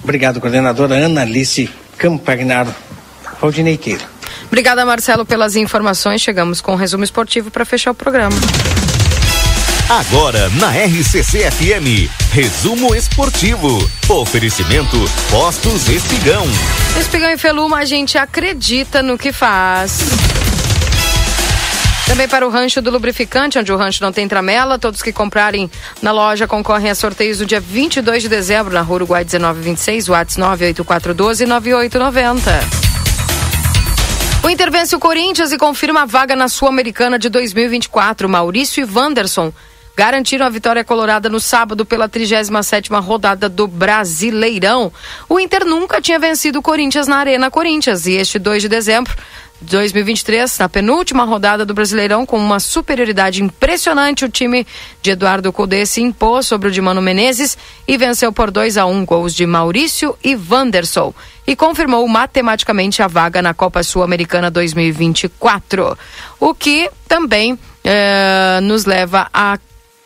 Obrigado, coordenadora Ana Alice Campagnaro. Valdinei Queira. Obrigada, Marcelo, pelas informações. Chegamos com um resumo esportivo para fechar o programa. Agora na RCC FM, resumo esportivo. Oferecimento Postos Espigão. Espigão e Feluma, a gente acredita no que faz. Também para o rancho do lubrificante, onde o rancho não tem tramela, todos que comprarem na loja concorrem a sorteios do dia 22 de dezembro na Rua Uruguai 1926, Whats 98412 9890. O Intervence o Corinthians e confirma a vaga na Sul-Americana de 2024. Maurício e Wanderson garantiram a vitória colorada no sábado pela 37ª rodada do Brasileirão. O Inter nunca tinha vencido o Corinthians na Arena Corinthians e este 2 de dezembro 2023, na penúltima rodada do Brasileirão, com uma superioridade impressionante, o time de Eduardo Cudê se impôs sobre o de Mano Menezes e venceu por 2 a 1 um, gols de Maurício e Wanderson e confirmou matematicamente a vaga na Copa Sul-Americana 2024. O que também eh, nos leva a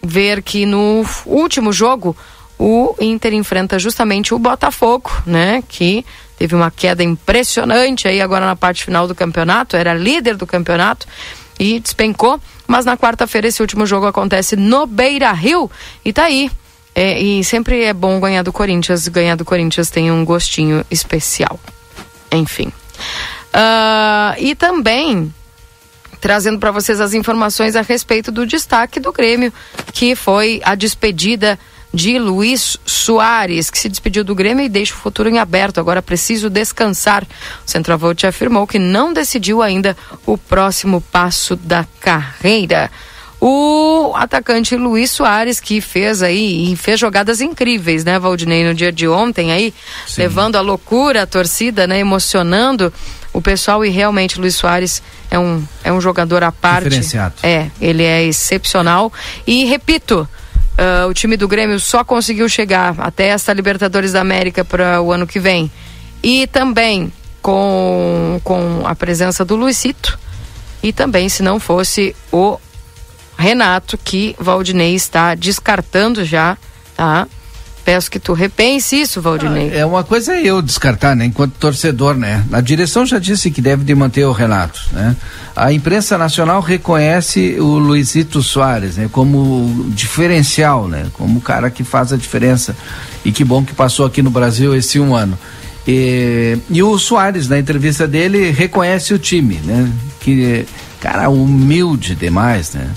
ver que no último jogo o Inter enfrenta justamente o Botafogo, né? Que teve uma queda impressionante aí agora na parte final do campeonato, era líder do campeonato e despencou. Mas na quarta-feira esse último jogo acontece no Beira Rio e tá aí. É, e sempre é bom ganhar do Corinthians. Ganhar do Corinthians tem um gostinho especial. Enfim. Uh, e também trazendo para vocês as informações a respeito do destaque do Grêmio, que foi a despedida de Luiz Soares, que se despediu do Grêmio e deixa o futuro em aberto. Agora preciso descansar. O centroavante afirmou que não decidiu ainda o próximo passo da carreira. O atacante Luiz Soares, que fez aí, fez jogadas incríveis, né, Valdinei, no dia de ontem aí, Sim. levando a loucura, a torcida, né, emocionando o pessoal e realmente Luiz Soares é um, é um jogador à parte. Diferenciado. É, ele é excepcional. E repito, uh, o time do Grêmio só conseguiu chegar até esta Libertadores da América para o ano que vem. E também com, com a presença do Luizito. E também se não fosse o Renato, que Valdinei está descartando já, tá? Peço que tu repense isso, Valdinei. Ah, é uma coisa é eu descartar, né? Enquanto torcedor, né? A direção já disse que deve de manter o Renato, né? A imprensa nacional reconhece o Luizito Soares, né? Como diferencial, né? Como cara que faz a diferença. E que bom que passou aqui no Brasil esse um ano. E, e o Soares, na entrevista dele, reconhece o time, né? Que, cara, humilde demais, né?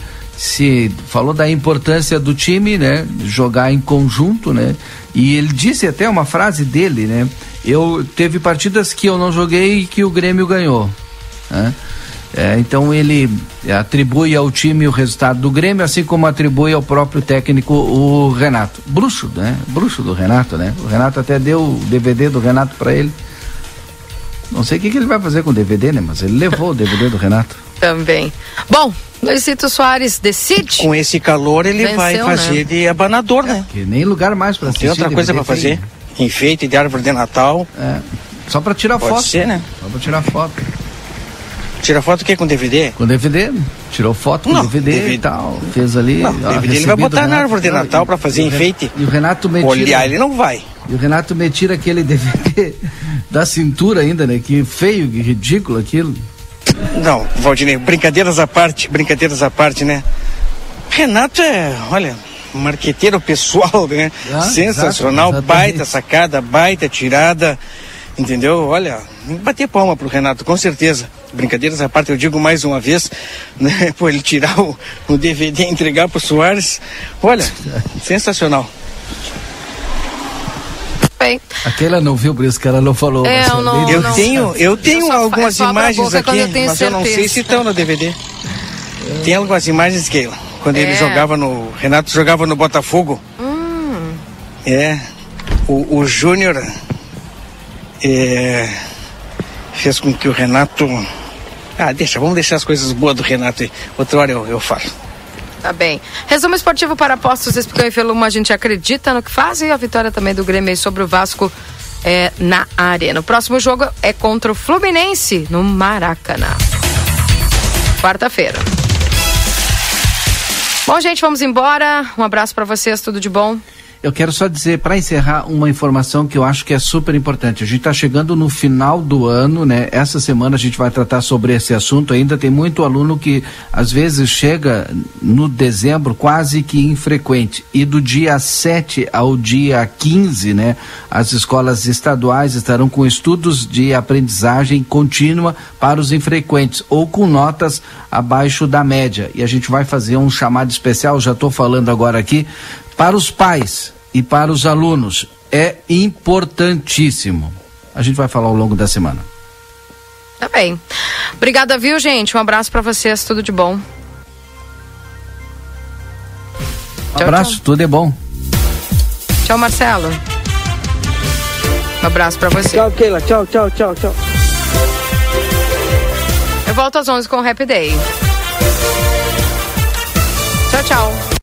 Se falou da importância do time, né? Jogar em conjunto, né? E ele disse até uma frase dele, né? Eu teve partidas que eu não joguei e que o Grêmio ganhou, né? É, então ele atribui ao time o resultado do Grêmio, assim como atribui ao próprio técnico o Renato. Bruxo, né? Bruxo do Renato, né? O Renato até deu o DVD do Renato para ele. Não sei o que, que ele vai fazer com o DVD, né? Mas ele levou o DVD do Renato. Também. Bom, Luizito Soares decide. Com esse calor ele Venceu, vai fazer né? de abanador, né? Que nem lugar mais para Tem outra coisa para fazer. Enfeite de árvore de Natal. É. Só para tirar Pode foto. ser, né? Só para tirar foto. Tira foto o quê? Com DVD? Com DVD. Tirou foto com não, DVD, DVD, e tal. Fez ali. Não, ó, DVD ele vai botar na árvore de Natal para fazer enfeite. E o Renato me tira. Olhar ele não vai. E o Renato me tira aquele DVD da cintura ainda, né? Que feio, que ridículo aquilo. Não, Valdinei, brincadeiras à parte, brincadeiras à parte, né? Renato é, olha, marqueteiro pessoal, né? Ah, Sensacional, exato, baita sacada, baita tirada, entendeu? Olha, bater palma pro Renato, com certeza. Brincadeiras à parte, eu digo mais uma vez, né? Por ele tirar o, o DVD e entregar pro Soares, olha, sensacional bem. Aquela não viu, por isso que ela não falou. É, eu, não, eu não, tenho, eu tenho eu algumas imagens aqui, eu mas certeza. eu não sei se estão no DVD. Tem algumas imagens que quando é. ele jogava no. Renato jogava no Botafogo. Hum. É. O, o Júnior é, fez com que o Renato. Ah, deixa, vamos deixar as coisas boas do Renato aí. Outra hora eu, eu falo. Tá bem. Resumo esportivo para apostas, Espicão e Feluma, a gente acredita no que faz e a vitória também do Grêmio sobre o Vasco é, na arena. O próximo jogo é contra o Fluminense no Maracanã. Quarta-feira. Bom, gente, vamos embora. Um abraço para vocês, tudo de bom. Eu quero só dizer, para encerrar, uma informação que eu acho que é super importante. A gente está chegando no final do ano, né? Essa semana a gente vai tratar sobre esse assunto. Ainda tem muito aluno que às vezes chega no dezembro quase que infrequente. E do dia 7 ao dia 15, né? As escolas estaduais estarão com estudos de aprendizagem contínua para os infrequentes ou com notas abaixo da média. E a gente vai fazer um chamado especial, já estou falando agora aqui, para os pais e para os alunos é importantíssimo. A gente vai falar ao longo da semana. Tá bem. Obrigada, viu, gente? Um abraço para vocês, tudo de bom. Um tchau, abraço, tchau. tudo é bom. Tchau, Marcelo. Um abraço para você. Tchau, Keila. Tchau, tchau, tchau, tchau. Eu volto às 11 com o Happy Day.